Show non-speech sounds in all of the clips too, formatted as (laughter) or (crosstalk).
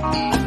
Bye.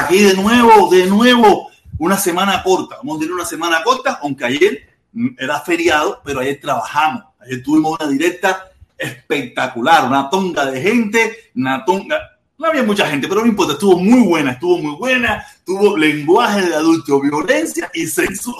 Aquí de nuevo, de nuevo, una semana corta. Vamos a tener una semana corta, aunque ayer era feriado, pero ayer trabajamos. Ayer tuvimos una directa espectacular, una tonga de gente, una tonga. No había mucha gente, pero no importa, estuvo muy buena, estuvo muy buena, tuvo lenguaje de adulto, violencia y sexo.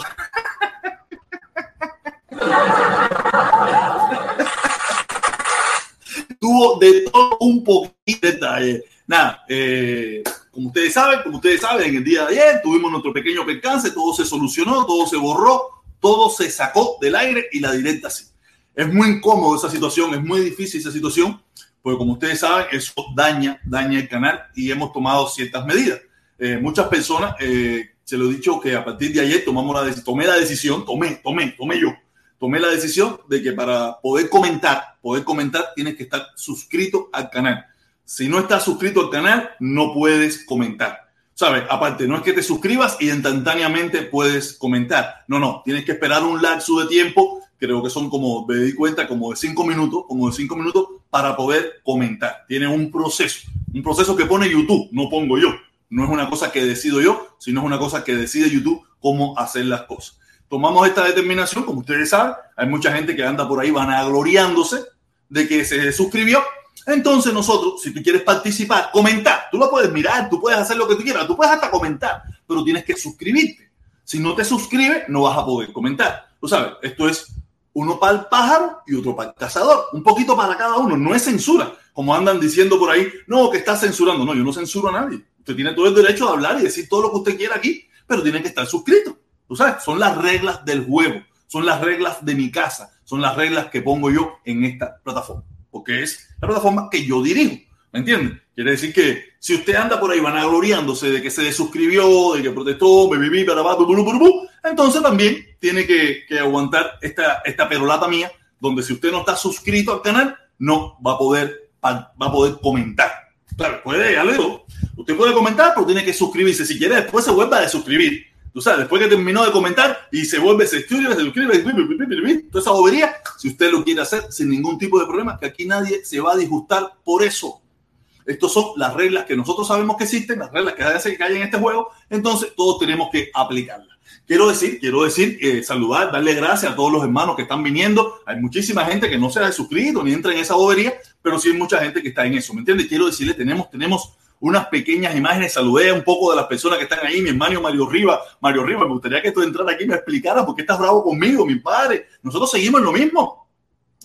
(laughs) tuvo de todo un poquito de detalle. Nada, eh, como ustedes saben, como ustedes saben, en el día de ayer tuvimos nuestro pequeño percance, todo se solucionó, todo se borró, todo se sacó del aire y la directa sí. Es muy incómodo esa situación, es muy difícil esa situación, porque como ustedes saben, eso daña, daña el canal y hemos tomado ciertas medidas. Eh, muchas personas, eh, se lo he dicho que a partir de ayer tomamos la tomé la decisión, tomé, tomé, tomé yo, tomé la decisión de que para poder comentar, poder comentar, tienes que estar suscrito al canal. Si no estás suscrito al canal, no puedes comentar. ¿Sabes? Aparte, no es que te suscribas y instantáneamente puedes comentar. No, no, tienes que esperar un lapso de tiempo, creo que son como, me di cuenta, como de cinco minutos, como de cinco minutos para poder comentar. Tiene un proceso, un proceso que pone YouTube, no pongo yo. No es una cosa que decido yo, sino es una cosa que decide YouTube cómo hacer las cosas. Tomamos esta determinación, como ustedes saben, hay mucha gente que anda por ahí vanagloriándose de que se suscribió entonces nosotros, si tú quieres participar, comentar, tú lo puedes mirar, tú puedes hacer lo que tú quieras, tú puedes hasta comentar, pero tienes que suscribirte. Si no te suscribes, no vas a poder comentar. Tú sabes, esto es uno para el pájaro y otro para el cazador. Un poquito para cada uno, no es censura. Como andan diciendo por ahí, no, que está censurando. No, yo no censuro a nadie. Usted tiene todo el derecho de hablar y decir todo lo que usted quiera aquí, pero tiene que estar suscrito. Tú sabes, son las reglas del juego, son las reglas de mi casa, son las reglas que pongo yo en esta plataforma porque es la plataforma que yo dirijo. ¿Me entienden? Quiere decir que si usted anda por ahí vanagloriándose de que se desuscribió, de que protestó, entonces también tiene que, aguantar esta, esta perolata mía, donde si usted no está suscrito al canal, no va a poder, va a poder comentar. Claro, puede, ya le digo, usted puede comentar, pero tiene que suscribirse. Si quiere, después se vuelva a desuscribir. Tú sabes, después que terminó de comentar y se vuelve, se estudia, se suscribe, toda esa bobería, si usted lo quiere hacer sin ningún tipo de problema, que aquí nadie se va a disgustar por eso. Estas son las reglas que nosotros sabemos que existen, las reglas que hay en este juego, entonces todos tenemos que aplicarlas. Quiero decir, quiero decir, eh, saludar, darle gracias a todos los hermanos que están viniendo. Hay muchísima gente que no se ha suscrito ni entra en esa bobería, pero sí hay mucha gente que está en eso, ¿me entiendes? Quiero decirle, tenemos, tenemos unas pequeñas imágenes, saludé a un poco de las personas que están ahí, mi hermano Mario Riva, Mario Riva, me gustaría que tú entrara aquí y me explicara por qué estás bravo conmigo, mi padre. Nosotros seguimos lo mismo,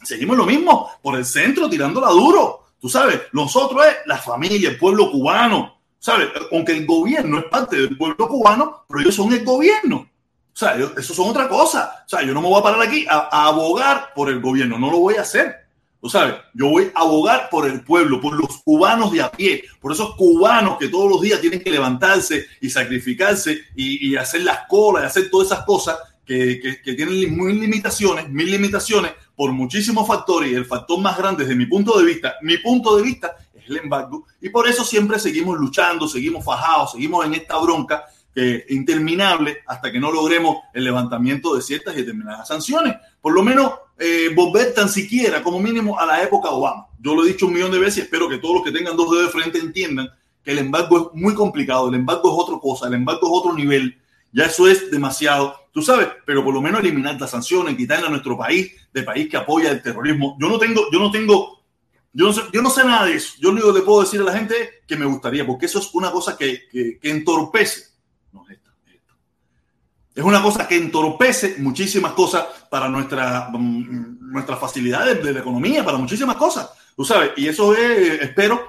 seguimos lo mismo, por el centro tirándola duro. Tú sabes, nosotros es la familia, el pueblo cubano, ¿sabes? Aunque el gobierno es parte del pueblo cubano, pero ellos son el gobierno. O sea, eso son otra cosa. O sea, yo no me voy a parar aquí a abogar por el gobierno, no lo voy a hacer Sabes, yo voy a abogar por el pueblo, por los cubanos de a pie, por esos cubanos que todos los días tienen que levantarse y sacrificarse y, hacer las colas y hacer todas esas cosas que, tienen mil limitaciones, mil limitaciones por muchísimos factores y el factor más grande desde mi punto de vista, mi punto de vista es el embargo y por eso siempre seguimos luchando, seguimos fajados, seguimos en esta bronca interminable hasta que no logremos el levantamiento de ciertas y determinadas sanciones. Por lo menos eh, volver tan siquiera, como mínimo, a la época Obama. Yo lo he dicho un millón de veces y espero que todos los que tengan dos dedos de frente entiendan que el embargo es muy complicado, el embargo es otra cosa, el embargo es otro nivel. Ya eso es demasiado, tú sabes, pero por lo menos eliminar las sanciones, quitarle a nuestro país, de país que apoya el terrorismo. Yo no tengo, yo no tengo yo no, sé, yo no sé nada de eso. Yo lo único que puedo decir a la gente que me gustaría, porque eso es una cosa que, que entorpece es una cosa que entorpece muchísimas cosas para nuestra, mm, nuestras facilidades de la economía, para muchísimas cosas. Tú sabes, y eso es, espero,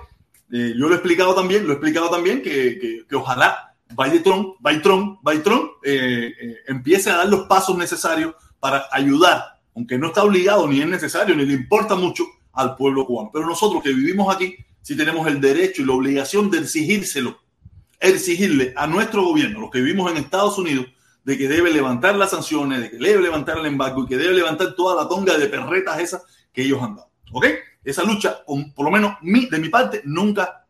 eh, yo lo he explicado también, lo he explicado también, que, que, ojalá Biden, Biden, Biden eh, eh, empiece a dar los pasos necesarios para ayudar, aunque no está obligado, ni es necesario, ni le importa mucho al pueblo cubano. Pero nosotros que vivimos aquí, sí tenemos el derecho y la obligación de exigírselo, exigirle a nuestro gobierno, los que vivimos en Estados Unidos, de que debe levantar las sanciones, de que debe levantar el embargo y que debe levantar toda la tonga de perretas esas que ellos han dado. ¿Ok? Esa lucha, por lo menos de mi parte, nunca,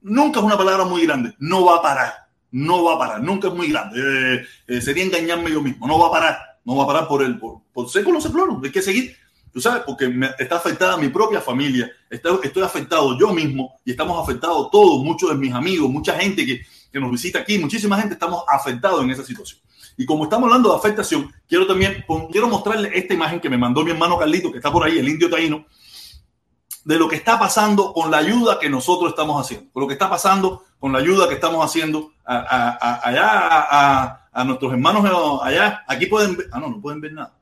nunca es una palabra muy grande. No va a parar. No va a parar. Nunca es muy grande. Eh, eh, sería engañarme yo mismo. No va a parar. No va a parar por el por, por século, Hay que seguir. ¿Tú sabes? Porque me, está afectada mi propia familia, estoy afectado yo mismo y estamos afectados todos, muchos de mis amigos, mucha gente que, que nos visita aquí, muchísima gente estamos afectados en esa situación. Y como estamos hablando de afectación, quiero también quiero mostrarle esta imagen que me mandó mi hermano Carlito, que está por ahí, el indio taíno, de lo que está pasando con la ayuda que nosotros estamos haciendo, con lo que está pasando con la ayuda que estamos haciendo allá a, nuestros hermanos allá. Aquí pueden ver, ah, no, no pueden ver nada.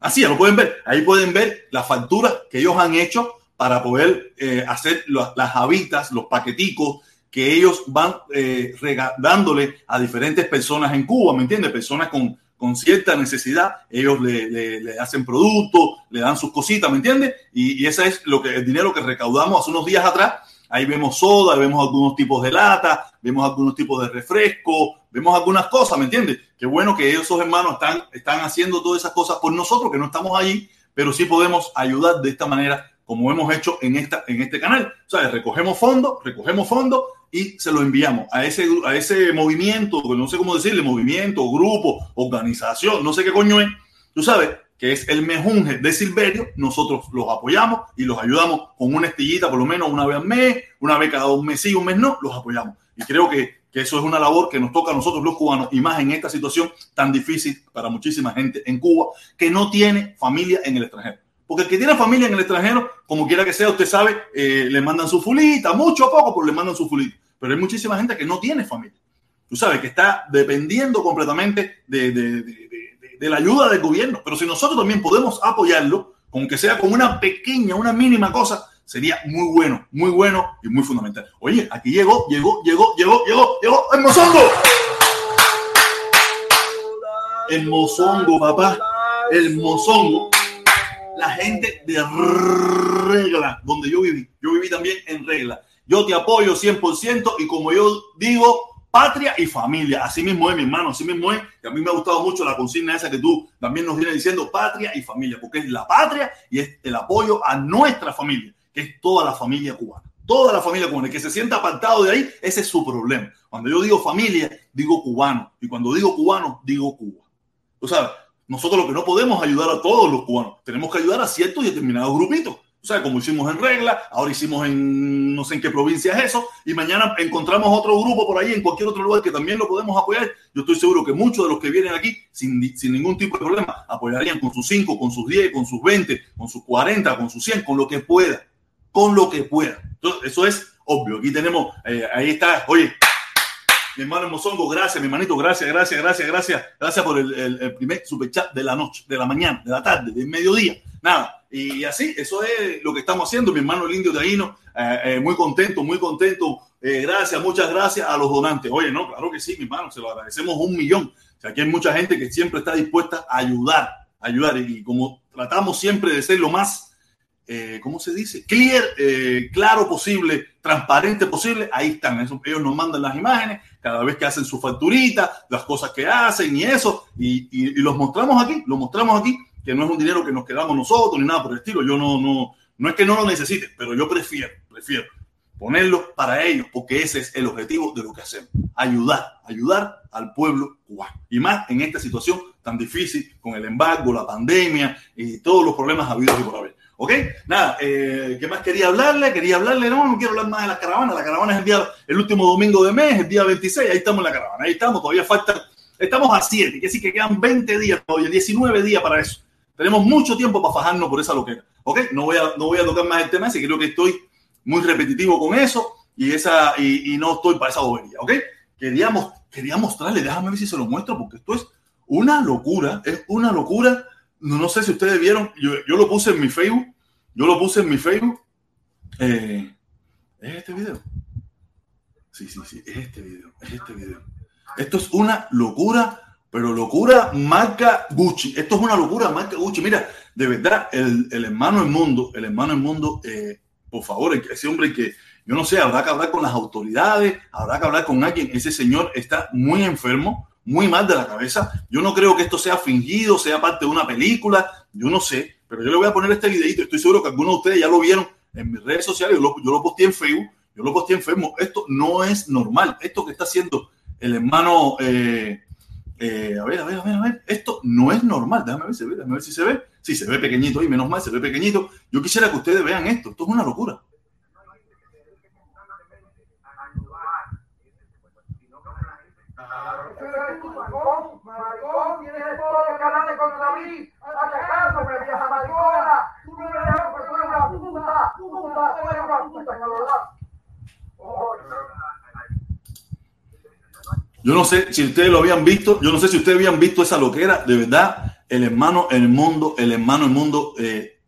Así, ya lo pueden ver. Ahí pueden ver las facturas que ellos han hecho para poder eh, hacer las habitas, los paqueticos que ellos van eh, dándole a diferentes personas en Cuba, ¿me entiendes? Personas con, con cierta necesidad, ellos le, hacen productos, le dan sus cositas, ¿me entiendes? Y, y ese es lo que, el dinero que recaudamos hace unos días atrás. Ahí vemos soda, vemos algunos tipos de lata, vemos algunos tipos de refresco, vemos algunas cosas, ¿me entiendes? Qué bueno que esos hermanos están, están haciendo todas esas cosas por nosotros, que no estamos allí, pero sí podemos ayudar de esta manera como hemos hecho en, esta, en este canal. Sea, recogemos fondos, recogemos fondos y se lo enviamos a ese, a ese movimiento, no sé cómo decirle, movimiento, grupo, organización, no sé qué coño es. Tú sabes que es el mejunje de Silverio, nosotros los apoyamos y los ayudamos con una estillita por lo menos una vez al mes, una vez cada un mes sí, un mes no, los apoyamos. Y creo que, que eso es una labor que nos toca a nosotros los cubanos y más en esta situación tan difícil para muchísima gente en Cuba que no tiene familia en el extranjero. Porque el que tiene familia en el extranjero, como quiera que sea, usted sabe, eh, le mandan su fulita, mucho o poco, pero le mandan su fulita. Pero hay muchísima gente que no tiene familia. Tú sabes, que está dependiendo completamente de, de, de, de la ayuda del gobierno. Pero si nosotros también podemos apoyarlo, aunque sea con una pequeña, una mínima cosa, sería muy bueno, muy bueno y muy fundamental. Oye, aquí llegó, llegó, llegó, llegó, llegó, llegó el mozongo. El mozongo, papá. El mozongo la gente de regla, donde yo viví. Yo viví también en regla. Yo te apoyo 100% y como yo digo, patria y familia. Así mismo es, mi hermano, así mismo es. Y a mí me ha gustado mucho la consigna esa que tú también nos vienes diciendo, patria y familia, porque es la patria y es el apoyo a nuestra familia, que es toda la familia cubana. Toda la familia cubana, el que se sienta apartado de ahí, ese es su problema. Cuando yo digo familia, digo cubano. Y cuando digo cubano, digo Cuba. Tú sabes, nosotros lo que no podemos ayudar a todos los cubanos, tenemos que ayudar a ciertos y determinados grupitos. O sea, como hicimos en regla, ahora hicimos en no sé en qué provincia es eso, y mañana encontramos otro grupo por ahí en cualquier otro lugar que también lo podemos apoyar. Yo estoy seguro que muchos de los que vienen aquí sin, sin ningún tipo de problema apoyarían con sus 5, con sus 10, con sus 20, con sus 40, con sus 100, con lo que pueda, con lo que pueda. Entonces, eso es obvio. Aquí tenemos, eh, ahí está, oye, mi hermano Mozongo, gracias, mi hermanito, gracias, gracias, gracias, gracias. Gracias por el, el, primer superchat de la noche, de la mañana, de la tarde, del mediodía. Nada. Y así, eso es lo que estamos haciendo, mi hermano el indio Taíno. Eh, eh, muy contento, muy contento. Eh, gracias, muchas gracias a los donantes. Oye, no, claro que sí, mi hermano, se lo agradecemos un millón. O sea, aquí hay mucha gente que siempre está dispuesta a ayudar, ayudar. Y como tratamos siempre de ser lo más eh, ¿cómo se dice? Clear, eh, claro posible, transparente posible, ahí están. ellos nos mandan las imágenes cada vez que hacen su facturita, las cosas que hacen y eso, y, y, los mostramos aquí, lo mostramos aquí, que no es un dinero que nos quedamos nosotros ni nada por el estilo. Yo no, no, no es que no lo necesite, pero yo prefiero, prefiero ponerlo para ellos, porque ese es el objetivo de lo que hacemos, ayudar, ayudar al pueblo cubano. Y más en esta situación tan difícil, con el embargo, la pandemia y todos los problemas habidos y por haber. ¿Ok? Nada, eh, ¿qué más quería hablarle? Quería hablarle, no, no quiero hablar más de la caravana. La caravana es el, día, el último domingo de mes, el día 26, ahí estamos en la caravana, ahí estamos, todavía falta, estamos a 7, quiere decir que quedan 20 días todavía, 19 días para eso. Tenemos mucho tiempo para fajarnos por esa loquera. ¿Ok? No voy a, no voy a tocar más el tema ese, creo que estoy muy repetitivo con eso y, esa, y, y no estoy para esa bobería. ¿Ok? Queríamos, quería mostrarle, déjame ver si se lo muestro, porque esto es una locura, es una locura no, sé si ustedes vieron, yo, yo, lo puse en mi Facebook, yo lo puse en mi Facebook. Eh, ¿Es este video? Sí, sí, sí, es este video, es este video. Esto es una locura, pero locura marca Gucci. Esto es una locura marca Gucci. Mira, de verdad, el, el hermano del mundo, el hermano del mundo, eh, por favor, ese hombre que, yo no sé, habrá que hablar con las autoridades, habrá que hablar con alguien. Ese señor está muy enfermo, muy mal de la cabeza. Yo no creo que esto sea fingido, sea parte de una película, yo no sé, pero yo le voy a poner este videito, estoy seguro que algunos de ustedes ya lo vieron en mis redes sociales, yo lo, yo lo posté en Facebook, yo lo posté en Facebook, esto no es normal, esto que está haciendo el hermano, eh, Eh, a ver, a ver, a ver, a ver. Esto no es normal. Déjame ver, si déjame ver si se ve. Sí, se ve pequeñito ahí, menos mal, se ve pequeñito. Yo quisiera que ustedes vean esto. Esto es una locura. Yo no sé si ustedes lo habían visto, yo no sé si ustedes habían visto esa loquera, de verdad, el hermano el mundo, el hermano el mundo eh,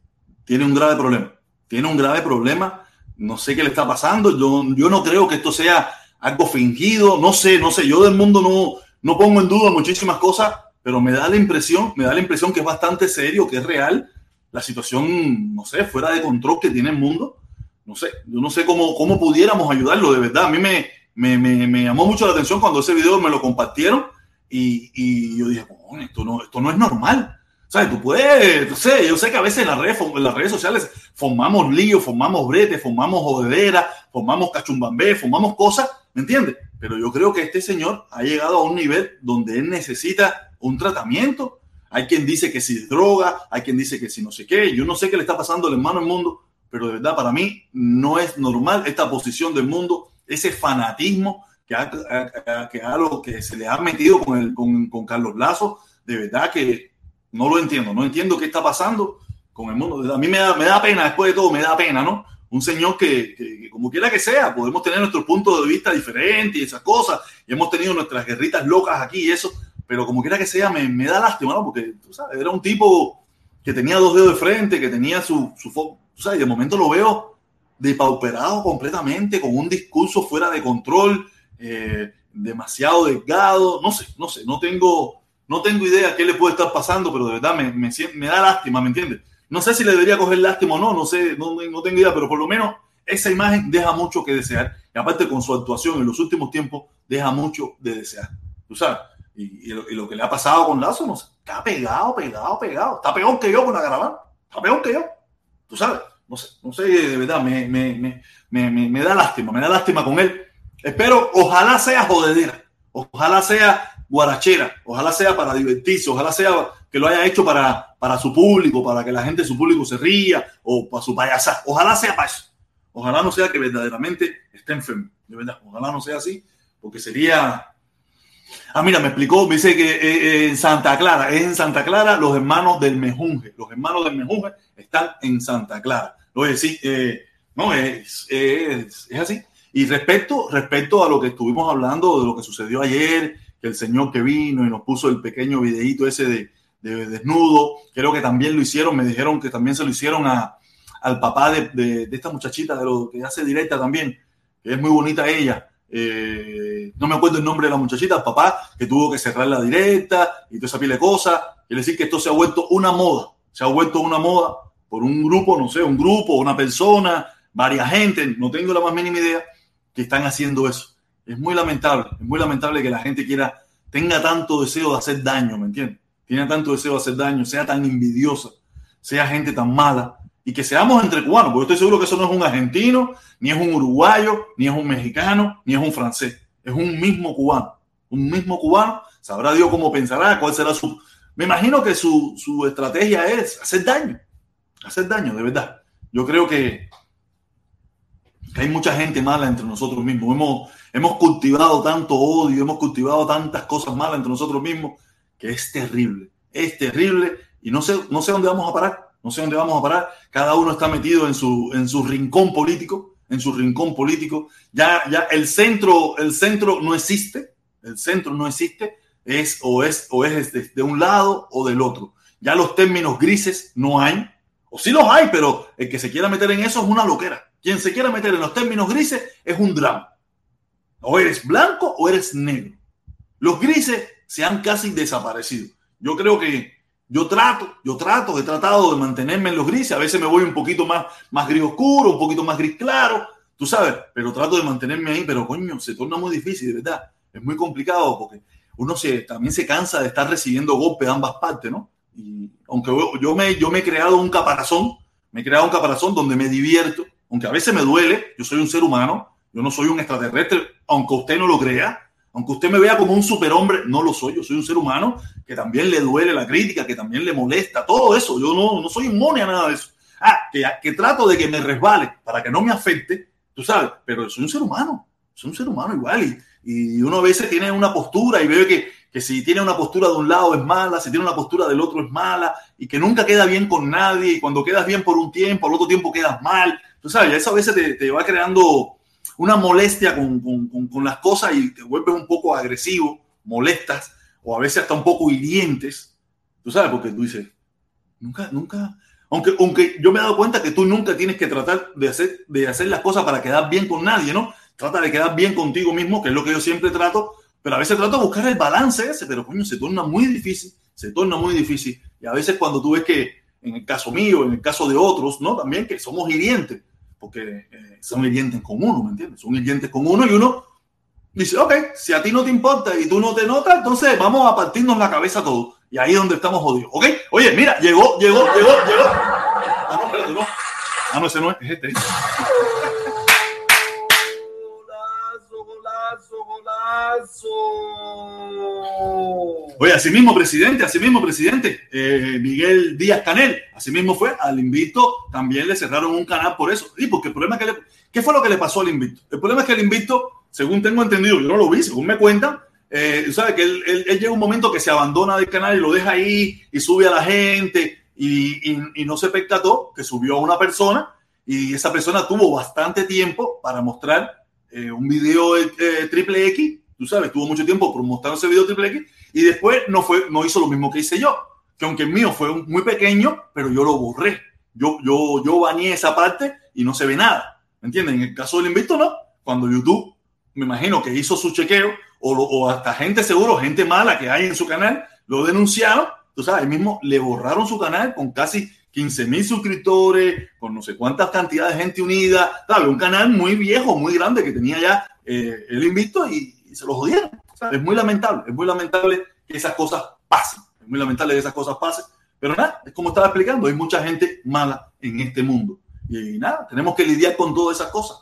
tiene un grave problema, tiene un grave problema, no sé qué le está pasando, yo no creo que esto sea algo fingido, no sé, no sé, yo del mundo no, no pongo en duda muchísimas cosas, pero me da la impresión, me da la impresión que es bastante serio, que es real la situación, no sé, fuera de control que tiene el mundo. No sé, yo no sé cómo, cómo pudiéramos ayudarlo, de verdad. A mí me, me, me, llamó mucho la atención cuando ese video me lo compartieron y, y yo dije, esto no, esto no es normal. ¿Sabes? Tú puedes, no sé, yo sé que a veces en las redes, las redes sociales formamos líos, formamos bretes, formamos jodedera, formamos cachumbambé, formamos cosas, ¿me entiendes? Pero yo creo que este señor ha llegado a un nivel donde él necesita un tratamiento. Hay quien dice que si droga, hay quien dice que si no sé qué. Yo no sé qué le está pasando al hermano del mundo, pero de verdad para mí no es normal esta posición del mundo, ese fanatismo que, que, lo que se le ha metido con, el, con, con Carlos Lazo. De verdad que no lo entiendo, no entiendo qué está pasando con el mundo. A mí me da, me da pena, después de todo, me da pena, ¿no? Un señor que, como quiera que sea, podemos tener nuestro punto de vista diferente y esas cosas, y hemos tenido nuestras guerritas locas aquí y eso, pero como quiera que sea, me, da lástima, ¿no? Porque, tú sabes, era un tipo que tenía dos dedos de frente, que tenía su, su tú sabes, de momento lo veo depauperado completamente, con un discurso fuera de control, eh, demasiado delgado, no sé, no sé, no tengo no tengo idea qué le puede estar pasando, pero de verdad me, me, me da lástima, ¿me entiendes? No sé si le debería coger lástima o no, no sé, no, no, tengo idea, pero por lo menos esa imagen deja mucho que desear. Y aparte con su actuación en los últimos tiempos, deja mucho de desear. ¿Tú sabes? Y, y, lo, que le ha pasado con Lazo, no sé, está pegado, pegado, pegado. Está peor que yo con la caravana. Está peor que yo. ¿Tú sabes? No sé, no sé, de verdad, me, me, me, me da lástima, me da lástima con él. Espero, ojalá sea jodedera. Ojalá sea guarachera, ojalá sea para divertirse, ojalá sea que lo haya hecho para, para su público, para que la gente de su público se ría o para su payasa, ojalá sea para eso, ojalá no sea que verdaderamente esté enfermo, de verdad, ojalá no sea así, porque sería... Ah, mira, me explicó, me dice que eh, eh, en Santa Clara, es en Santa Clara los hermanos del Mejunje, los hermanos del Mejunje están en Santa Clara. Lo voy eh, no, es, es, es así. Y respecto, respecto a lo que estuvimos hablando, de lo que sucedió ayer, que el señor que vino y nos puso el pequeño videíto ese de, de desnudo, creo que también lo hicieron, me dijeron que también se lo hicieron a, al papá de, de, esta muchachita de lo que hace directa también, que es muy bonita ella. Eh, no me acuerdo el nombre de la muchachita, el papá que tuvo que cerrar la directa y toda esa pila de cosas. Quiere decir que esto se ha vuelto una moda, se ha vuelto una moda por un grupo, no sé, un grupo, una persona, varias gente, no tengo la más mínima idea, que están haciendo eso. Es muy lamentable, es muy lamentable que la gente quiera, tenga tanto deseo de hacer daño, ¿me entiendes? Tiene tanto deseo de hacer daño, sea tan envidiosa, sea gente tan mala, y que seamos entre cubanos, porque estoy seguro que eso no es un argentino, ni es un uruguayo, ni es un mexicano, ni es un francés, es un mismo cubano, un mismo cubano, sabrá Dios cómo pensará, cuál será su... Me imagino que su, su estrategia es hacer daño, hacer daño, de verdad. Yo creo que, que hay mucha gente mala entre nosotros mismos. Hemos, hemos cultivado tanto odio, hemos cultivado tantas cosas malas entre nosotros mismos que es terrible, es terrible y no sé, no sé dónde vamos a parar, no sé dónde vamos a parar. Cada uno está metido en su, en su rincón político, en su rincón político. Ya, ya el centro, el centro no existe, el centro no existe, es o es o es de, de un lado o del otro. Ya los términos grises no hay, o sí los hay, pero el que se quiera meter en eso es una loquera. Quien se quiera meter en los términos grises es un drama. O eres blanco o eres negro. Los grises se han casi desaparecido. Yo creo que yo trato, yo trato, he tratado de mantenerme en los grises. A veces me voy un poquito más, más gris oscuro, un poquito más gris claro, tú sabes, pero trato de mantenerme ahí. Pero coño, se torna muy difícil, de verdad. Es muy complicado porque uno se, también se cansa de estar recibiendo golpes de ambas partes, ¿no? Y aunque yo me, yo me he creado un caparazón, me he creado un caparazón donde me divierto, aunque a veces me duele, yo soy un ser humano, yo no soy un extraterrestre, aunque usted no lo crea, Aunque usted me vea como un superhombre, no lo soy. Yo soy un ser humano que también le duele la crítica, que también le molesta, todo eso. Yo no, no soy inmune a nada de eso. Ah, que, que trato de que me resbale para que no me afecte, tú sabes, pero soy un ser humano. Soy un ser humano igual. Y, y uno a veces tiene una postura y ve que, que si tiene una postura de un lado es mala, si tiene una postura del otro es mala y que nunca queda bien con nadie y cuando quedas bien por un tiempo, al otro tiempo quedas mal. Tú sabes, eso a veces te, te va creando una molestia con, con, con, las cosas y te vuelves un poco agresivo, molestas o a veces hasta un poco hirientes. Tú sabes, porque tú dices, nunca, nunca, aunque, aunque yo me he dado cuenta que tú nunca tienes que tratar de hacer, de hacer las cosas para quedar bien con nadie, ¿no? Trata de quedar bien contigo mismo, que es lo que yo siempre trato, pero a veces trato de buscar el balance ese, pero coño, se torna muy difícil, se torna muy difícil. Y a veces cuando tú ves que, en el caso mío, en el caso de otros, ¿no? También que somos hirientes, porque eh, son hirientes con uno, ¿me entiendes? Son hirientes con uno y uno dice, ok, si a ti no te importa y tú no te notas, entonces vamos a partirnos la cabeza todo. Y ahí es donde estamos jodidos, ¿ok? Oye, mira, llegó, llegó, llegó, llegó. Ah, no, espérate, no. Ah, no, ese no es, es este. Golazo. Oye, así mismo, presidente, así mismo, presidente, eh, Miguel Díaz Canel, así mismo fue, al Invicto también le cerraron un canal por eso. Y porque el problema es que le, ¿qué fue lo que le pasó al Invicto? El problema es que el Invicto, según tengo entendido, yo no lo vi, según me cuentan, eh, sabe que él, él, él, llega un momento que se abandona del canal y lo deja ahí y sube a la gente y, y, y no se percató que subió a una persona y esa persona tuvo bastante tiempo para mostrar eh, un video eh, triple X, tú sabes, tuvo mucho tiempo mostrar ese video triple X y después no, fue, no hizo lo mismo que hice yo, que aunque el mío fue muy pequeño, pero yo lo borré. Yo, yo, yo bañé esa parte y no se ve nada. ¿Me entienden? En el caso del invito, no. Cuando YouTube, me imagino que hizo su chequeo, o, o, hasta gente seguro, gente mala que hay en su canal, lo denunciaron, tú sabes, ahí mismo le borraron su canal con casi 15 mil suscriptores, con no sé cuántas cantidades de gente unida, ¿sabes? Un canal muy viejo, muy grande que tenía ya eh, el invito y, y, se lo jodieron. Es muy lamentable, es muy lamentable que esas cosas pasen, es muy lamentable que esas cosas pasen, pero nada, es como estaba explicando, hay mucha gente mala en este mundo y nada, tenemos que lidiar con todas esas cosas,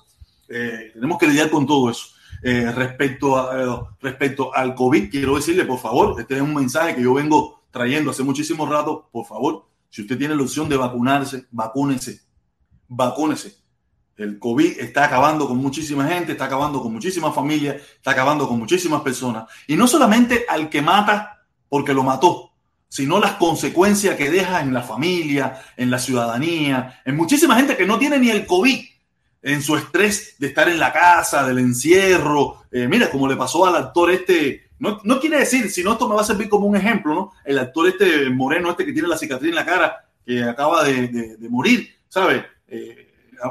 eh, tenemos que lidiar con todo eso. Eh, respecto, a, eh, respecto al COVID, quiero decirle, por favor, este es un mensaje que yo vengo trayendo hace muchísimo rato, por favor, si usted tiene la opción de vacunarse, vacúnese, vacúnese. El COVID está acabando con muchísima gente, está acabando con muchísimas familias, está acabando con muchísimas personas. Y no solamente al que mata porque lo mató, sino las consecuencias que deja en la familia, en la ciudadanía, en muchísima gente que no tiene ni el COVID, en su estrés de estar en la casa, del encierro. Eh, mira, como le pasó al actor este, no, no, quiere decir, sino esto me va a servir como un ejemplo, ¿no? El actor este moreno, este que tiene la cicatriz en la cara, que acaba de, morir, ¿sabe? Eh,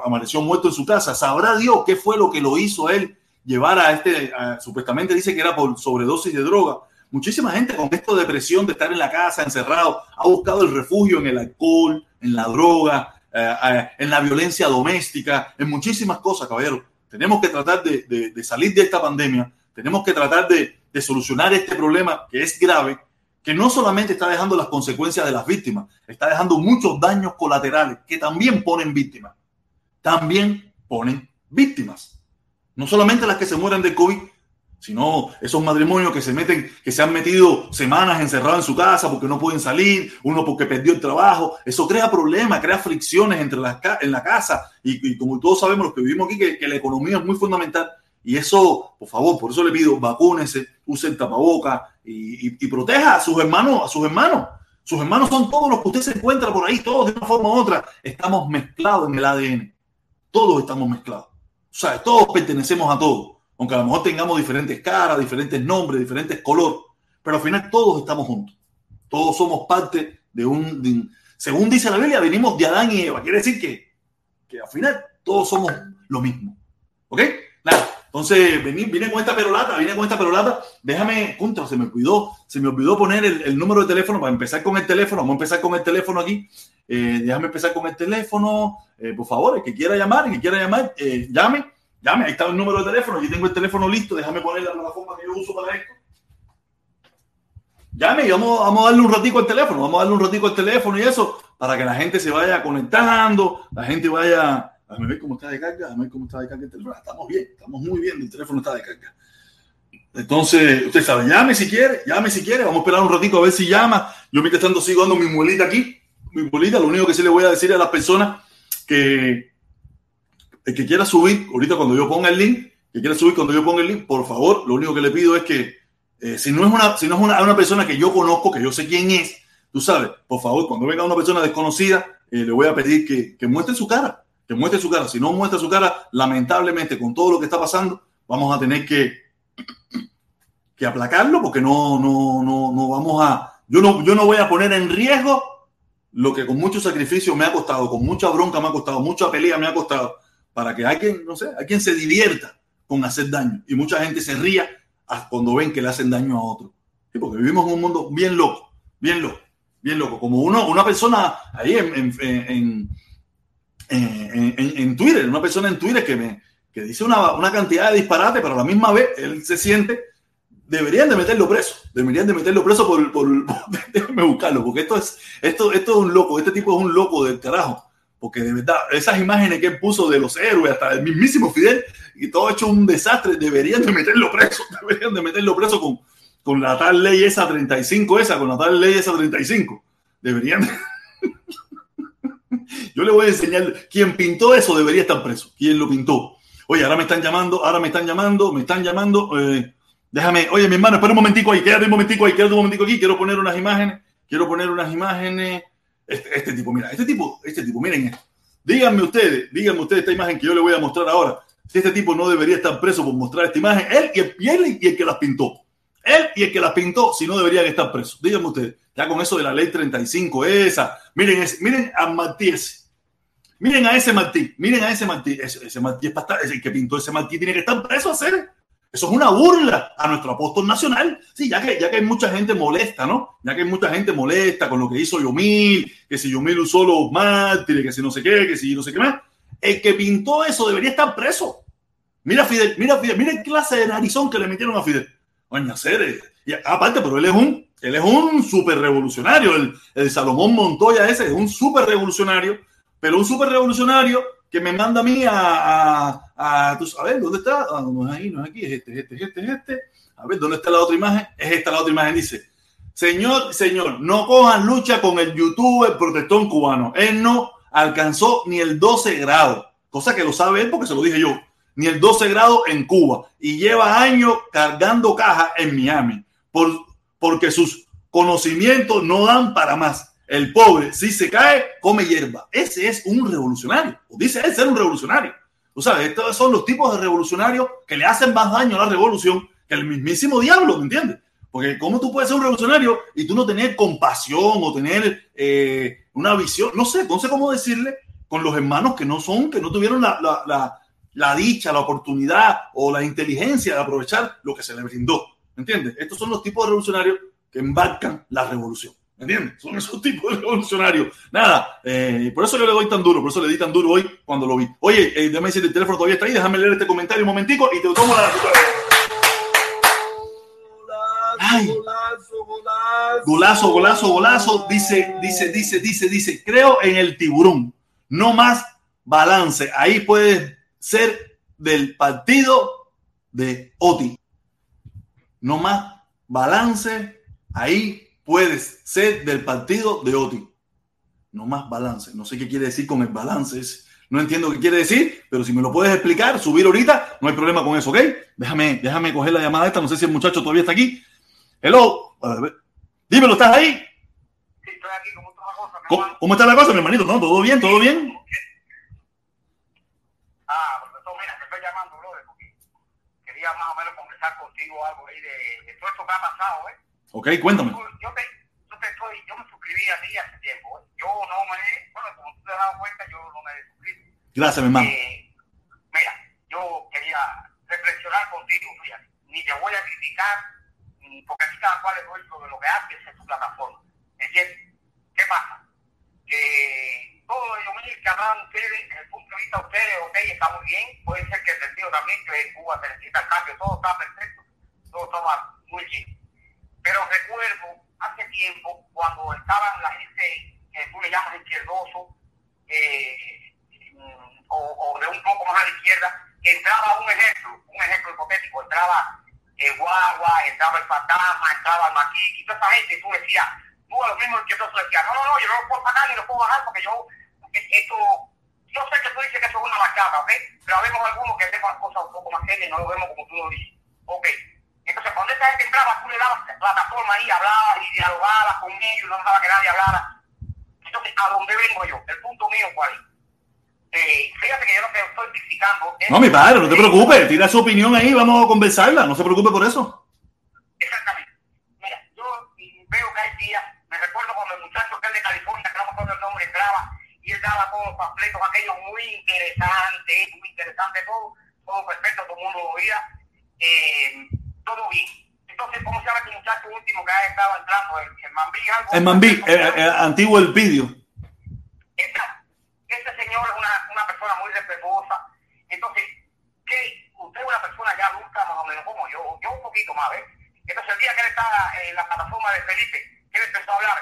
amaneció muerto en su casa. Sabrá Dios qué fue lo que lo hizo él llevar a este, a, supuestamente dice que era por sobredosis de droga. Muchísima gente con esto de depresión, de estar en la casa, encerrado, ha buscado el refugio en el alcohol, en la droga, eh, eh, en la violencia doméstica, en muchísimas cosas, caballero. Tenemos que tratar de, de, de salir de esta pandemia, tenemos que tratar de, de, solucionar este problema que es grave, que no solamente está dejando las consecuencias de las víctimas, está dejando muchos daños colaterales que también ponen víctimas. También ponen víctimas. No solamente las que se mueren de COVID, sino esos matrimonios que se meten, que se han metido semanas encerrados en su casa porque no pueden salir, uno porque perdió el trabajo, eso crea problemas, crea fricciones entre las en la casa. Y, y, como todos sabemos los que vivimos aquí que, que, la economía es muy fundamental. Y eso, por favor, por eso le pido, vacúnese, use el tapaboca y, y, y, proteja a sus hermanos, a sus hermanos. Sus hermanos son todos los que usted se encuentra por ahí, todos de una forma u otra, estamos mezclados en el ADN, todos estamos mezclados, o sea, todos pertenecemos a todos aunque a lo mejor tengamos diferentes caras, diferentes nombres, diferentes colores, pero al final todos estamos juntos. Todos somos parte de un, según dice la Biblia, venimos de Adán y Eva. Quiere decir que, que al final todos somos lo mismo. ¿Ok? Nada. Entonces, vine, vine con esta perolata, vine con esta perolata. Déjame, contra, se me olvidó, se me olvidó poner el, número de teléfono para empezar con el teléfono. Vamos a empezar con el teléfono aquí. Eh, déjame empezar con el teléfono. Eh, por favor, el que quiera llamar, el que quiera llamar, eh, llame Llame, ahí está el número de teléfono, aquí tengo el teléfono listo, déjame poner la plataforma que yo uso para esto. Llame y vamos, a darle un ratico al teléfono, vamos a darle un ratico al teléfono y eso, para que la gente se vaya conectando, la gente vaya, a ver cómo está de carga, a ver cómo está de carga el teléfono. Estamos bien, estamos muy bien, el teléfono está de carga. Entonces, usted sabe, llame si quiere, llame si quiere. Vamos a esperar un ratito a ver si llama. Yo mientras tanto sigo dando mi muelita aquí. Mi muelita, lo único que sí le voy a decir a las personas que el que quiera subir, ahorita cuando yo ponga el link, que quiera subir cuando yo ponga el link, por favor, lo único que le pido es que eh, si no es, una, si no es una, una, persona que yo conozco, que yo sé quién es, tú sabes, por favor, cuando venga una persona desconocida, eh, le voy a pedir que, que muestre su cara, que muestre su cara. Si no muestra su cara, lamentablemente, con todo lo que está pasando, vamos a tener que, que aplacarlo porque no, no, no, no vamos a, yo no, yo no voy a poner en riesgo lo que con mucho sacrificio me ha costado, con mucha bronca me ha costado, mucha pelea me ha costado, para que hay quien, no sé, hay quien se divierta con hacer daño y mucha gente se ría cuando ven que le hacen daño a otro. Porque vivimos en un mundo bien loco, bien loco, bien loco. Como uno, una persona ahí en, en, en, en, Twitter, una persona en Twitter que me que dice una, una cantidad de disparate, pero a la misma vez él se siente, deberían de meterlo preso, deberían de meterlo preso por, por, (laughs) por déjame buscarlo, porque esto es, esto, esto es un loco, este tipo es un loco del carajo porque de verdad, esas imágenes que él puso de los héroes, hasta el mismísimo Fidel, y todo hecho un desastre, deberían de meterlo preso, (laughs) deberían de meterlo preso con, con la tal ley esa 35, esa, con la tal ley esa 35. Deberían. De... (laughs) Yo le voy a enseñar, quien pintó eso debería estar preso, quien lo pintó. Oye, ahora me están llamando, ahora me están llamando, me están llamando. Eh, déjame, oye, mi hermano, espera un momentico ahí, quédate un momentico ahí, quédate un momentico aquí, quiero poner unas imágenes, quiero poner unas imágenes. Este, este, tipo, mira, este tipo, este tipo, miren esto. Díganme ustedes, díganme ustedes esta imagen que yo le voy a mostrar ahora. Si este tipo no debería estar preso por mostrar esta imagen, él y el, y y el que las pintó. Él y el que las pintó, si no deberían estar presos. Díganme ustedes, ya con eso de la ley 35, esa. Miren, ese, miren a Martí ese. Miren a ese Martí, miren a ese Martí. Ese, ese Martí es para estar, el que pintó ese Martí tiene que estar preso a hacer. Eso es una burla a nuestro apóstol nacional. Sí, ya que, ya que hay mucha gente molesta, ¿no? Ya que hay mucha gente molesta con lo que hizo Yomil, que si Yomil usó los mártires, que si no sé qué, que si no sé qué más. El que pintó eso debería estar preso. Mira Fidel, mira Fidel, mira qué clase de narizón que le metieron a Fidel. Hacer, y aparte, pero él es un, él es un súper revolucionario. El, el Salomón Montoya ese es un súper revolucionario, pero un súper revolucionario que me manda a mí a, a, a, a ver, ¿dónde está? Ah, no es ahí, no es aquí, es este, es este, es este, es este. A ver, ¿dónde está la otra imagen? Es esta la otra imagen, dice. Señor, señor, no cojan lucha con el youtuber protestón cubano. Él no alcanzó ni el 12 grado, cosa que lo sabe él porque se lo dije yo, ni el 12 grado en Cuba y lleva años cargando caja en Miami por, porque sus conocimientos no dan para más. El pobre, si se cae, come hierba. Ese es un revolucionario. O dice él ser un revolucionario. Tú sabes, estos son los tipos de revolucionarios que le hacen más daño a la revolución que el mismísimo diablo, ¿me entiendes? Porque ¿cómo tú puedes ser un revolucionario y tú no tener compasión o tener eh, una visión? No sé, sé cómo decirle con los hermanos que no son, que no tuvieron la, la, la, la dicha, la oportunidad o la inteligencia de aprovechar lo que se les brindó. ¿Me entiendes? Estos son los tipos de revolucionarios que embarcan la revolución. ¿Me entiendes? Son esos tipos de revolucionarios. Nada, eh, por eso yo le doy tan duro, por eso le di tan duro hoy cuando lo vi. Oye, eh, déjame decir, el teléfono todavía está ahí, déjame leer este comentario un momentico y te tomo la... Ay. Golazo, golazo, golazo, dice, dice, dice, dice, dice, creo en el tiburón, no más balance. Ahí puede ser del partido de Oti. No más balance, ahí puedes ser del partido de Oti. No más balance. No sé qué quiere decir con el balance. No entiendo qué quiere decir, pero si me lo puedes explicar, subir ahorita, no hay problema con eso, ¿ok? Déjame, déjame coger la llamada esta. No sé si el muchacho todavía está aquí. Hello. Dímelo, ¿estás ahí? Sí, estoy aquí. ¿Cómo está la cosa? ¿Cómo, ¿Cómo, está la cosa, mi hermanito? ¿No? ¿Todo bien? ¿Todo bien? Ah, profesor, mira, te estoy llamando, brother, porque quería más o menos conversar contigo algo ahí de, de todo esto que ha pasado, ¿eh? Ok, cuéntame. Yo te, yo te estoy, yo me suscribí a ti hace tiempo. ¿eh? Yo no me, bueno, como tú te has dado cuenta, yo no me he suscrito. Gracias, mi hermano. Eh, mira, yo quería reflexionar contigo, fíjate. Ni te voy a criticar, porque aquí cada cual es dueño de lo que hace en su plataforma. ¿Entiendes? ¿Qué pasa? Que todo lo que hablan ustedes, desde el punto de vista de ustedes, ok, está muy bien. Puede ser que el sentido también que en Cuba se necesita el cambio, todo está perfecto, todo está muy bien pero recuerdo hace tiempo cuando estaban la gente que tú le llamas izquierdoso eh, o, de un poco más a la izquierda, entraba un ejemplo, un ejemplo hipotético, entraba el guagua, entraba el fantasma, entraba el maquique, y toda esa gente, tú decías, tú a lo mismo que tú decías, no, no, no, yo no lo puedo sacar ni lo puedo bajar porque yo, esto, yo sé que tú dices que eso es una bachata, ¿ok? Pero vemos algunos que vemos las cosas un poco más serias y no lo vemos como tú lo dices, ¿ok? Entonces, cuando esa gente entraba, tú le dabas plataforma ahí, hablabas y dialogabas con ellos, no dejaba que nadie hablara. Entonces, ¿a dónde vengo yo? El punto mío, ¿cuál es? Eh, fíjate que yo no te estoy criticando. No, mi padre, no te preocupes, tira su opinión ahí, vamos a conversarla, no se preocupe por eso. Exactamente. Mira, yo veo que hay días, me recuerdo cuando el muchacho que es de California, que no me acuerdo el nombre, entraba y él daba todos los panfletos aquellos muy interesantes, muy interesantes, todo, todo perfecto, todo el mundo lo oía, eh, todo bien. Entonces, ¿cómo se llama este muchacho último que ha estado entrando? El, el Mambí, algo. El Mambí, eh, antiguo el vídeo. Exacto. Este señor es una, una persona muy respetuosa. Entonces, que usted es una persona ya adulta, más o menos como yo, yo un poquito más, ¿ves? Entonces, el día que él estaba en la plataforma de Felipe, que él empezó a hablar,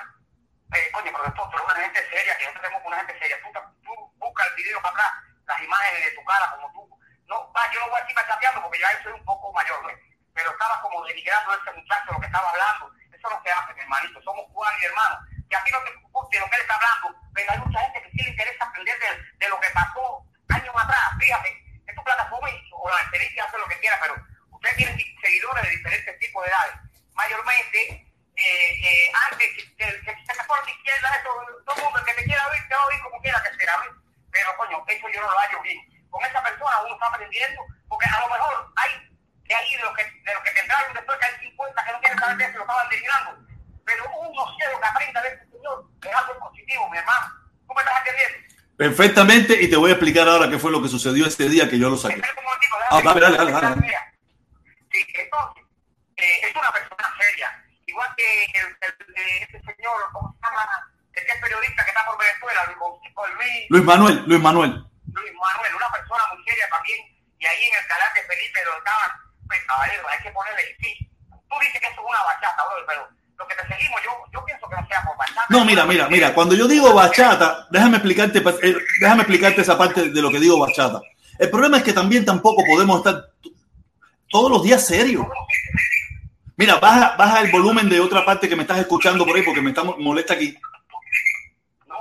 eh, coño, pero esto es una gente seria, que nosotros tenemos una gente seria. Tú, tú buscas el video para atrás, las imágenes de tu cara, como tú. No, va, yo no voy a seguir chateando porque ya soy un poco mayor, ¿ves? Pero estaba como denigrando a ese muchacho lo que estaba hablando. Eso no se hace, mi hermanito. Somos Juan y hermanos. Que a ti no te guste lo que él está hablando, pero hay mucha gente que sí le interesa aprender de, de lo que pasó años atrás. Fíjate, en tu plataforma o la experiencia hace lo que quiera, pero usted tiene seguidores de diferentes tipos de edades. Mayormente, eh, eh, antes, que, que, se me a la izquierda, eso, todo el mundo, que te quiera oír, te va a oír como quiera que sea. Pero, coño, eso yo no lo hallo bien. Con esa persona uno está aprendiendo, porque a lo mejor hay de ahí, de los que, de los que tendrán después que hay 50 que no quieren saber de eso, lo estaban denigrando. Pero uno quiere que aprenda de este señor, es algo positivo, mi hermano. ¿Tú me estás entendiendo? Perfectamente, y te voy a explicar ahora qué fue lo que sucedió ese día que yo lo saqué. Ah, dale, dale, dale, dale. Sí, entonces, eh, es una persona seria. Igual que el, el, el, este señor, ¿cómo se llama? El que es periodista que está por Venezuela, Luis, Luis Manuel, Luis Manuel. Luis Manuel, una persona muy seria también. Y ahí en el canal de Felipe lo estaban, pues, caballero, hay que ponerle sí. Tú dices que eso es una bachata, bro, pero lo que te seguimos, yo, yo pienso que no sea por bachata. No, mira, mira, mira, cuando yo digo bachata, déjame explicarte, eh, déjame explicarte esa parte de lo que digo bachata. El problema es que también tampoco podemos estar todos los días serios. Mira, baja, baja el volumen de otra parte que me estás escuchando por ahí porque me está molesta aquí. No,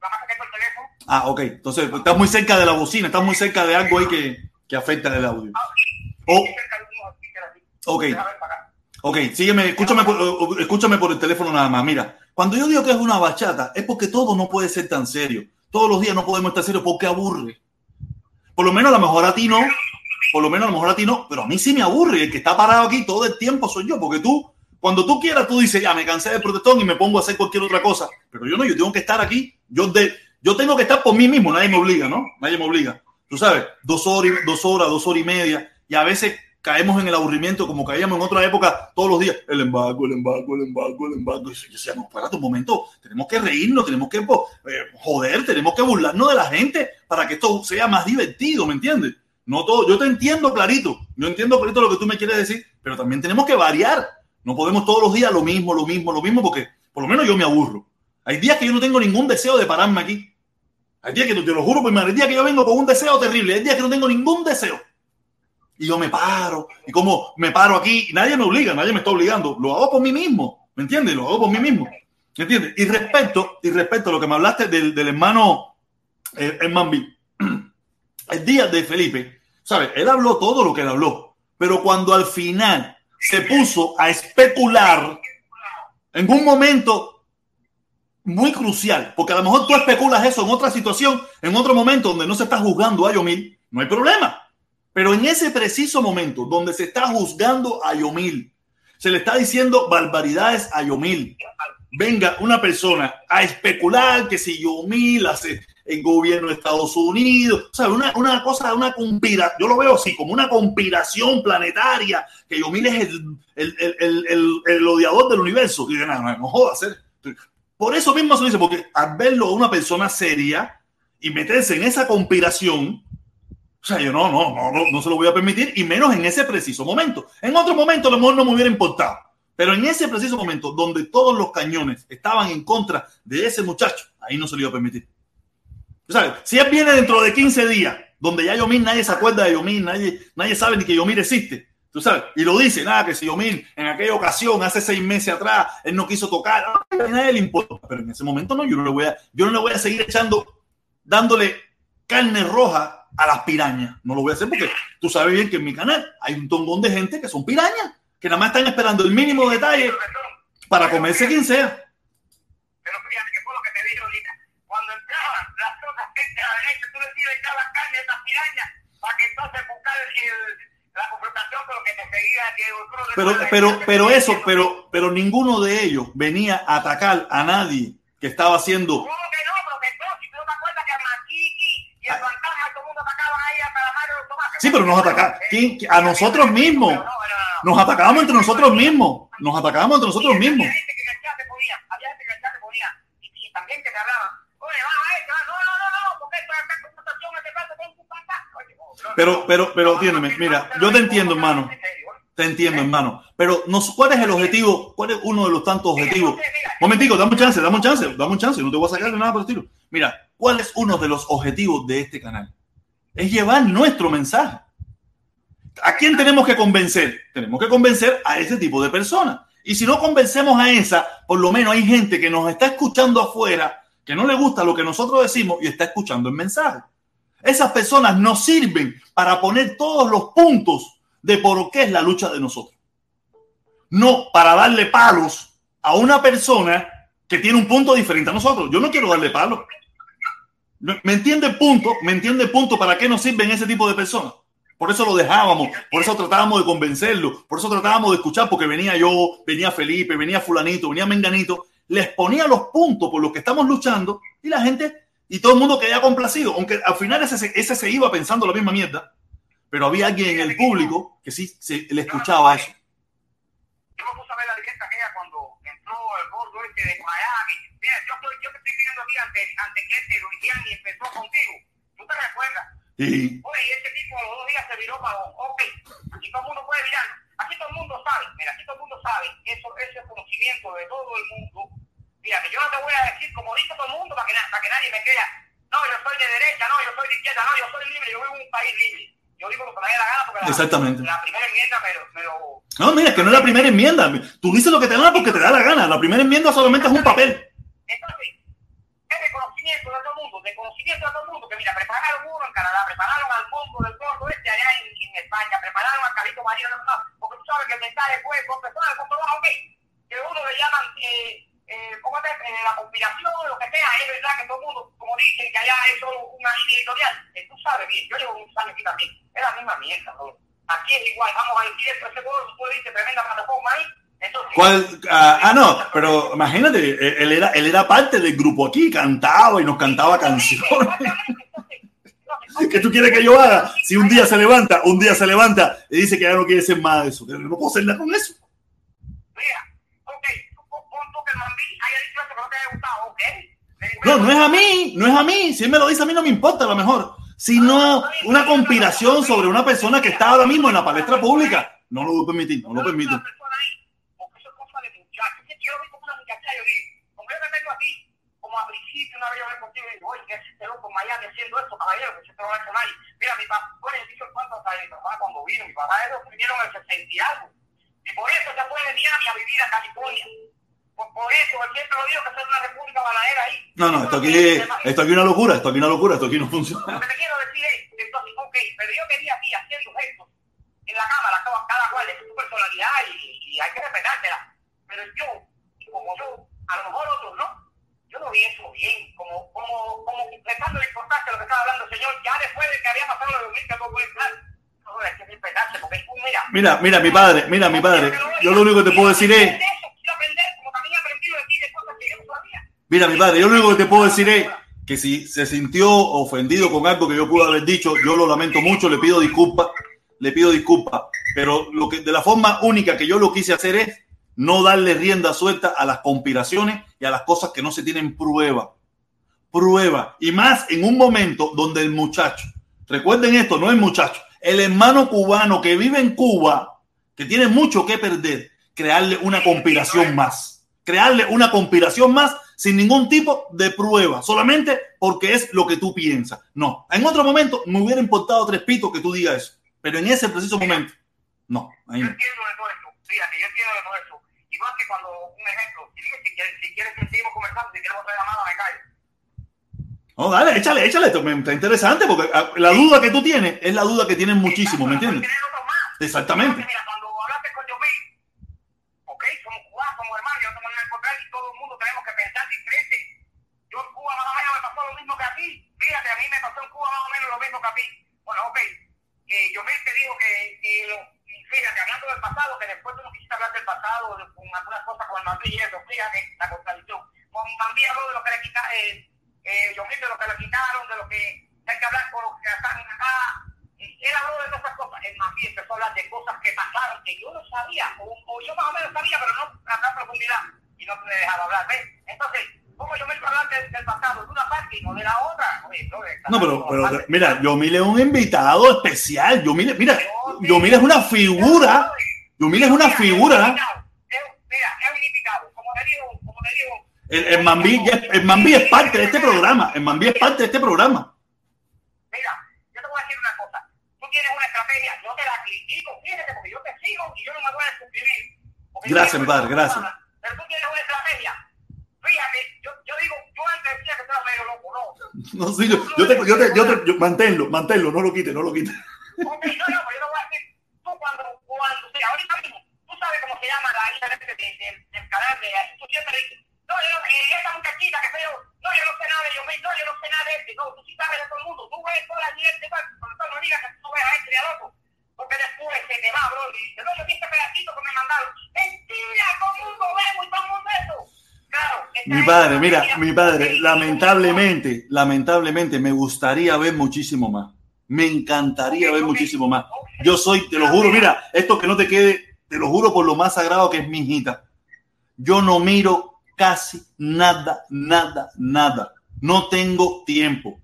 nada más que tengo el teléfono. Ah, ok. Entonces, estás muy cerca de la bocina, estás muy cerca de algo ahí que, que afecta el audio. Oh, ok. Ok, sígueme, escúchame por, escúchame por el teléfono nada más. Mira, cuando yo digo que es una bachata, es porque todo no puede ser tan serio. Todos los días no podemos estar serios porque aburre. Por lo menos a lo mejor a ti no, por lo menos a lo mejor a ti no, pero a mí sí me aburre. El que está parado aquí todo el tiempo soy yo, porque tú, cuando tú quieras, tú dices, ya me cansé del protestón y me pongo a hacer cualquier otra cosa. Pero yo no, yo tengo que estar aquí. Yo, de, yo tengo que estar por mí mismo, nadie me obliga, ¿no? Nadie me obliga. Tú sabes, dos horas, dos horas, dos horas y media, y a veces caemos en el aburrimiento como caíamos en otra época todos los días. El embargo, el embargo, el embargo, el embargo. Y yo no, espérate un momento, tenemos que reírnos, tenemos que eh, joder, tenemos que burlarnos de la gente para que esto sea más divertido, ¿me entiendes? No todo, yo te entiendo clarito, yo entiendo clarito lo que tú me quieres decir, pero también tenemos que variar. No podemos todos los días lo mismo, lo mismo, lo mismo, porque por lo menos yo me aburro. Hay días que yo no tengo ningún deseo de pararme aquí. Hay días que te lo juro, pues, hay días que yo vengo con un deseo terrible, hay días que no tengo ningún deseo. Y yo me paro, y como me paro aquí, nadie me obliga, nadie me está obligando, lo hago por mí mismo, ¿me entiendes? Lo hago por mí mismo, ¿me entiendes? Y respecto, y a lo que me hablaste del, del hermano eh, Herman (clears throat) el día de Felipe, ¿sabes? Él habló todo lo que él habló, pero cuando al final se puso a especular, en un momento muy crucial, porque a lo mejor tú especulas eso en otra situación, en otro momento donde no se está juzgando a Yomil, no hay problema. Pero en ese preciso momento donde se está juzgando a Yomil, se le está diciendo barbaridades a Yomil. Venga una persona a especular que si Yomil hace el gobierno de Estados Unidos, o sea, una, una cosa, una conspiración, yo lo veo así, como una conspiración planetaria, que Yomil es el, el, el, el, odiador del universo. Y no, no, no jodas, por eso mismo se dice, porque al verlo a una persona seria y meterse en esa conspiración, o sea, yo no, no, no, no, no se lo voy a permitir, y menos en ese preciso momento. En otro momento a lo mejor no me hubiera importado, pero en ese preciso momento, donde todos los cañones estaban en contra de ese muchacho, ahí no se lo iba a permitir. O sea, si él viene dentro de 15 días, donde ya Yomir nadie se acuerda de Yomir, nadie, nadie sabe ni que Yomir existe, Tú sabes, y lo dice, nada, que si Yomil en aquella ocasión, hace seis meses atrás, él no quiso tocar, a nadie le importa. Pero en ese momento no, yo no le voy a, yo no le voy a seguir echando, dándole carne roja a las pirañas. No lo voy a hacer porque tú sabes bien que en mi canal hay un tongón de gente que son pirañas, que nada más están esperando el mínimo detalle para comerse quien sea. Pero fíjate que fue lo que te dije ahorita. Cuando entraban las otras gente a la derecha, tú les ibas a echar la carne a estas pirañas para que entonces buscar el la confrontación con lo que te seguía pero pero pero eso pero pero ninguno de ellos venía a atacar a nadie que estaba haciendo ¿Cómo que no? Pero que no, si tú no te acuerdas que a y a Sí, pero nos atacaban a nosotros mismos. Nos atacábamos entre nosotros mismos. Nos atacábamos entre nosotros mismos. Pero, pero, pero, entiéndeme, mira, yo te entiendo, hermano. Te entiendo, hermano. Pero no, ¿cuál es el objetivo? ¿Cuál es uno de los tantos objetivos? Momentico, dame un chance, dame un chance, dame un chance. No te voy a sacar de nada por el estilo. Mira, ¿cuál es uno de los objetivos de este canal? Es llevar nuestro mensaje. ¿A quién tenemos que convencer? Tenemos que convencer a ese tipo de personas. Y si no convencemos a esa, por lo menos hay gente que nos está escuchando afuera, que no le gusta lo que nosotros decimos y está escuchando el mensaje. Esas personas nos sirven para poner todos los puntos de por qué es la lucha de nosotros. No para darle palos a una persona que tiene un punto diferente a nosotros. Yo no quiero darle palos. ¿Me entiende el punto? ¿Me entiende punto para qué nos sirven ese tipo de personas? Por eso lo dejábamos, por eso tratábamos de convencerlo, por eso tratábamos de escuchar, porque venía yo, venía Felipe, venía fulanito, venía Menganito, les ponía los puntos por los que estamos luchando y la gente y todo el mundo quedaba complacido, aunque al final ese, ese se iba pensando la misma mierda, pero había alguien en el público que sí se, le escuchaba eso Miami. Mira, yo, estoy, yo te a antes, antes que este lo hicieran y empezó contigo. ¿Tú te recuerdas? Sí. Oye, ese tipo los dos días se viró para ok, aquí todo el mundo puede mirar. Aquí todo el mundo sabe, mira, aquí todo el mundo sabe, eso, ese conocimiento de todo el mundo Mira, que yo no te voy a decir, como dice todo el mundo, para que, para que nadie me crea, no, yo soy de derecha, no, yo soy de izquierda, no, yo soy libre, yo vivo en un país libre. Yo digo lo que me dé la gana porque Exactamente. La, la, primera enmienda me, me lo... No, mira, que no es la primera enmienda. Tú dices lo que te da porque te da la gana. La primera enmienda solamente es un papel. Entonces, de conocimiento de todo el mundo, de conocimiento de todo el mundo, que mira, prepararon uno en Canadá, prepararon al mundo del gordo este allá en, España, prepararon a Carlito María, no, porque tú sabes que el mensaje fue con personas, con trabajo, ok, que uno le llaman... Eh, eh, ¿cómo te, eh, la conspiración, lo que sea, es verdad que todo el mundo, como dicen, que allá es solo una línea editorial. Eh, tú sabes bien, yo llevo muchos años aquí también, es la misma mierda, ¿no? Aquí es igual, vamos a decir esto, ese pueblo, tú dices, tremenda plataforma ahí. ¿Cuál? Ah, ah, no, pero imagínate, él era, él era parte del grupo aquí, cantaba y nos cantaba canciones. ¿Qué tú quieres que yo haga? Si un día se levanta, un día se levanta y dice que ya no quiere ser más de eso, no puedo hacer nada con eso. Mira, ok, pon tú que haya dicho que no te haya gustado, ok. No, no es a mí, no es a mí. Si él me lo dice a mí no me importa a lo mejor. Sino una conspiración sobre una persona que está ahora mismo en la palestra pública. No lo voy a permitir, no lo permito. Porque eso es cosa de muchachos. Yo lo vi como una muchacha, yo digo, como yo te tengo aquí, como a principio una vez yo hablé contigo y digo, oye, que ese loco en Miami haciendo esto, caballero, que eso no lo ha hecho nadie. Mira, mi papá, bueno, yo dicho cuánto hasta mi papá cuando vino, mi papá ellos vinieron en el 60 y algo. Y por eso se fue de Miami a vivir a California. Por, por eso, él siempre lo dijo que es una república baladera ahí. No, no, esto aquí, esto aquí es una locura, esto aquí es una locura, esto aquí no funciona. (laughs) mira. Mira, mi padre, mira, mi padre, yo lo único que te puedo decir es... Mira, mi padre, yo lo único que te puedo decir es que si se sintió ofendido con algo que yo pude haber dicho, yo lo lamento mucho, le pido disculpas, le pido disculpas, pero lo que de la forma única que yo lo quise hacer es no darle rienda suelta a las conspiraciones y a las cosas que no se tienen prueba. Prueba. Y más en un momento donde el muchacho, recuerden esto, no el muchacho, el hermano cubano que vive en Cuba, que tiene mucho que perder, crearle una conspiración más. Crearle una conspiración más sin ningún tipo de prueba, solamente porque es lo que tú piensas. No, en otro momento me hubiera importado tres pitos que tú digas eso, pero en ese preciso momento. No, fíjate, yo entiendo de todo. Igual que cuando, un ejemplo, si, quieres, si quieres que seguimos conversando, si otra llamada, me callo. No, dale, échale, échale, está interesante porque ah, la duda que tú tienes es la duda que tienen muchísimo, ¿me entiendes? Exactamente. Mira, cuando hablaste con Yomil, ok, somos cubanos, somos hermanos, yo somos encontrar y todo el mundo tenemos que pensar diferente. Yo en Cuba más o menos me pasó lo mismo que a ti. Fíjate, a mí me pasó en Cuba más o menos lo mismo que a ti. Bueno, ok, eh, Yomil te dijo que, que fíjate, hablando del pasado, que después tú no quisiste hablar del pasado, con algunas cosas con el Madrid y eso, fíjate, la contradicción. Con Bambi habló de lo que le quitaron, eh, eh, Yomil de lo que le quitaron, de lo que hay que hablar con los que están acá él habló de otras cosas, él más bien empezó a hablar de cosas que pasaron, que yo no sabía, o, yo más o menos sabía, pero no a tal profundidad, y no me dejaba hablar, ¿ves? Entonces, ¿cómo yo me a hablar del, pasado de una parte y no de la otra? no, pero, pero mira, Yomil es un invitado especial, Yomil, mira, Yomil es una figura, Yomil es una figura. Mira, es un invitado, como te digo, como te digo. El, el, Mambí, el Mambí es parte de este programa, el Mambí es parte de este programa. yo te la critico, fíjate, porque yo te sigo y yo no me voy a suscribir. Gracias, padre, gracias. Pero tú tienes una estrategia. Fíjate, yo, yo digo, yo antes decía que estaba medio loco, no. (laughs) No, sí, yo, yo, te, yo, te, yo, te, yo, manténlo, manténlo, no lo quite, no lo quite. Ok, no, no, pero yo te voy a decir, tú cuando, cuando, sí, ahorita mismo, tú sabes cómo se llama la hija de, de, de, del canal de, tú siempre dices, no, yo, eh, esa muchachita que feo, no, yo no sé nada de yo, no, yo no sé nada de este, no, tú sí sabes de todo el mundo, tú ves toda la gente, cuando no digas que tú ves a este y al otro, porque después se te va, bro, y dice, no, yo vi este pedacito que me mandaron, mentira, todo el mundo vemos y todo el mundo eso. Claro, mi padre, mira, mi padre, lamentablemente, lamentablemente me gustaría ver muchísimo más. Me encantaría ver muchísimo más. Yo soy, te lo juro, mira, esto que no te quede, te lo juro por lo más sagrado que es mi hijita. Yo no miro casi nada, nada, nada. No tengo tiempo.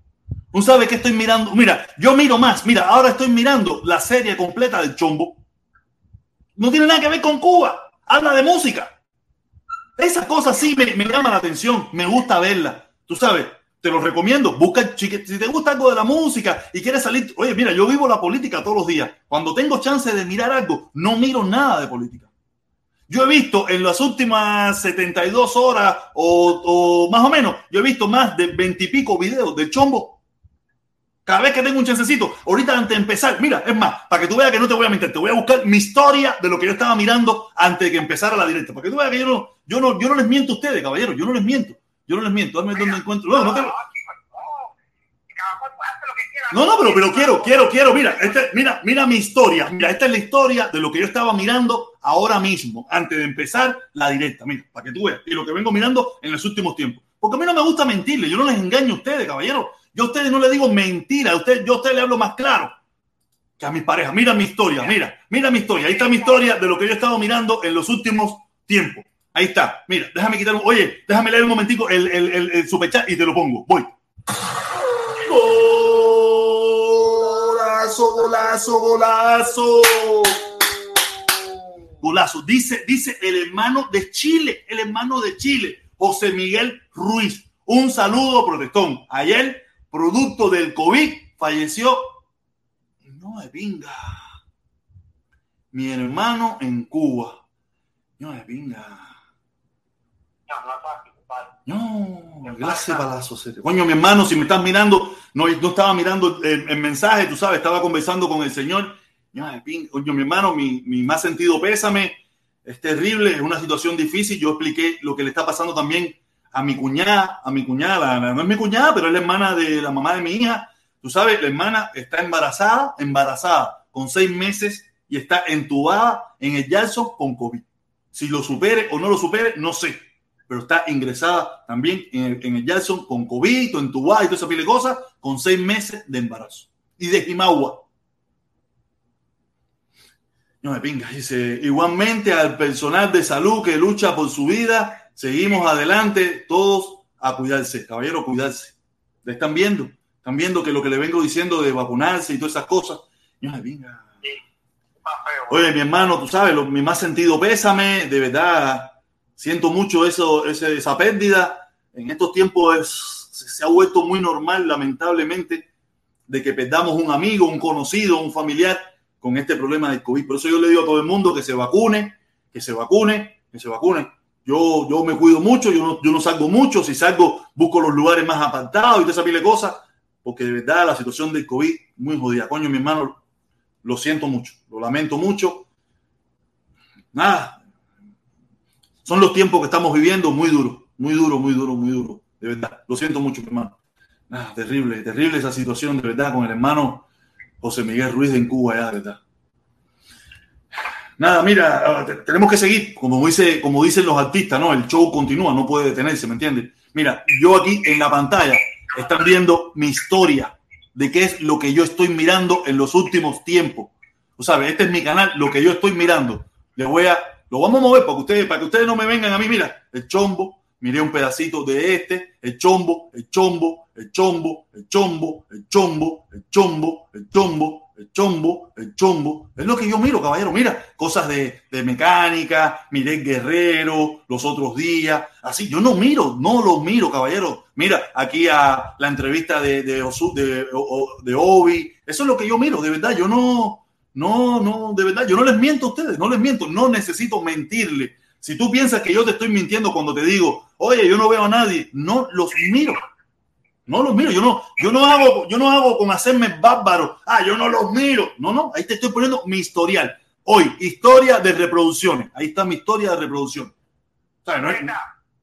¿Un sabe qué estoy mirando? Mira, yo miro más. Mira, ahora estoy mirando la serie completa del Chombo. No tiene nada que ver con Cuba. Habla de música. Esas cosas sí me, me llaman la atención. Me gusta verla. Tú sabes, te lo recomiendo. Busca, si te gusta algo de la música y quieres salir. Oye, mira, yo vivo la política todos los días. Cuando tengo chance de mirar algo, no miro nada de política. Yo he visto en las últimas 72 horas o, más o menos, yo he visto más de 20 y pico videos del chombo. Cada vez que tengo un chancecito, ahorita antes de empezar, mira, es más, para que tú veas que no te voy a mentir, te voy a buscar mi historia de lo que yo estaba mirando antes de que empezara la directa. Para que tú veas que yo no, yo no, yo no les miento a ustedes, caballero, yo no les miento. Yo no les miento. Dame dónde encuentro. No, no te... No, no, pero, pero quiero, quiero, quiero. Mira, este, mira, mira mi historia. Mira, esta es la historia de lo que yo estaba mirando ahora mismo, antes de empezar la directa. Mira, para que tú veas. Y lo que vengo mirando en los últimos tiempos. Porque a mí no me gusta mentirle. Yo no les engaño a ustedes, caballero. Yo a ustedes no les digo mentira. usted, yo a ustedes le hablo más claro que a mis parejas. Mira mi historia. Mira, mira mi historia. Ahí está mi historia de lo que yo he estado mirando en los últimos tiempos. Ahí está. Mira, déjame quitar un. Oye, déjame leer un momentico el, el, el, el superchat y te lo pongo. Voy. Golazo, golazo, golazo. Dice, dice el hermano de Chile, el hermano de Chile, José Miguel Ruiz. Un saludo, protestón. Ayer, producto del COVID, falleció. No es pinga. Mi hermano en Cuba. No es pinga. No, gracias balazo Coño, mi hermano, si me estás mirando, no, no estaba mirando el, mensaje, tú sabes, estaba conversando con el Señor. Coño, mi hermano, mi, mi, más sentido pésame. Es terrible, es una situación difícil. Yo expliqué lo que le está pasando también a mi cuñada, a mi cuñada, no es mi cuñada, pero es la hermana de la mamá de mi hija. Tú sabes, la hermana está embarazada, embarazada, con seis meses y está entubada en el Jackson con COVID. Si lo supere o no lo supere, no sé pero está ingresada también en el, en el Jackson con COVID, entubada y toda esa pile de cosas, con seis meses de embarazo. Y de Jimagua. No me pinga. Dice, igualmente al personal de salud que lucha por su vida, seguimos adelante, todos a cuidarse. Caballero, cuidarse. ¿Le están viendo? Están viendo que lo que le vengo diciendo de vacunarse y todas esas cosas. No me pinga. Oye, mi hermano, tú sabes, lo, mi más sentido pésame, de verdad siento mucho eso, esa pérdida. En estos tiempos se ha vuelto muy normal, lamentablemente, de que perdamos un amigo, un conocido, un familiar con este problema del COVID. Por eso yo le digo a todo el mundo que se vacune, que se vacune, que se vacune. Yo, yo me cuido mucho, yo no, yo no salgo mucho. Si salgo, busco los lugares más apartados y toda esa pile de cosas, porque de verdad la situación del COVID muy jodida. Coño, mi hermano, lo siento mucho, lo lamento mucho. Nada, son los tiempos que estamos viviendo muy duros, muy duro, muy duro, muy duro. De verdad, lo siento mucho, hermano. Nada, terrible, terrible esa situación, de verdad, con el hermano José Miguel Ruiz en Cuba, ya, de verdad. Nada, mira, ah, tenemos que seguir, como, dice, como dicen los artistas, ¿no? El show continúa, no puede detenerse, ¿me entiendes? Mira, yo aquí en la pantalla están viendo mi historia de qué es lo que yo estoy mirando en los últimos tiempos. Tú sabes, este es mi canal, lo que yo estoy mirando. Le voy a, lo vamos a mover para que ustedes, para que ustedes no me vengan a mí, mira, el chombo, miré un pedacito de este, el chombo, el chombo, el chombo, el chombo, el chombo, el chombo, el chombo, el chombo, el chombo. Es lo que yo miro, caballero. Mira, cosas de, mecánica, miré Guerrero los otros días. Así, yo no miro, no lo miro, caballero. Mira, aquí a la entrevista de, de, de, de Obi. Eso es lo que yo miro, de verdad. Yo no, no, no, de verdad. Yo no les miento a ustedes, no les miento. No necesito mentirle. Si tú piensas que yo te estoy mintiendo cuando te digo, oye, yo no veo a nadie, no los miro. No los miro, yo no, yo no hago, yo no hago con hacerme bárbaro. Ah, yo no los miro. No, no, ahí te estoy poniendo mi historial. Hoy, historia de reproducciones. Ahí está mi historia de reproducción. no,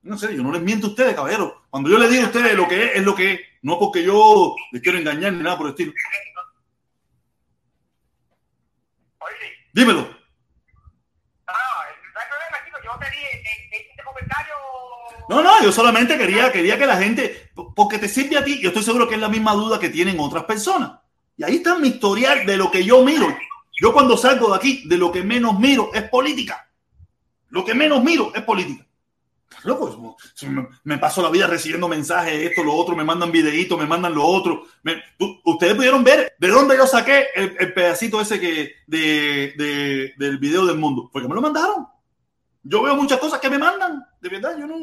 no, sé, yo no les miento a ustedes, caballero. Cuando yo les digo a ustedes lo que es, es lo que es. No porque yo les quiero engañar ni nada por el estilo. Dímelo. No, no, yo solamente quería, quería que la gente, porque te sirve a ti, yo estoy seguro que es la misma duda que tienen otras personas. Y ahí está mi historial de lo que yo miro. Yo cuando salgo de aquí, de lo que menos miro es política. Lo que menos miro es política. Me, paso la vida recibiendo mensajes, esto, lo otro, me mandan videitos, me mandan lo otro. ustedes pudieron ver de dónde yo saqué el, pedacito ese que de, del video del mundo. Porque me lo mandaron. Yo veo muchas cosas que me mandan, de verdad, yo no,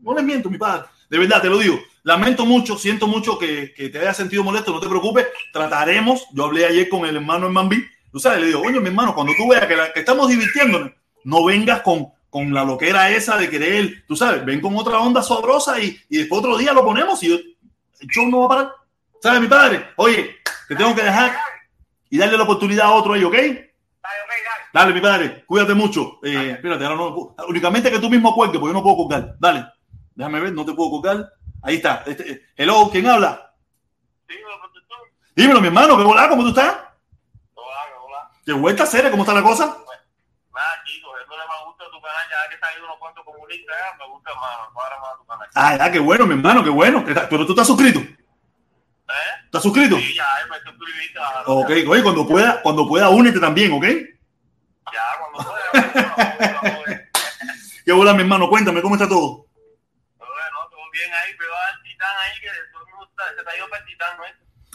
no, les miento, mi padre. De verdad, te lo digo. Lamento mucho, siento mucho que, que, te haya sentido molesto, no te preocupes, trataremos. Yo hablé ayer con el hermano en Mambí, tú sabes, le digo, oye, mi hermano, cuando tú veas que, que estamos divirtiéndonos, no vengas con, con la loquera esa de querer, tú sabes, ven con otra onda sabrosa y, y después otro día lo ponemos y yo, el show no va a parar. ¿Sabes, mi padre? Oye, te tengo que dejar y darle la oportunidad a otro ahí, ¿ok? Dale, mi padre, cuídate mucho. Eh, espérate, ahora no, únicamente que tú mismo cuelgues, porque yo no puedo colgar. Dale, déjame ver, no te puedo colgar. Ahí está. Este, eh, hello, ¿quién habla? Dímelo, mi hermano, ¿qué hola? ¿Cómo tú estás? Hola, hola. ¿Qué vuelta seria? ¿Cómo está la cosa? Nada, chico, eso me gusta tu canal, ya que está ahí unos cuantos comunistas, me gusta más, ahora más tu canal. Ah, ya, qué bueno, mi hermano, qué bueno. Pero tú estás suscrito. ¿Eh? ¿Estás suscrito? Sí, ya, me suscribí. Ok, oye, cuando pueda, cuando pueda, únete también, ¿ok? Ya, cuando pueda. (laughs) Qué bola, mi hermano. Cuéntame, ¿cómo está todo? Bueno, todo bien ahí, pero al titán ahí que todo el mundo se cayó para el titán, ¿no?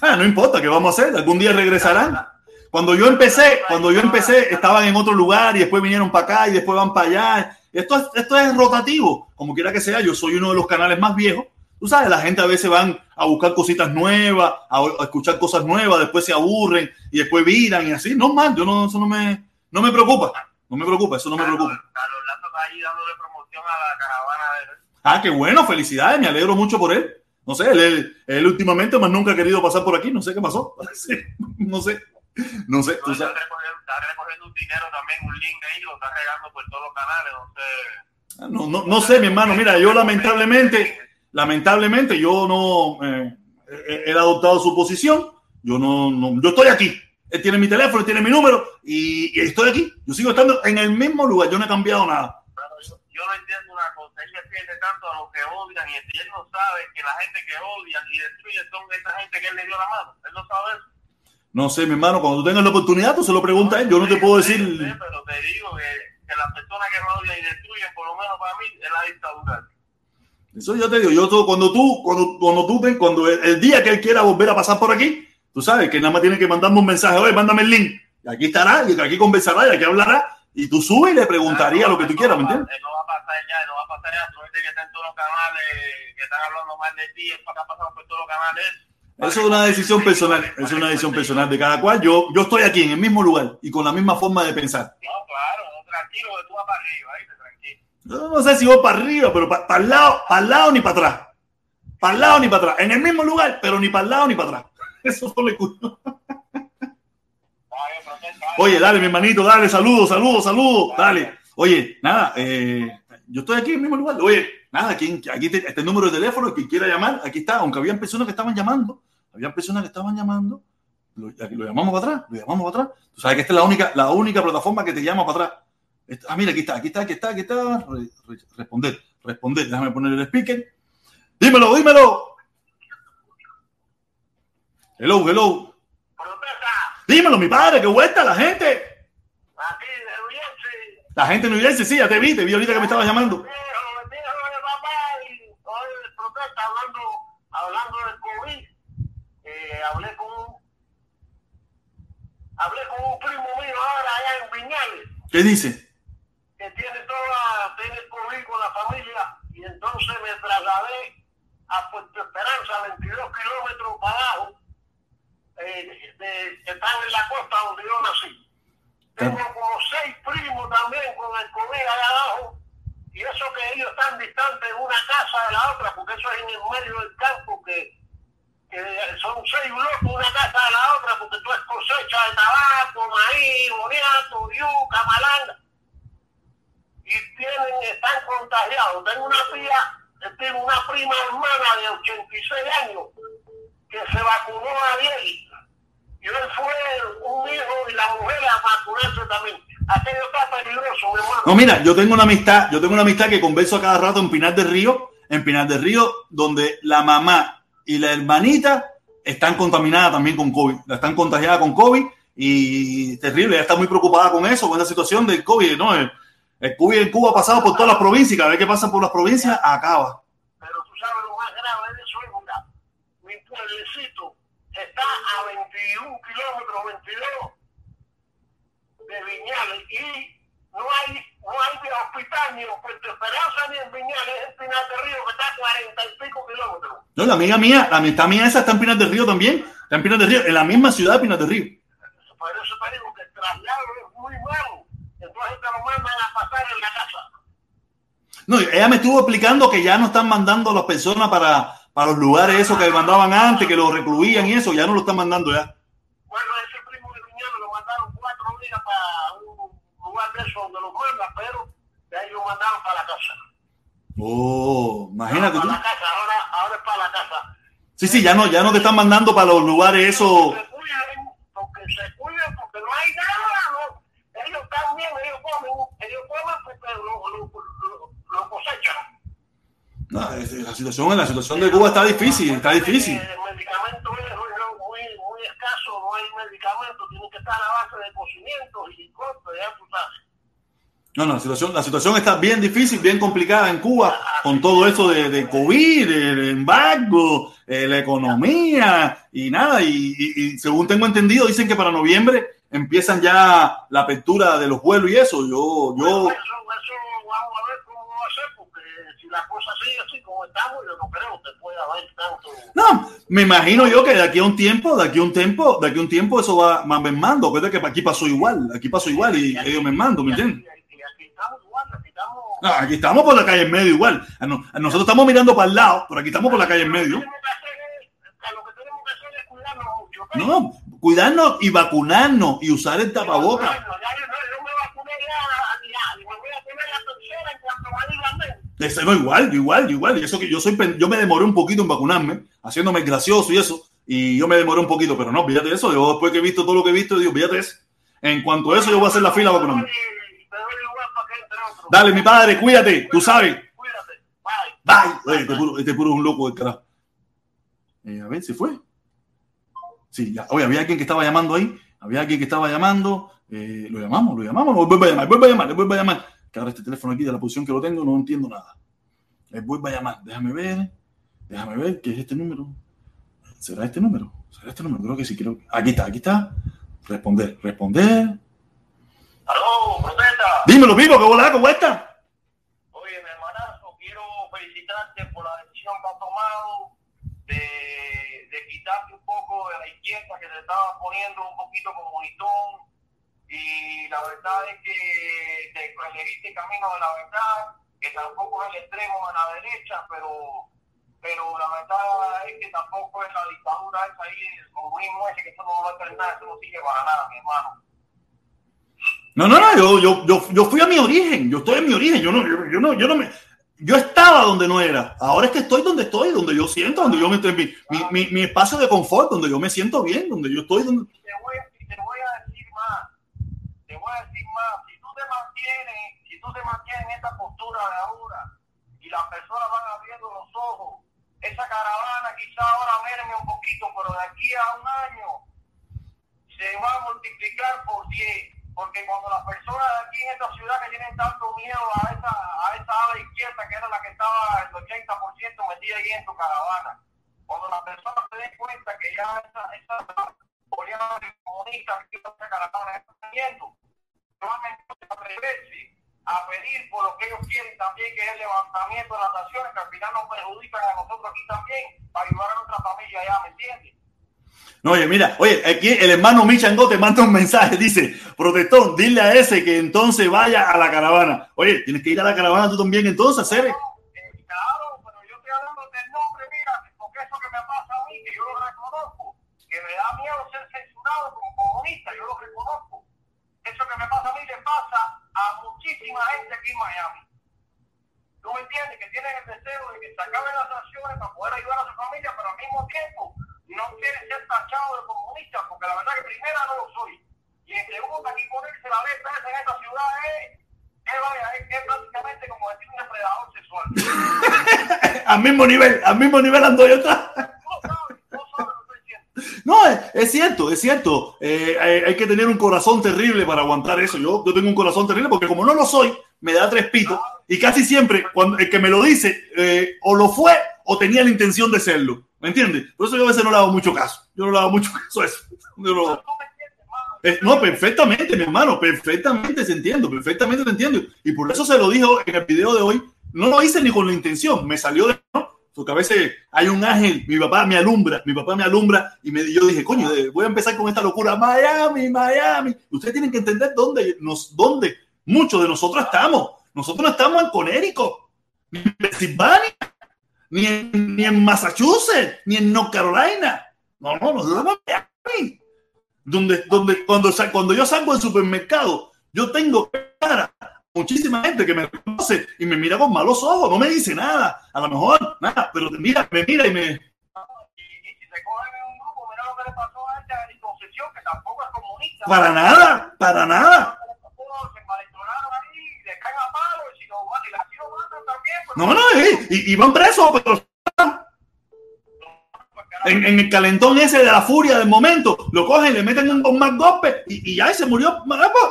Ah, no importa, ¿qué vamos a hacer? Algún día regresarán. Cuando yo empecé, cuando yo empecé, estaban en otro lugar y después vinieron para acá y después van para allá. Esto es, esto es rotativo, como quiera que sea. Yo soy uno de los canales más viejos. Tú sabes, la gente a veces van a buscar cositas nuevas, a, escuchar cosas nuevas, después se aburren y después viran y así. No mal, yo no, eso no me, no me preocupa, no me preocupa, eso no me preocupa. Carlos está ahí dándole promoción a la caravana de Ah, qué bueno, felicidades, me alegro mucho por él. No sé, él, él, últimamente más nunca ha querido pasar por aquí, no sé qué pasó. (laughs) no sé, (laughs) no sé. Tú sabes. Está, recogiendo, un dinero también, un link ahí, lo está regando por todos los canales, no sé. Ah, no, no, no sé, mi hermano, mira, yo lamentablemente, lamentablemente, yo no eh, he, adoptado su posición. Yo no, no, yo estoy aquí, él tiene mi teléfono, él tiene mi número y, estoy aquí. Yo sigo estando en el mismo lugar, yo no he cambiado nada. yo, no entiendo una cosa, él defiende tanto a los que odian y él no sabe que la gente que odian y destruyen son esa gente que él le dio la mano. Él no sabe eso. No sé, mi hermano, cuando tú tengas la oportunidad, tú se lo preguntas a él. Yo no te puedo decir. pero te digo que, que las personas que me odian y destruyen, por lo menos para mí, es la dictadura. Eso yo te digo, yo todo, cuando tú, cuando, cuando tú, cuando el día que él quiera volver a pasar por aquí, Tú sabes que nada más tiene que mandarme un mensaje, oye, mándame el link. Y aquí estará, y aquí conversará, y aquí hablará. Y tú subes y le preguntaría lo que tú quieras, ¿me entiendes? No va a pasar ya, no va a pasar ya. Tú que está en todos los canales, que están hablando mal de ti, es para pasar por todos los canales. Eso es una decisión personal, es una decisión personal de cada cual. Yo, yo estoy aquí en el mismo lugar y con la misma forma de pensar. No, claro, tranquilo que tú vas para arriba, ahí tranquilo. Yo no sé si voy para arriba, pero para, para el lado, para el lado ni para atrás. Para el lado ni para atrás. En el mismo lugar, pero ni para el lado ni para atrás. (laughs) Eso le cuento. Oye, dale, mi hermanito, dale, saludos, saludos, saludos, dale. Oye, nada, eh, yo estoy aquí en el mismo lugar. Oye, nada, aquí, aquí te, este número de teléfono, quien quiera llamar, aquí está, aunque habían personas que estaban llamando, habían personas que estaban llamando, lo, lo llamamos para atrás, lo llamamos para atrás. Tú sabes que esta es la única, la única plataforma que te llama para atrás. Ah, mira, aquí está, aquí está, aquí está, aquí está. Re, re, responder, responder. Déjame poner el speaker. Dímelo, dímelo. Hello, hello. Dímelo, mi padre, que vuelta la gente. La gente de New Jersey, sí, ya te vi, te vi ahorita que me estabas llamando. Viejo, el viejo de papá y hoy protesta hablando, hablando del COVID. Eh, hablé con un, hablé con un primo mío ahora allá en Viñales, ¿Qué dice? que tiene toda, tiene COVID con la familia, y entonces me trasladé a Puerto Esperanza, 22 kilómetros para abajo, eh, de, que están en la costa donde yo nací. Tengo como seis primos también con el COVID allá abajo, y eso que ellos están distantes una casa de la otra, porque eso es en el medio del campo, que, que son seis bloques una casa de la otra, porque tú es cosecha de tabaco, maíz, boniato, yuca, malanga, y tienen, están contagiados. Tengo una tía, tengo una prima hermana de 86 años que se vacunó ayer y él fue un hijo y la mujer a vacunarse también. Aquello está peligroso, mi hermano. No, mira, yo tengo una amistad, yo tengo una amistad que converso a cada rato en Pinar del Río, en Pinar del Río, donde la mamá y la hermanita están contaminadas también con COVID, la están contagiadas con COVID y terrible, ella está muy preocupada con eso, con la situación del COVID, ¿no? El, el COVID en Cuba ha pasado por todas las provincias, cada vez que pasan por las provincias, acaba. Pero tú sabes lo más grave de eso es, mi pueblecito está a 21 kilómetros, 22 de Viñales y no hay, no hay hospital ni Puerto Esperanza ni en Viñales, es en Pinar del Río que está a 40 y pico kilómetros. No, la amiga mía, la amistad mía esa está en Pinar del Río también, está en Pinar del Río, en la misma ciudad de Pinar del Río. Por eso te digo que el traslado es muy malo. Entonces te lo mandan a pasar en la casa. No, ella me estuvo explicando que ya no están mandando a las personas para, para los lugares esos que mandaban antes, que los recluían y eso, ya no lo están mandando ya. Bueno, ese primo de Viñales lo mandaron cuatro días para un lugar de eso donde lo mandan, pero de ahí lo mandaron para la casa. Oh, imagínate tú. Para la casa, ahora, ahora es para la casa. Sí, sí, ya no, ya no te están mandando para los lugares esos. Se cuiden, porque se cuiden, porque no hay nada, no. Ellos están bien, ellos comen, ellos comen porque lo, lo, lo, cosechan. No, la situación, la situación de Cuba está difícil, está difícil. El medicamento es muy, muy escaso, no hay medicamento, tiene que estar a base de cocimientos y cosas, ya tú sabes. No, no, la situación, la situación está bien difícil, bien complicada en Cuba, con todo eso de, de COVID, el embargo, eh, la economía y nada. Y, y- y según tengo entendido, dicen que para noviembre empiezan ya la apertura de los vuelos y eso. Yo, yo, Eso, eso vamos a ver cómo va a ser, porque si la cosa sigue así como estamos, yo no creo que pueda haber tanto. no, me imagino yo que de aquí a un tiempo, de aquí a un tiempo, de aquí a un tiempo eso va más mermando. Acuérdate que aquí pasó igual, aquí pasó igual y ellos mermando, ¿me entiendes? Y, y aquí estamos igual, aquí estamos. No, aquí estamos por la calle en medio igual. A no- a nosotros estamos mirando para el lado, pero aquí estamos por la calle en medio. No, cuidarnos y vacunarnos y usar el tapabocas. No- igual, igual, igual. Y eso que yo soy, yo me demoré un poquito en vacunarme, haciéndome gracioso y eso. Y yo me demoré un poquito, pero no, fíjate eso. Yo después que he visto todo lo que he visto, digo, fíjate eso. En cuanto a eso, yo voy a hacer la fila vacunarme. Dale, mi padre, cuídate, tú sabes. Cuídate. Bye. Bye. Oye, este puro, este puro es un loco del carajo. Eh, a ver, ¿se fue? Sí, ya. Oye, había alguien que estaba llamando ahí. Había alguien que estaba llamando. Eh, lo llamamos, lo llamamos. Lo vuelvo a llamar, vuelvo a llamar, le vuelvo a llamar. Que ahora este teléfono aquí de la posición que lo tengo no entiendo nada. Le vuelvo a llamar. Déjame ver. Déjame ver qué es este número. ¿Será este número? ¿Será este número? Creo que sí. Creo. Aquí está, aquí está. Responder, responder. Aló, Dímelo, vivo, que volá, ¿cómo está? Oye, mi hermanazo, quiero felicitarte por la decisión que has tomado de, de quitarte que te estaba poniendo un poquito como monitón y la verdad es que te preferiste camino de la verdad, que tampoco es el extremo a la derecha, pero pero la verdad es que tampoco es la dictadura esa ahí, el comunismo ese, que eso no va a nada, eso no sirve para nada, mi hermano. No, no, no, yo, yo, yo, yo fui a mi origen, yo estoy en mi origen, yo no, yo, yo no, yo no me, yo estaba donde no era. Ahora es que estoy donde estoy, donde yo siento, donde yo me estoy, mi, mi, espacio de confort, donde yo me siento bien, donde yo estoy. Donde... Te, voy, te voy a decir más, te voy a decir más. Si tú te mantienes, si tú te mantienes en esta postura de ahora y las personas van abriendo los ojos, esa caravana quizá ahora merme un poquito, pero de aquí a un año se va a multiplicar por 10 porque cuando las personas aquí en esta ciudad que tienen tanto miedo a esa, a esa ala izquierda que era la que estaba el 80% metida ahí en tu caravana, cuando las personas se den cuenta que ya esa, esa oleada comunista que esa caravana está teniendo, van a atreverse a pedir por lo que ellos quieren también, que es el levantamiento de las naciones, que al final nos perjudican a nosotros aquí también, para ayudar a nuestra familia allá, ¿me entiendes? No, oye, mira, oye, aquí el hermano Michango te manda un mensaje, dice, protestón, dile a ese que entonces vaya a la caravana. Oye, tienes que ir a la caravana tú también entonces, eh, claro, pero yo estoy hablando del nombre, mira, porque eso que me pasa a mí, que yo lo reconozco, que me da miedo ser censurado como comunista, yo lo reconozco. Eso que me pasa a mí le pasa a muchísima gente aquí en Miami. ¿Tú me entiendes? Que tienen el deseo de que se acaben las sanciones para poder ayudar a su familia, pero al mismo tiempo no quieren ser tachados de comunistas, porque la verdad que primera no lo soy. Y en segundo, aquí ponerse la esa en esta ciudad es, es, vaya, es, prácticamente como decir un depredador sexual. (laughs) al mismo nivel, al mismo nivel ando yo atrás. No, es, es cierto, es cierto. Eh, hay, hay, que tener un corazón terrible para aguantar eso. Yo, yo tengo un corazón terrible porque como no lo soy, me da tres pitos. Y casi siempre, cuando el que me lo dice, eh, o lo fue o tenía la intención de serlo. ¿Me entiendes? Por eso yo a veces no le hago mucho caso. Yo no le hago mucho (laughs) caso a eso. Eh, no, perfectamente, mi hermano, perfectamente se entiendo, perfectamente te entiendo. Y por eso se lo dijo en el video de hoy. No lo hice ni con la intención, me salió de... ¿no? Porque a veces hay un ángel, mi papá me alumbra, mi papá me alumbra y yo dije, coño, voy a empezar con esta locura, Miami, Miami. Ustedes tienen que entender dónde, nos, dónde muchos de nosotros estamos. Nosotros no estamos en Conérico, ni en Pensilvania, ni en, ni en Massachusetts, ni en North Carolina. No, no, nosotros Miami. Donde, donde cuando, cuando yo salgo del supermercado, yo tengo cara muchísima gente que me conoce y me mira con malos ojos, no me dice nada, a lo mejor nada, pero te mira, me mira y me. Y, y si se cogen en un grupo, mira lo que le pasó a esta que tampoco es comunista. Para nada, para nada. Se malentonaron ahí, le caen a palo, y si no, y la si lo No, no, y, van presos, pero en, en, el calentón ese de la furia del momento, lo cogen, le meten un, más golpe y, y, ya se murió.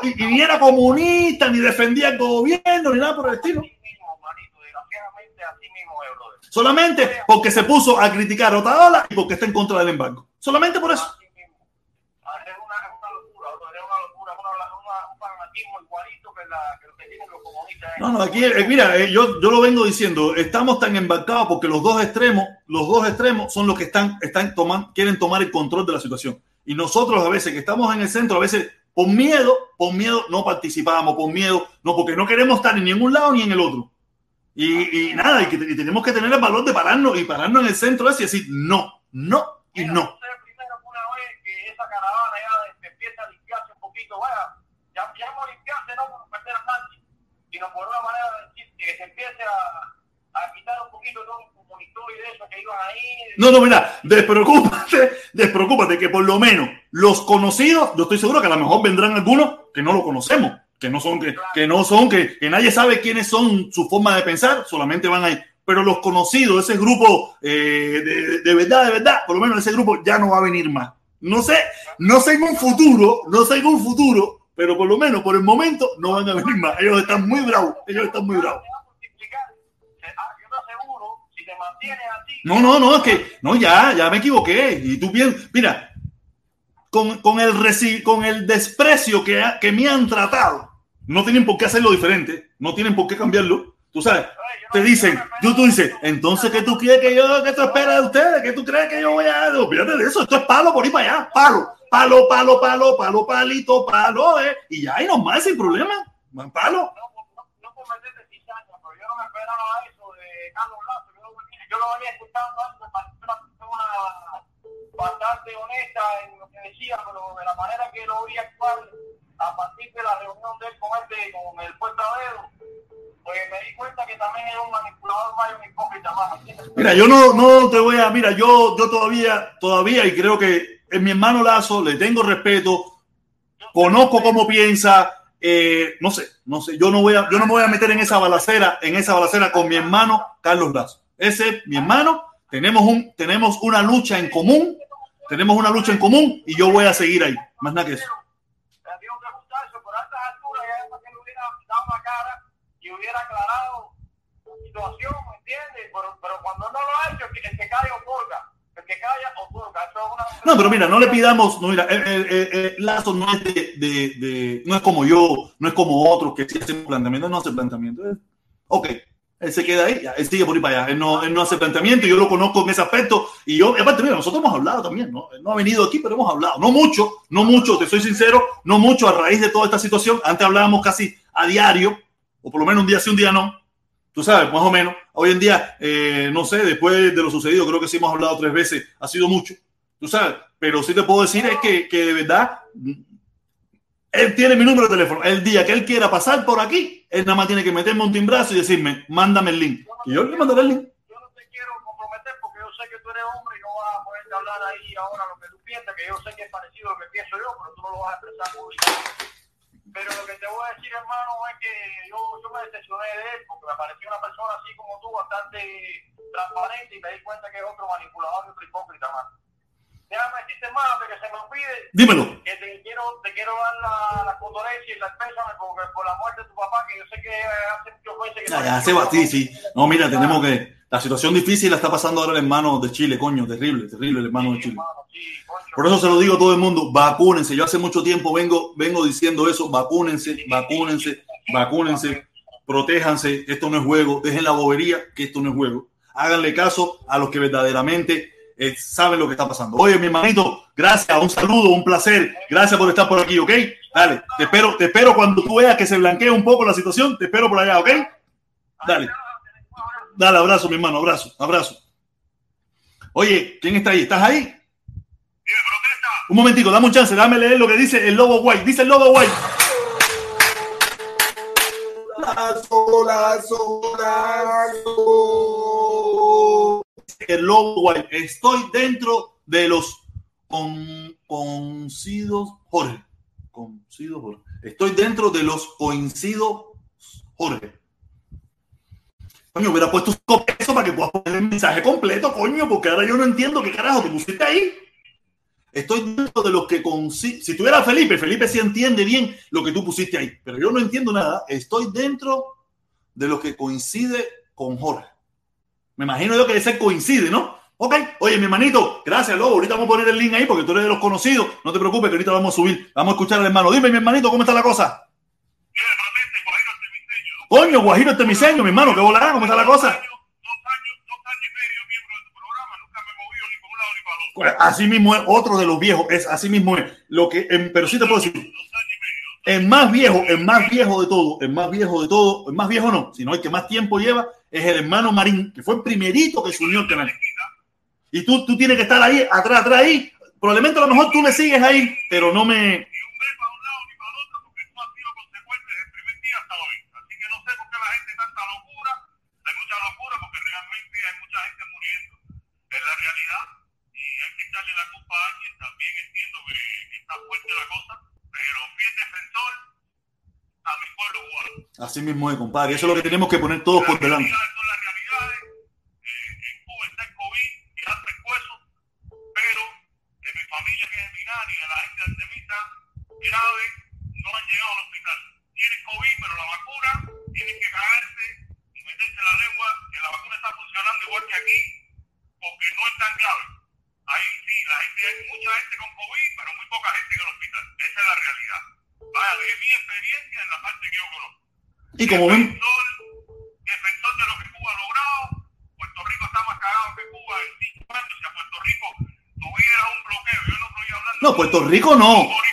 Y, y, ni era comunista, ni defendía el gobierno, ni nada por el estilo. Solamente porque se puso a criticar a Otaola y porque está en contra del embargo. Solamente por eso. Así mismo. Ah, Es una, es una locura, brother, es una locura, una, una, un fanatismo igualito que, la, que lo que tienen los comunistas. No, no, aquí, eh, mira, eh, yo, yo lo vengo diciendo, estamos tan embarcados porque los dos extremos, los dos extremos son los que están, están toman, quieren tomar el control de la situación. Y nosotros a veces que estamos en el centro, a veces por miedo, por miedo no participamos, por miedo, no, porque no queremos estar en ningún lado ni en el otro. Y, nada, y, que, y tenemos que tener el valor de pararnos y pararnos en el centro ese y decir no, no y no. usted primero que una vez que esa caravana ya empieza a limpiarse un poquito, vaya, ya, ya no limpiarse no por perder a nadie, sino por una manera de que se empiece a, a quitar un poquito todo un monitor y de eso que iban ahí. No, no, mira, despreocúpate, (laughs) despreocúpate que por lo menos los conocidos, yo estoy seguro que a lo mejor vendrán algunos que no lo conocemos, que no son, que, que no son, que, que nadie sabe quiénes son, su forma de pensar, solamente van ahí. Pero los conocidos, ese grupo eh, de, de verdad, de verdad, por lo menos ese grupo ya no va a venir más. No sé, no sé en un futuro, no sé en un futuro, pero por lo menos por el momento no van a venir más. Ellos están muy bravos, ellos están muy bravos. Ah, Yo. No, no, no, es que, no, ya, ya me equivoqué. Y tú bien, mira, con, con, el, reci- con el desprecio que, ha- que me han tratado, no tienen por qué hacerlo diferente, no tienen por qué cambiarlo. tú sabes, te dicen, tú, tú dices, entonces, ¿qué tú quieres que yo, qué tú esperas de ustedes? ¿Qué tú crees que yo voy a...? Olvídate de eso, esto es palo por ir para allá, palo, palo, palo, palo, palo, palito, palo, eh, y ya, y nomás, sin problema, palo. No, por meterte cizaña, pero yo no me esperaba eso de Carlos Lazo, yo, lo venía escuchando antes, una persona bastante honesta en lo que decía, pero de la manera que lo a actuar a partir de la reunión de él con, este, con el puertavero, pues me di cuenta que también era un manipulador más y un hipócrita más. Mira, yo no, no te voy a, mira, yo, yo todavía, todavía, y creo que en mi hermano Lazo le tengo respeto, conozco cómo piensa, eh, no sé, no sé, yo no voy a, yo no me voy a meter en esa balacera, en esa balacera con mi hermano Carlos Lazo. Ese es mi hermano, tenemos un, tenemos una lucha en común, tenemos una lucha en común y yo voy a seguir ahí, más nada que eso. situación, ¿me entiendes? Pero, pero cuando no lo ha hecho, el que cae otorga. Que calla otorga. Eso es una... No, pero mira, no le pidamos, no, mira, el, el, el, Lazo no es de, de, de, no es como yo, no es como otros que sí hacen planteamiento, no hace planteamiento. Ok, él se queda ahí, él sigue por ahí para allá, él no, él no hace planteamiento, yo lo conozco en ese aspecto, y yo, aparte, mira, nosotros hemos hablado también, ¿no? Él no ha venido aquí, pero hemos hablado, no mucho, no mucho, te soy sincero, no mucho a raíz de toda esta situación, antes hablábamos casi a diario, o por lo menos un día sí, un día no. Tú sabes, más o menos. Hoy en día, eh, no sé, después de lo sucedido, creo que sí hemos hablado tres veces, ha sido mucho. Tú sabes, pero sí te puedo decir es que, que de verdad, él tiene mi número de teléfono. El día que él quiera pasar por aquí, él nada más tiene que meterme un timbrazo y decirme, mándame el link. Y yo le mandaré el link. Yo no te quiero comprometer porque yo sé que tú eres hombre y no vas a poder hablar ahí ahora lo que tú piensas, que yo sé que es parecido a lo que pienso yo, pero tú no lo vas a expresar públicamente. Pero lo que te voy a decir, hermano, es que yo, me decepcioné de él porque me pareció una persona así como tú, bastante transparente y me di cuenta que es otro manipulador y otro hipócrita, más. Déjame decirte, hermano, de que se me olvide. Dímelo. Que te quiero, te quiero dar la, la condolencia y la pésame por, por la muerte de tu papá, que yo sé que hace muchos meses que... Ya, ya, se va, sí, sí. No, mira, tenemos que... La situación difícil la está pasando ahora el hermano de Chile, coño, terrible, terrible el hermano sí, de Chile. Hermano, sí, Por eso se lo digo a todo el mundo, vacúnense. Yo hace mucho tiempo vengo, vengo diciendo eso, vacúnense, vacúnense, vacúnense, protéjanse, esto no es juego, dejen la bobería, que esto no es juego. Háganle caso a los que verdaderamente eh, saben lo que está pasando. Oye, mi hermanito, gracias, un saludo, un placer. Gracias por estar por aquí, ¿ok? Dale, te espero, te espero cuando tú veas que se blanquee un poco la situación, te espero por allá, ¿ok? Dale. Dale, abrazo, mi hermano, abrazo, abrazo. Oye, ¿quién está ahí? ¿Estás ahí? Un momentico, dame un chance, dame leer lo que dice el Lobo White. Dice el Lobo White. Lazo, lazo, lazo. El Lobo. Estoy dentro de los con, coincidos Jorge. Coincido Jorge. Estoy dentro de los coincidos Jorge. Coño, hubiera puesto eso para que puedas poner el mensaje completo, coño, porque ahora yo no entiendo qué carajo te pusiste ahí. Estoy dentro de los que con si tuviera Felipe, Felipe sí entiende bien lo que tú pusiste ahí, pero yo no entiendo nada. Estoy dentro de los que coincide con Jorge. Me imagino yo que ese coincide, ¿no? Ok, oye, mi hermanito, gracias, Lobo. Ahorita vamos a poner el link ahí porque tú eres de los conocidos. No te preocupes, que ahorita vamos a subir. Vamos a escuchar al hermano. Dime, mi hermanito, ¿cómo está la cosa? Coño, Guajiro este miseño, mi hermano, ¿qué volará? ¿Cómo está la cosa? Así mismo es otro de los viejos, es así mismo es. Lo que, pero sí te puedo decir, el más viejo, el más viejo de todo, el más viejo de todo, el más viejo no, sino el que más tiempo lleva es el hermano Marín, que fue el primerito que se unió al canal. Y tú, tú tienes que estar ahí, atrás, atrás ahí. Probablemente a lo mejor tú me sigues ahí, pero no me, la realidad y hay que echarle la culpa a alguien. También entiendo que, está fuerte la cosa, pero fiel defensor a mi pueblo cubano. Así mismo es, compadre. Eso es lo que tenemos que poner todos por delante. Son las realidades. Eh, en Cuba está el COVID y el pescuezo, pero de mi familia que es binaria y de la gente de Temita, grave, no han llegado al hospital. Tienen COVID, pero la vacuna tienen que cagarse y meterse la lengua, que la vacuna está funcionando igual que aquí porque no es tan grave. Ahí sí, la gente, hay mucha gente con COVID, pero muy poca gente en el hospital. Esa es la realidad. Vaya, es mi experiencia en la parte que yo conozco. Y como ven... defensor de lo que Cuba ha logrado. Puerto Rico está más cagado que Cuba en cinco años. Si a Puerto Rico tuviera un bloqueo, yo no estoy hablando. No, Puerto Rico no.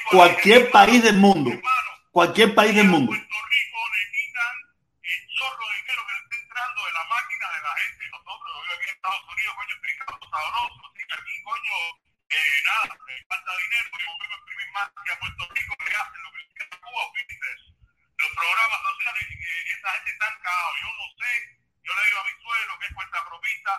Cualquier país del mundo. Cualquier país del mundo. Puerto Rico le quitan el chorro de dinero que le está entrando de la máquina de la gente. Nosotros, yo aquí en Estados Unidos, coño, explicando sabroso. Que coño, eh, nada, le falta dinero y volvemos a imprimir más que a Puerto Rico le hacen lo que quieren a Cuba, eso. Los programas sociales, eh, esa gente está cagados. Yo no sé, yo le digo a mi suegro que es cuenta propista,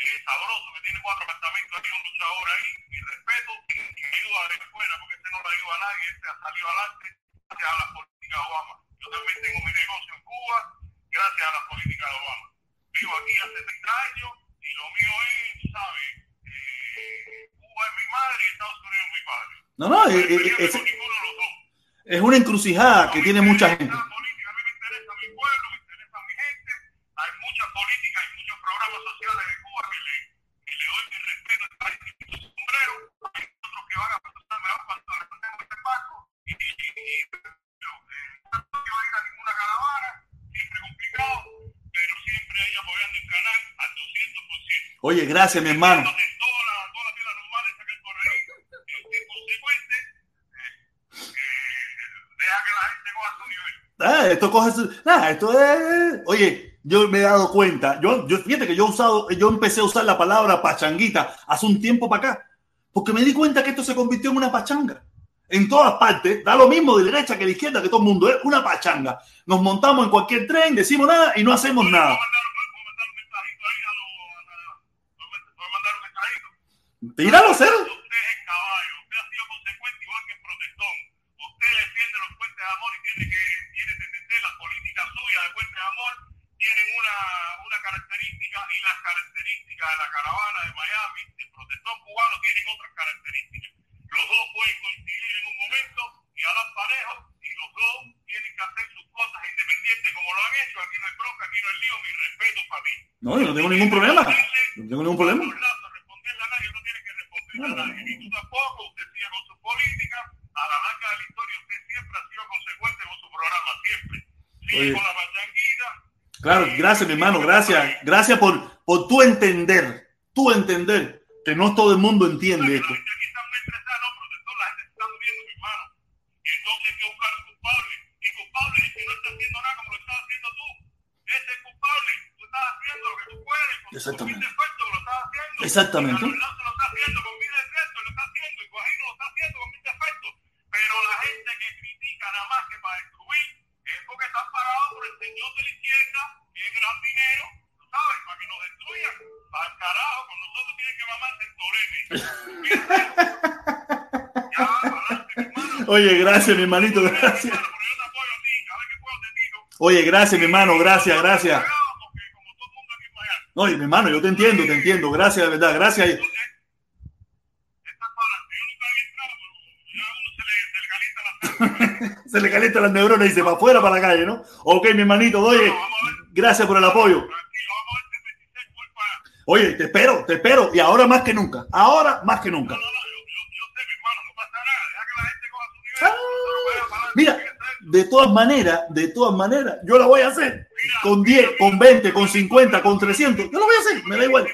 eh, sabroso, que tiene cuatro apartamentos aquí, un luchador ahí, mi respeto, y me ayuda de afuera, porque este no le ayuda a nadie, este ha salido adelante gracias a las políticas de Obama. Yo también tengo mi negocio en Cuba gracias a las políticas de Obama. Vivo aquí hace 30 años y lo mío es, ¿sabes? Cuba es mi madre y Estados Unidos es mi padre. No, no, es, me es- dos. es una encrucijada que No me tiene mucha gente. la política, a mí me interesa mi pueblo, me interesa mi gente. Hay muchas políticas y muchos programas sociales de Cuba que le, que le doy mi respeto a este sombrero. Hay otros que van a pasar mejor cuando levantemos este paso. Y, y, y pero, eh, no quiero ir a ninguna caravana, siempre complicado, pero siempre ahí apoyando el canal al 200%. Oye, gracias, mi hermano. De todas las todas las vidas normales que hay por ahí, eh, en consecuente, eh, eh, deja que la gente coja su nivel. Ah, esto coge su- ah, esto es. Oye, yo me he dado cuenta. Yo, yo fíjate que yo he usado, yo empecé a usar la palabra pachanguita hace un tiempo para acá, porque me di cuenta que esto se convirtió en una pachanga. En todas partes, da lo mismo de derecha que de izquierda, que todo el mundo es una pachanga. Nos montamos en cualquier tren, decimos nada y no hacemos nada. mandar, voy a mandar un mensajito ahí a los. a la- Voy a mandar un mensajito. Tíralo, cero. Usted es caballo, usted ha sido consecuente igual que el protestón. Usted defiende los puentes de amor y tiene que, entender las políticas suyas de puentes de amor tienen una, una característica y las características de la caravana de Miami, del protestón cubano, tienen otras características. Los dos pueden coincidir en un momento y hablar parejo y los dos tienen que hacer sus cosas independientes como lo han hecho. Aquí no hay bronca, aquí no hay lío, mi respeto para mí. No, yo no tengo ningún problema. No tengo ningún problema. Responderle a nadie, no tiene que responderle a nadie. Y tú tampoco, usted sigue con su política. A la larga de la historia, usted siempre ha sido consecuente con su programa, siempre. Sigue con la pachanguita. Claro, gracias, mi hermano, gracias. Gracias por, por tu entender, tu entender, que no todo el mundo entiende esto. gente aquí está muy estresada, no, protector, la gente se está muriendo, mi hermano. Y entonces hay que buscar un culpable. Y culpable es que no está haciendo nada como lo estás haciendo tú. Ese es culpable. Tú estás haciendo lo que tú puedes. Con Exactamente. Haciendo. Exactamente. Pero la gente que critica nada más que para destruir es porque están parados por el señor de la izquierda, que es gran dinero, tú sabes, para que nos destruyan. Para el carajo, con nosotros tienen que mamarse el torete. Ya, adelante, mi hermano. Oye, gracias, mi hermanito, gracias. Oye, gracias, mi hermano, gracias, gracias. Oye, mi hermano, yo te entiendo, te entiendo, gracias, de verdad, gracias. entonces, esta es para adelante. Yo nunca había entrado, pero ya a uno se le, se le calienta la sangre. (laughs) Se le calientan las neuronas y dice para afuera, para la calle, ¿no? Ok, mi hermanito, oye, gracias por el apoyo. Tranquilo, vamos a ver si 26 fue para... Oye, te espero, te espero, y ahora más que nunca, ahora más que nunca. La. Ah, mira. De todas maneras, de todas maneras, yo la voy a hacer. Con 10, con 20, con 50, con 300, yo lo voy a hacer, me da igual.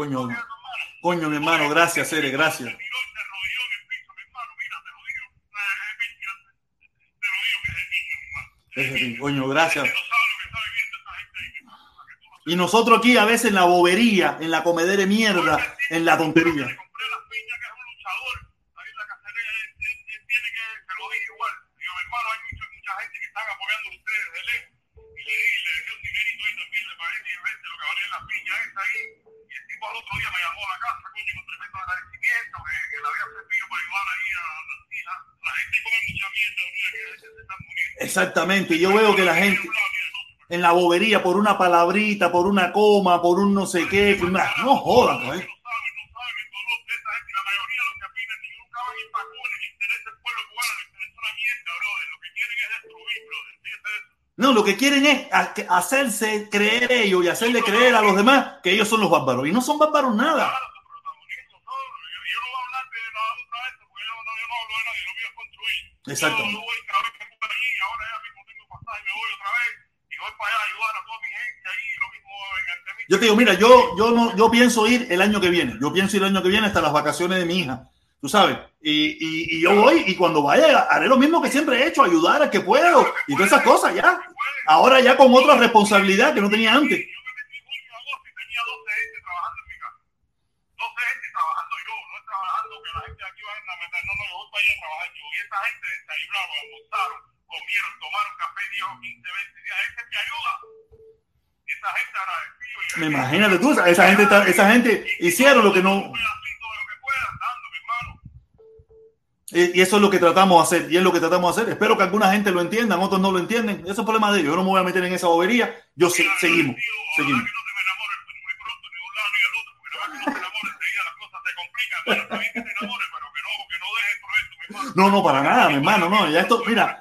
Coño, historia de tu hermana. Coño, mi hermano, gracias, Cere, gracias. Se tiró y se arrodilló en el piso, mi hermano, mira, te lo digo, eh, es mentira, te lo digo que es de niño, mi hermano. Ese, Coño, gracias. Usted no sabe lo que está viviendo esta gente ahí, mi hermano, para tú lo Y nosotros aquí a veces en la bobería, en la comedera de mierda, en la tontería tipo al otro día me llamó a la casa, coño, con tremendo agradecimiento, que, que le había servido para ayudar ahí a las hijas. La gente come mucha mierda, que se están muriendo. Exactmente, yo veo que la gente en la bobería por una palabrita, por una coma, por un no sé qué, no jodan, ¿eh? No, lo que quieren es hacerse creer ellos y hacerle creer a los demás que ellos son los bárbaros. Y no son bárbaros nada. Exacto. Yo te digo, mira, yo, yo no, yo pienso ir el año que viene. Yo pienso ir el año que viene hasta las vacaciones de mi hija. Tú sabes. Y, y, y yo voy y cuando vaya haré lo mismo que siempre he hecho, ayudar a que puedo y todas esas cosas ya. Ahora ya con otra responsabilidad que no tenía antes. comieron, tomaron café 10 o 15, 20 días. Ese te ayuda. Esa gente. Me imagínate tú, esa gente, esa gente hicieron lo que no. Y eso es lo que tratamos de hacer, y es lo que tratamos de hacer. Espero que alguna gente lo entienda, otros no lo entienden. Eso es problema de ellos. Yo no me voy a meter en esa bobería. Yo se, seguimos. seguimos. No, no, para nada, mi hermano, no. Ya esto, mira,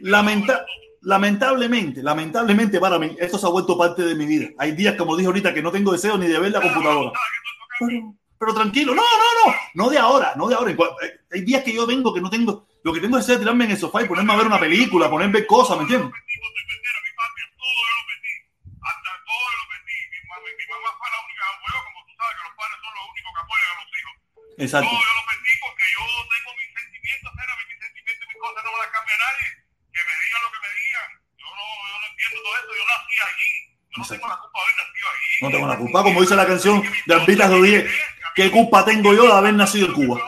lamenta, lamentablemente, lamentablemente para mí, esto se ha vuelto parte de mi vida. Hay días, como dije ahorita, que no tengo deseo ni de ver la computadora. Pero, tranquilo, no, no, no, no de ahora, no de ahora. Hay días que yo vengo que no tengo, lo que tengo es tirarme en el sofá y ponerme a ver una película, ponerme cosas, ¿me entiendes? Exacto. No, yo lo perdí porque yo tengo mis sentimientos, pero mis sentimientos, mis cosas no me las cambia nadie. Que me digan lo que me digan. Yo no, yo no entiendo todo esto. Yo nací allí. Yo no tengo la culpa de haber nacido allí. No tengo la culpa, como dice la canción de de 10. ¿Qué culpa tengo yo de haber nacido en Cuba?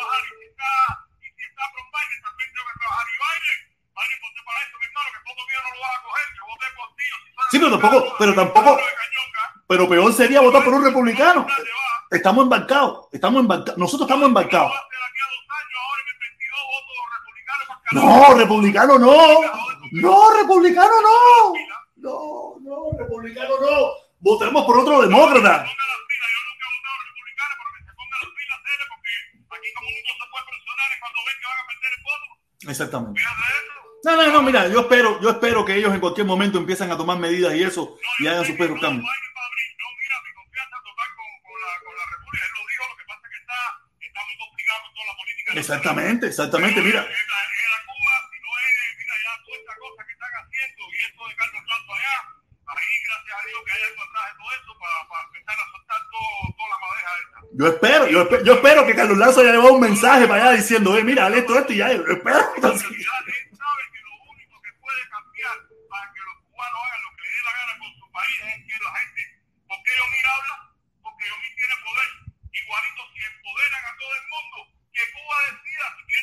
Sí, pero tampoco, pero tampoco, pero peor sería votar por un republicano. Estamos embarcados, estamos embarcados. Nosotros estamos embarcados. No, republicano no. No, republicano no. No, no, republicano no. Votemos por otro demócrata. Exactamente. No, no, no, mira, yo espero, yo espero que ellos en cualquier momento empiecen a tomar medidas y eso y hagan sus perros cambios. Exactamente, exactamente, mira. Cuba, si no es, mira, ya toda esta cosa que están haciendo y esto de Carlos Santos allá, ahí gracias a Dios que hay algo atrás de todo eso para, para empezar a Yo espero, yo espero, yo espero que Carlos Lazo haya llevado un mensaje para allá diciendo, mira, esto, esto y ya, yo espero. (laughs) Igualito si empoderan a todo el mundo que Cuba decida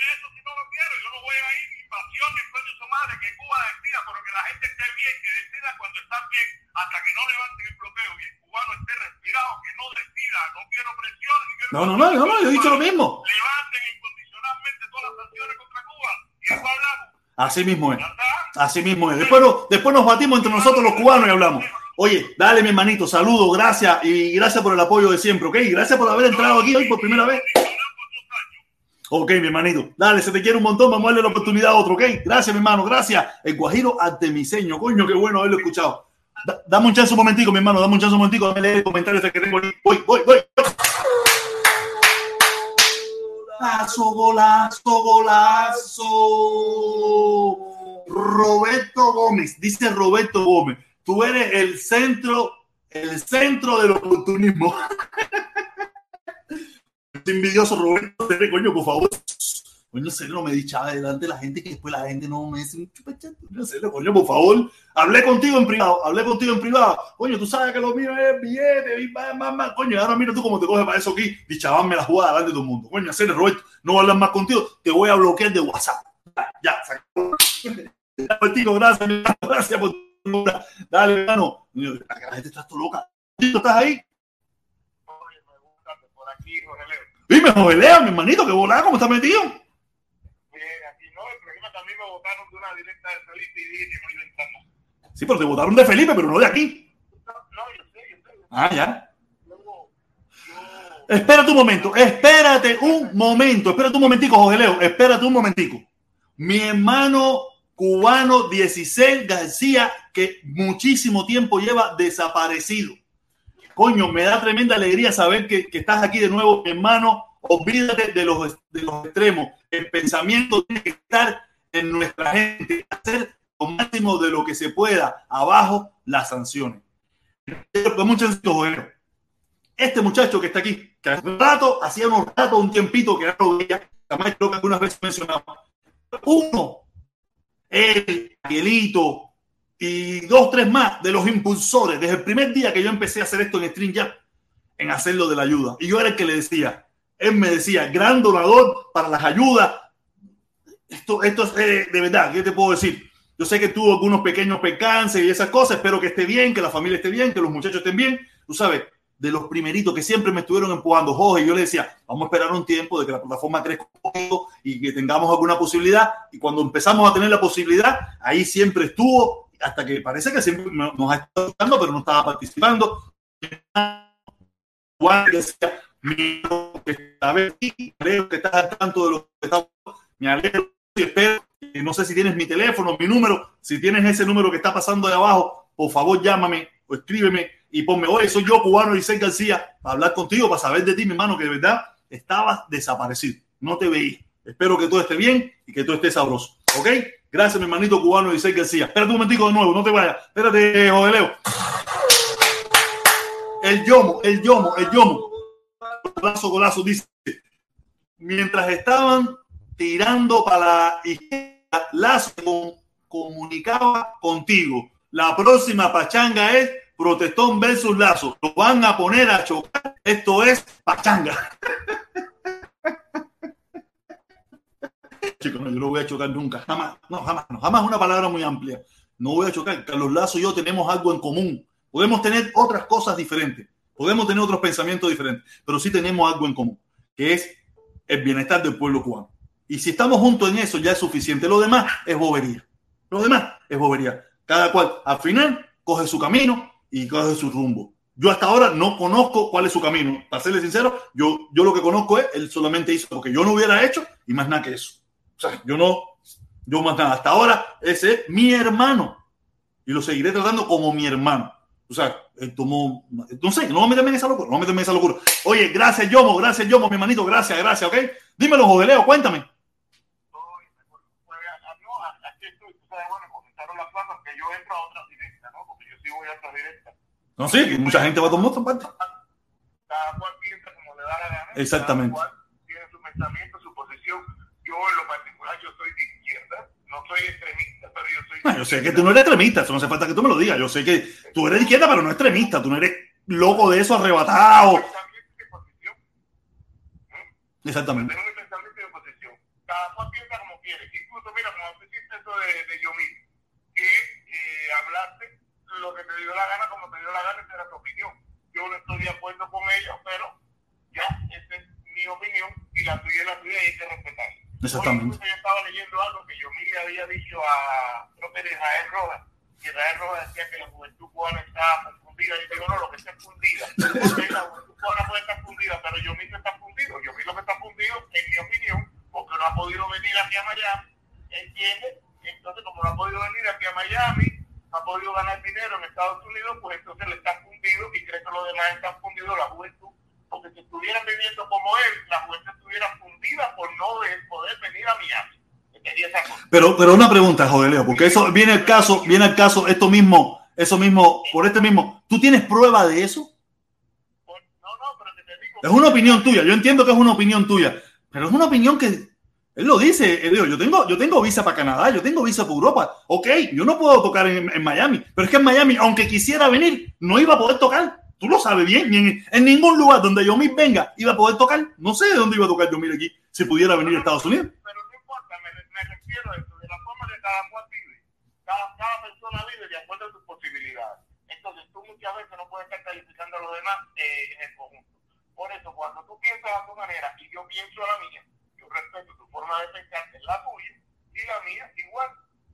quiere eso, si no lo quiere. Yo no voy a ir invasión ni sueño su madre, que Cuba decida, pero que la gente esté bien, que decida cuando están bien, hasta que no levanten el bloqueo y el cubano esté respirado, que no decida, no quiero presión. Ni quiero no, no, no, no, no, yo he dicho lo mismo. Levanten incondicionalmente todas las sanciones contra Cuba y eso hablamos. Así mismo es. Así mismo es. Después, después nos batimos entre nosotros los cubanos y hablamos. Oye, dale mi hermanito, saludos, gracias y gracias por el apoyo de siempre, ¿ok? Gracias por haber entrado aquí hoy por primera vez. Ok, mi hermanito. Dale, se te quiere un montón. Vamos a darle la oportunidad a otro, ok. Gracias, mi hermano. Gracias. El Guajiro Artemiseño. Coño, qué bueno haberlo escuchado. dame un chance un momentico, mi hermano. Dame un chance un momentico. Dame leer el comentario que tengo. Voy, voy, voy. Golazo, golazo, golazo. Roberto Gómez. Dice Roberto Gómez. Tú eres el centro, el centro del oportunismo. (laughs) envidioso, Roberto, coño, por favor. Coño, no me dichaba delante de la gente que después la gente no me dice, sé, coño, por favor. Hablé contigo en privado, hablé contigo en privado. Coño, tú sabes que lo mío es billete, más, Coño, ahora mira tú cómo te coges para eso aquí. me la jugada delante de todo el mundo. Coño, hacer Roberto, no hablar más contigo, te voy a bloquear de WhatsApp. Ya, Gracias, gracias por Dale, hermano. La gente está todo loca. ¿Tú estás ahí? Dime, jovelea, mi hermanito, que volada, ¿cómo está metido? Aquí no, el problema también me votaron de una directa de Felipe y dije que no iba a entrar Sí, pero te votaron de Felipe, pero no de aquí. No, no, yo sé, yo sé. Ah, ya. Espérate un momento, espérate un momento, espérate un momentico, Jorge Leo, espérate un momentico. Mi hermano cubano 16 García, que muchísimo tiempo lleva desaparecido. Coño, me da tremenda alegría saber que, que estás aquí de nuevo, mi hermano. Olvídate de los, de los extremos. El pensamiento tiene que estar en nuestra gente, hacer lo máximo de lo que se pueda. Abajo las sanciones. Este muchacho que está aquí, que hace un rato, hacía unos rato, un tiempito que no lo veía, además creo que algunas veces mencionaba. Uno, el Miguelito y dos, tres más de los impulsores desde el primer día que yo empecé a hacer esto en StreamYard, en hacerlo de la ayuda. Y yo era el que le decía, él me decía, gran donador para las ayudas. Esto, esto es eh, de verdad, ¿qué te puedo decir? Yo sé que tuvo algunos pequeños percances y esas cosas, espero que esté bien, que la familia esté bien, que los muchachos estén bien. Tú sabes, de los primeritos que siempre me estuvieron empujando, Jorge, yo le decía, vamos a esperar un tiempo de que la plataforma crezca y que tengamos alguna posibilidad. Y cuando empezamos a tener la posibilidad, ahí siempre estuvo, hasta que parece que siempre nos ha estado escuchando, pero no estaba participando. Juan decía, creo que estás al tanto de lo que está. Me alegro y espero. No sé si tienes mi teléfono, mi número. Si tienes ese número que está pasando de abajo, por favor llámame o escríbeme y ponme, oye, soy yo, cubano Isaac García, para hablar contigo, para saber de ti, mi hermano, que de verdad estabas desaparecido. No te veí. Espero que todo esté bien y que todo esté sabroso. ¿Ok? Gracias, mi hermanito cubano Isaac García. Espérate un momentico de nuevo, no te vayas. Espérate, Jodeleo. El yomo, el yomo, el yomo. Golazo, golazo, dice. Mientras estaban tirando para la izquierda, Lazo comunicaba contigo. La próxima pachanga es Protestón versus Lazo. Lo van a poner a chocar. Esto es pachanga. (laughs) (laughs) Chicos, no, yo no voy a chocar nunca. Jamás, no, jamás, no, jamás una palabra muy amplia. No voy a chocar. Carlos Lazo y yo tenemos algo en común. Podemos tener otras cosas diferentes. Podemos tener otros pensamientos diferentes. Pero sí tenemos algo en común, que es el bienestar del pueblo cubano. Y si estamos juntos en eso, ya es suficiente. Lo demás es bobería. Lo demás es bobería. Cada cual, al final, coge su camino y coge su rumbo. Yo hasta ahora no conozco cuál es su camino. Para serle sincero, yo, yo lo que conozco es, él solamente hizo lo que yo no hubiera hecho y más nada que eso. Sea, yo no, yo más nada. Hasta ahora, ese es mi hermano. Y lo seguiré tratando como mi hermano. O sea, él tomó, no sé, no me meterme en esa locura, no me meterme en esa locura. Oye, gracias, Yomo, gracias, Yomo, mi hermanito, gracias, gracias, ¿ok? Dímelo, Jodeleo, cuéntame. No, sí, mucha gente va a tomar otra parte. Cada cual piensa como le da la gana. Exactamente. Cada cual tiene su pensamiento, su posición. Yo, en lo particular, yo soy de izquierda. No soy extremista, pero yo soy. No, yo sé que tú no eres extremista, eso no hace falta que tú me lo digas. Yo sé que tú eres de izquierda, pero no extremista. Tú no eres loco de eso, arrebatado. Exactamente. Tengo mi pensamiento y mi posición. Cada cual piensa como quiere. Incluso, mira, como tú hiciste eso de, de Yomil, que eh, hablaste lo que te dio la gana, como te dio la gana, esa era tu opinión. Yo no estoy de acuerdo con ella, pero ya, esa es mi opinión y la tuya es la tuya y hay que respetar. Exactamente. Hoy, yo estaba leyendo algo que yo le había dicho a, creo que era Israel Rojas, y Israel Rojas decía que la juventud cubana estaba confundida. Y digo, no, lo que está fundida. (laughs) Porque la juventud cubana puede estar fundida, pero yo mismo está fundido. Yo mismo que está fundido, en mi opinión, porque no ha podido venir aquí a Miami, ¿entiendes? Entonces, como no ha podido venir aquí a Miami, ha podido ganar dinero en Estados Unidos, pues entonces le está fundido y cree que los demás están fundidos la juventud. Porque si estuvieran viviendo como él, la juventud estuviera fundida por no poder venir a Miami. Pero, pero una pregunta, Jodeleo, porque eso viene el caso, viene el caso, esto mismo, eso mismo, por este mismo, ¿tú tienes prueba de eso? No, no, pero te digo. Es una opinión tuya, yo entiendo que es una opinión tuya, pero es una opinión que él lo dice, él dijo, yo tengo, yo tengo visa para Canadá, yo tengo visa para Europa. Ok, yo no puedo tocar en, en, Miami, pero es que en Miami, aunque quisiera venir, no iba a poder tocar. Tú lo sabes bien. Ni en, ningún lugar donde Yomir venga iba a poder tocar. No sé de dónde iba a tocar yo Yomir aquí si pudiera venir a Estados Unidos. Pero no importa, me, refiero a esto, de la forma que cada cual vive. Cada, persona vive de acuerdo a sus posibilidades. Entonces tú muchas veces no puedes estar calificando a los demás eh, en el conjunto. Por eso, cuando tú piensas a tu manera y yo pienso a la mía, yo respeto tu forma de pensar, que es la tuya, y la mía igual.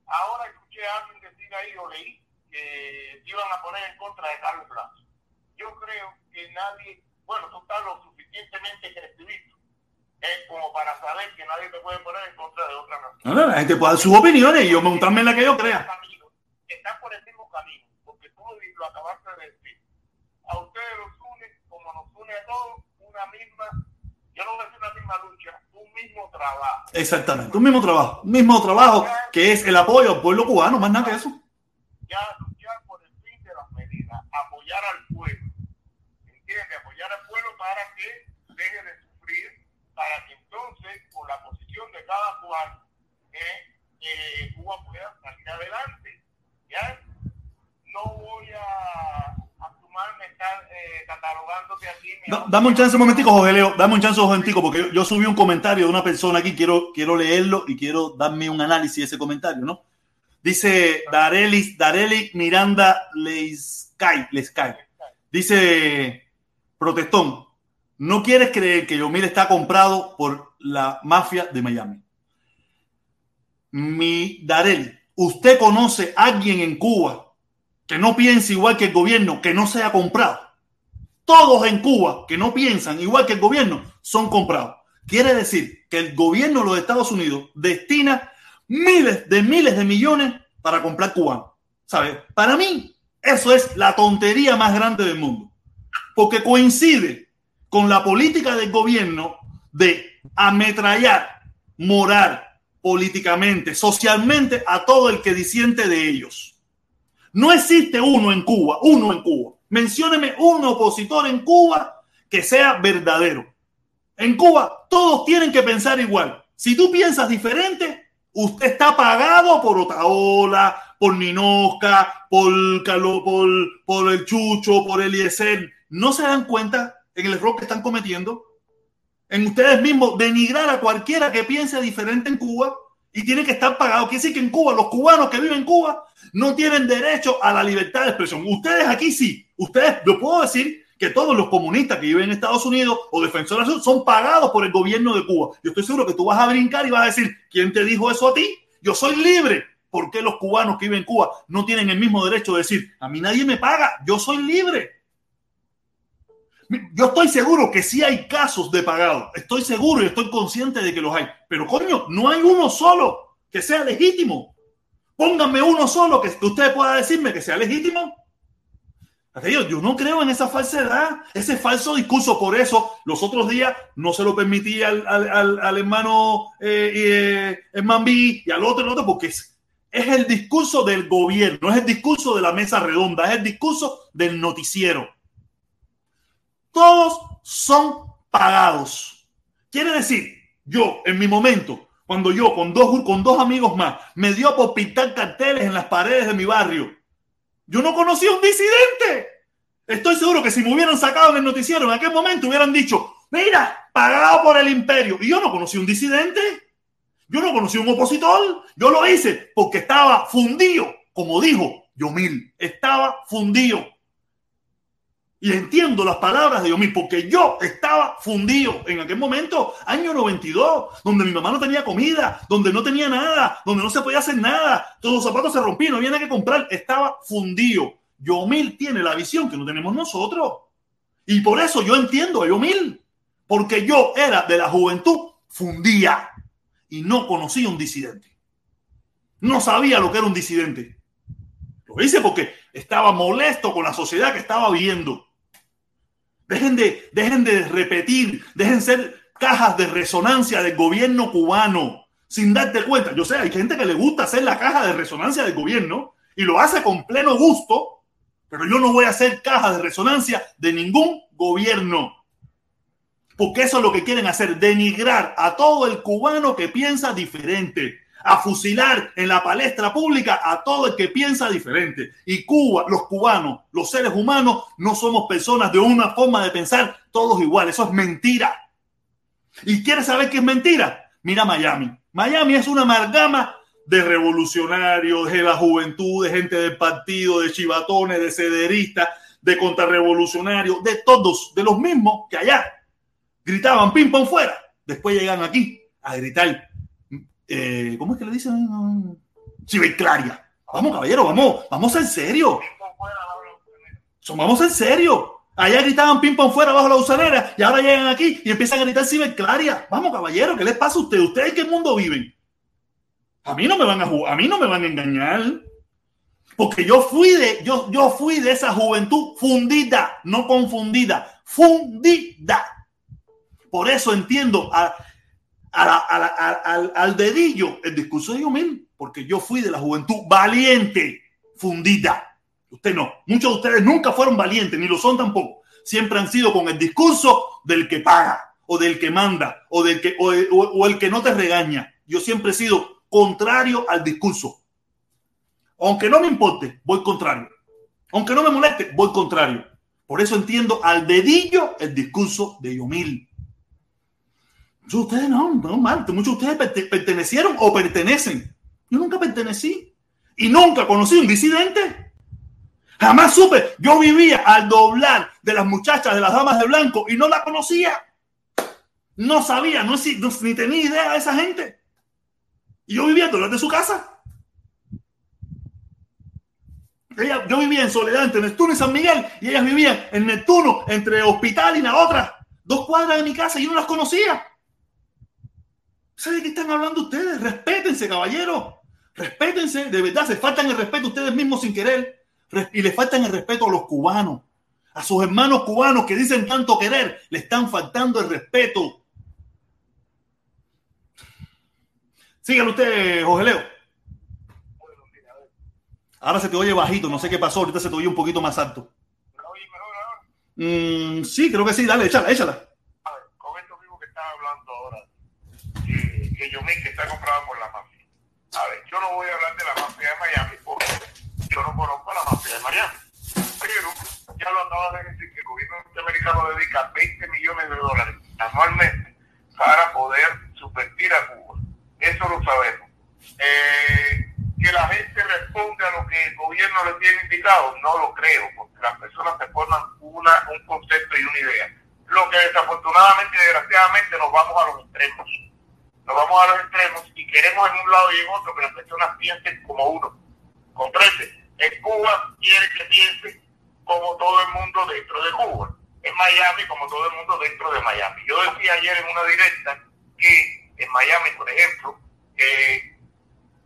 Ahora escuché a alguien decir ahí o leí que iban a poner en contra de Carlos Blanco. Yo creo que nadie, bueno, tú estás lo suficientemente crecido eh, como para saber que nadie te puede poner en contra de otra nación. No, no, la gente puede dar sus opiniones y yo montarme en la que yo crea. Están por el mismo camino, porque tú lo acabaste de decir. A ustedes los une, como nos une a todos, una misma, yo no voy a decir una misma lucha, un mismo trabajo. Exactamente, un mismo trabajo, un mismo trabajo que es el apoyo al pueblo cubano, más nada que eso. Ya luchar por el fin de las medidas, apoyar al pueblo, ¿entiendes? Apoyar al pueblo para que deje de sufrir, para que entonces, por la posición de cada cual, eh, eh, Cuba pueda salir adelante. ¿Ya? No voy a, a sumarme estar eh, catalogándote aquí. dame un chance un momentico, José Leo, dame un chance un momentico, porque yo, yo, subí un comentario de una persona aquí, quiero, quiero leerlo y quiero darme un análisis de ese comentario, ¿no? Dice Darelis, Dareli Miranda Leiskai, Dice Protestón, no quieres creer que Yomil está comprado por la mafia de Miami. Mi Dareli, ¿usted conoce a alguien en Cuba que no piense igual que el gobierno, que no sea comprado? Todos en Cuba que no piensan igual que el gobierno son comprados. Quiere decir que el gobierno de los Estados Unidos destina miles de miles de millones para comprar cubano. ¿Sabes? Para mí, eso es la tontería más grande del mundo. Porque coincide con la política del gobierno de ametrallar moral, políticamente, socialmente a todo el que disiente de ellos. No existe uno en Cuba, uno en Cuba. Mencióneme un opositor en Cuba que sea verdadero. En Cuba todos tienen que pensar igual. Si tú piensas diferente, Usted está pagado por Otaola, por Ninosca, por, por, por el Chucho, por. ¿No se dan cuenta en el error que están cometiendo? En ustedes mismos denigrar a cualquiera que piense diferente en Cuba y tiene que estar pagado. Quiere decir que en Cuba, los cubanos que viven en Cuba no tienen derecho a la libertad de expresión. Ustedes aquí sí. Ustedes, lo puedo decir, que todos los comunistas que viven en Estados Unidos o defensores son pagados por el gobierno de Cuba. Yo estoy seguro que tú vas a brincar y vas a decir, ¿quién te dijo eso a ti? Yo soy libre. ¿Por qué los cubanos que viven en Cuba no tienen el mismo derecho de decir, a mí nadie me paga, yo soy libre? Yo estoy seguro que sí hay casos de pagado. Estoy seguro y estoy consciente de que los hay. Pero coño, no hay uno solo que sea legítimo. Pónganme uno solo que usted pueda decirme que sea legítimo yo no creo en esa falsedad, ese falso discurso. Por eso, los otros días no se lo permití al, al, hermano eh, eh, y al otro, el otro, porque es, es el discurso del gobierno, es el discurso de la mesa redonda, es el discurso del noticiero. Todos son pagados. Quiere decir, yo en mi momento, cuando yo con dos, con dos amigos más me dio por pintar carteles en las paredes de mi barrio yo no conocí a un disidente. Estoy seguro que si me hubieran sacado en el noticiero en aquel momento hubieran dicho, mira, pagado por el imperio. Y yo no conocí a un disidente. Yo no conocí a un opositor. Yo lo hice porque estaba fundido, como dijo Yomil. Estaba fundido. Y entiendo las palabras de Yomil porque yo estaba fundido en aquel momento, año 92, donde mi mamá no tenía comida, donde no tenía nada, donde no se podía hacer nada, todos los zapatos se rompían, no había nada que comprar, estaba fundido. Yomil tiene la visión que no tenemos nosotros. Y por eso yo entiendo a Yomil, porque yo era de la juventud fundía y no conocía un disidente. No sabía lo que era un disidente. Lo hice porque estaba molesto con la sociedad que estaba viviendo. Dejen de, dejen de repetir, dejen ser cajas de resonancia del gobierno cubano sin darte cuenta. Yo sé, hay gente que le gusta hacer la caja de resonancia del gobierno y lo hace con pleno gusto, pero yo no voy a hacer caja de resonancia de ningún gobierno. Porque eso es lo que quieren hacer, denigrar a todo el cubano que piensa diferente a fusilar en la palestra pública a todo el que piensa diferente. Y Cuba, los cubanos, los seres humanos, no somos personas de una forma de pensar todos iguales. Eso es mentira. ¿Y quieres saber qué es mentira? Mira Miami. Miami es una amalgama de revolucionarios, de la juventud, de gente del partido, de chivatones, de cederistas, de contrarrevolucionarios, de todos, de los mismos que allá gritaban pam fuera. Después llegan aquí a gritar eh, ¿cómo es que le dicen? Ciberclaria. Vamos, caballero, vamos, vamos en serio. Vamos en serio. Allá gritaban ping pong fuera bajo la usanera y ahora llegan aquí y empiezan a gritar ciberclaria. Vamos, caballero, ¿qué les pasa a ustedes? ¿Ustedes en qué mundo viven? A mí no me van a a mí no me van a engañar. Porque yo fui de, yo, yo fui de esa juventud fundida, no confundida, fundida. Por eso entiendo a, al, al, dedillo el discurso de Yomil, porque yo fui de la juventud valiente, fundida. Usted no. Muchos de ustedes nunca fueron valientes, ni lo son tampoco. Siempre han sido con el discurso del que paga, o del que manda, o del que, o el que no te regaña. Yo siempre he sido contrario al discurso. Aunque no me importe, voy contrario. Aunque no me moleste, voy contrario. Por eso entiendo al dedillo el discurso de Yomil. Muchos de ustedes no, no mal. Muchos de ustedes pertenecieron o pertenecen. Yo nunca pertenecí. Y nunca conocí un disidente. Jamás supe. Yo vivía al doblar de las muchachas de las damas de blanco y no la conocía. No sabía, no, ni tenía idea de esa gente. Y yo vivía al doblar de su casa yo vivía en Soledad entre Neptuno y San Miguel y ellas vivían en Neptuno entre Hospital y la otra. Dos cuadras de mi casa y yo no las conocía. ¿Sabe de qué están hablando ustedes? Respétense, caballero. Respétense. De verdad, se faltan el respeto a ustedes mismos sin querer. Y le faltan el respeto a los cubanos. A sus hermanos cubanos que dicen tanto querer, le están faltando el respeto. Síganlo usted, Jorge Leo. Ahora se te oye bajito, no sé qué pasó, ahorita se te oye un poquito más alto. Mm, sí, creo que sí, dale, échala, échala. A ver, con esto mismo que estás hablando ahora, que, que yo que está comprado por la mafia. A ver, yo no voy a hablar de la mafia de Miami porque yo no conozco la mafia de Miami. Pero ya lo acabas de decir que el gobierno norteamericano dedica 20 millones de dólares anualmente para poder subvertir a Cuba. Eso lo sabemos. Eh, que la gente responde a lo que el gobierno le tiene indicado, no lo creo, porque las personas se forman una, un concepto y una idea. Lo que desafortunadamente, desgraciadamente, nos vamos a los extremos. Nos vamos a los extremos y queremos en un lado y en otro que las personas piensen como uno. ¿Comprende? En Cuba quiere que piense como todo el mundo dentro de Cuba. En Miami como todo el mundo dentro de Miami. Yo decía ayer en una directa que en Miami, por ejemplo, eh,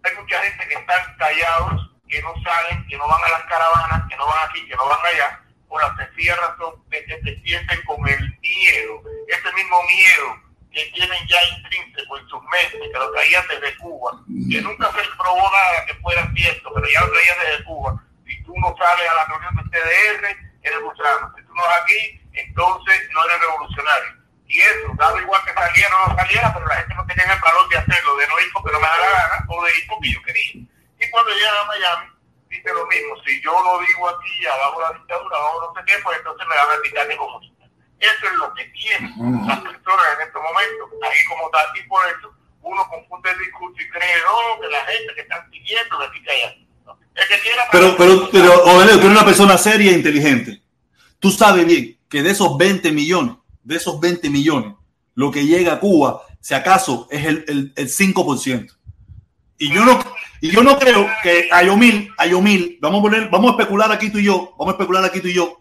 hay mucha gente que están callados, que no salen, que no van a las caravanas, que no van aquí, que no van allá, por la sencilla razón de que se sienten con el miedo, ese mismo miedo que tienen ya intrínseco en sus mentes, que lo traían desde Cuba, que nunca se probó nada que fuera cierto, pero ya lo traían desde Cuba. Si tú no sales a la reunión de TDR, eres gusano. Si tú no vas aquí, entonces no eres revolucionario y eso, dado igual que saliera o no saliera, pero la gente no tenía el valor de hacerlo, de no ir porque no me da la gana, o de ir porque yo quería. Y cuando llegan a Miami, dice lo mismo, si yo lo digo aquí, abajo la dictadura, abajo no sé qué, pues entonces me van a quitar comunista. Eso es lo que tienen las personas en estos momentos, ahí como tal, y por eso uno confunde el discurso y cree, no, que la gente que están siguiendo de aquí que allá. El que quiera pero, pero, pero, Ovelio, tú eres una persona seria e inteligente. Tú sabes bien que de esos 20 millones, de esos 20 millones, lo que llega a Cuba, si acaso, es el, el, el 5%. Y yo no, y yo no creo que a Yomil, a Yomil, vamos a poner, vamos a especular aquí tú y yo, vamos a especular aquí tú y yo.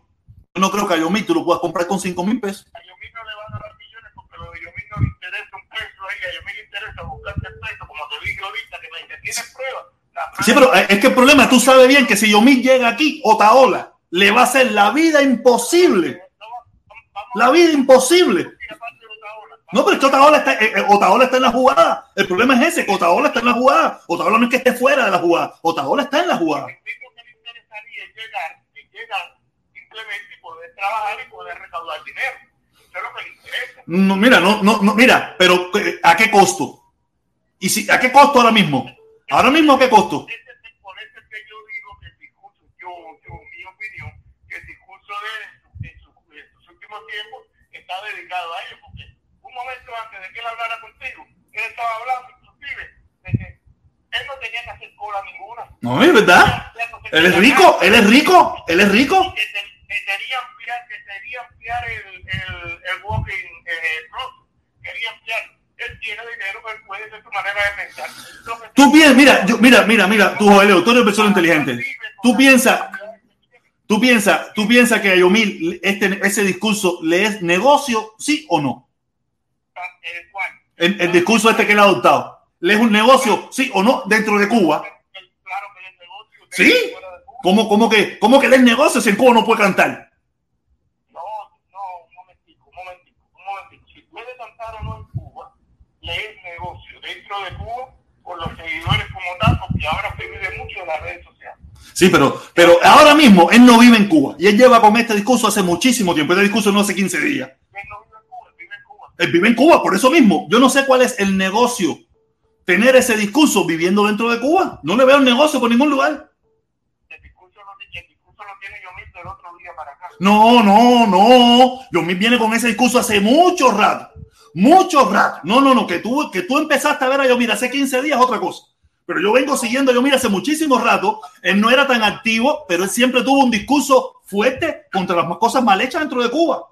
Yo no creo que a Yomil tú lo puedas comprar con 5 mil pesos. A Yomil no le van a dar millones porque de Yomil no le interesa un peso ahí, a Yomil le interesa buscarte el peso, como te dije ahorita, que me dice, ¿tienes pruebas? Sí, pero es que el problema, tú sabes bien que si Yomil llega aquí, Otaola, le va a hacer la vida imposible la vida imposible. No, pero es que Otaola está, eh, eh, Otaola está en la jugada. El problema es ese, que Otaola está en la jugada. Otaola no es que esté fuera de la jugada. Otaola está en la jugada. Lo que le interesaría es llegar, es trabajar y poder recaudar dinero. Eso es lo que le interesa. No, mira, no, no, no, mira, pero eh, ¿a qué costo? ¿Y si, a qué costo ahora mismo? Ahora mismo, ¿a qué costo? Por eso es que yo digo que el discurso, yo, yo, mi opinión, que el discurso de tiempo está dedicado a ello, porque un momento antes de que él hablara contigo, él estaba hablando inclusive de que él no tenía que hacer cola ninguna. No, es verdad. él es rico, él es rico, él es rico. Que, quería ampliar, que quería ampliar el, el, el walking eh, quería ampliar. él tiene dinero, él puede ser su manera de pensar. Tú piensas, mira, yo, mira, mira, mira, tú, Joeleo, tú eres persona inteligente. Tú piensas, tú piensas, tú piensas que a Yomil este, ese discurso le es negocio, sí o no? ¿El cuál? El, el discurso este que él ha adoptado. ¿Le es un negocio, sí o no, dentro de Cuba? Claro que es negocio. ¿Sí? ¿Cómo, cómo que, cómo que es negocio si en Cuba no puede cantar? No, no, un momentico, un momentico, un momentico. Si puede cantar o no en Cuba, le es negocio dentro de Cuba por los seguidores como tal, porque ahora se vive mucho en las redes sociales. Sí, pero, pero ahora mismo él no vive en Cuba y él lleva con este discurso hace muchísimo tiempo. Este discurso no hace 15 días. Él no vive en Cuba, él vive en Cuba. Él vive en Cuba, por eso mismo. Yo no sé cuál es el negocio tener ese discurso viviendo dentro de Cuba. No le veo el negocio por ningún lugar. El discurso lo, el discurso lo tiene yo mismo el otro día para acá. No, no, no. Yomil viene con ese discurso hace mucho rato. Mucho rato. No, no, no. Que tú, que tú empezaste a ver a Yomil hace 15 días otra cosa. Pero yo vengo siguiendo a Yomil hace muchísimo rato. Él no era tan activo, pero él siempre tuvo un discurso fuerte contra las cosas mal hechas dentro de Cuba.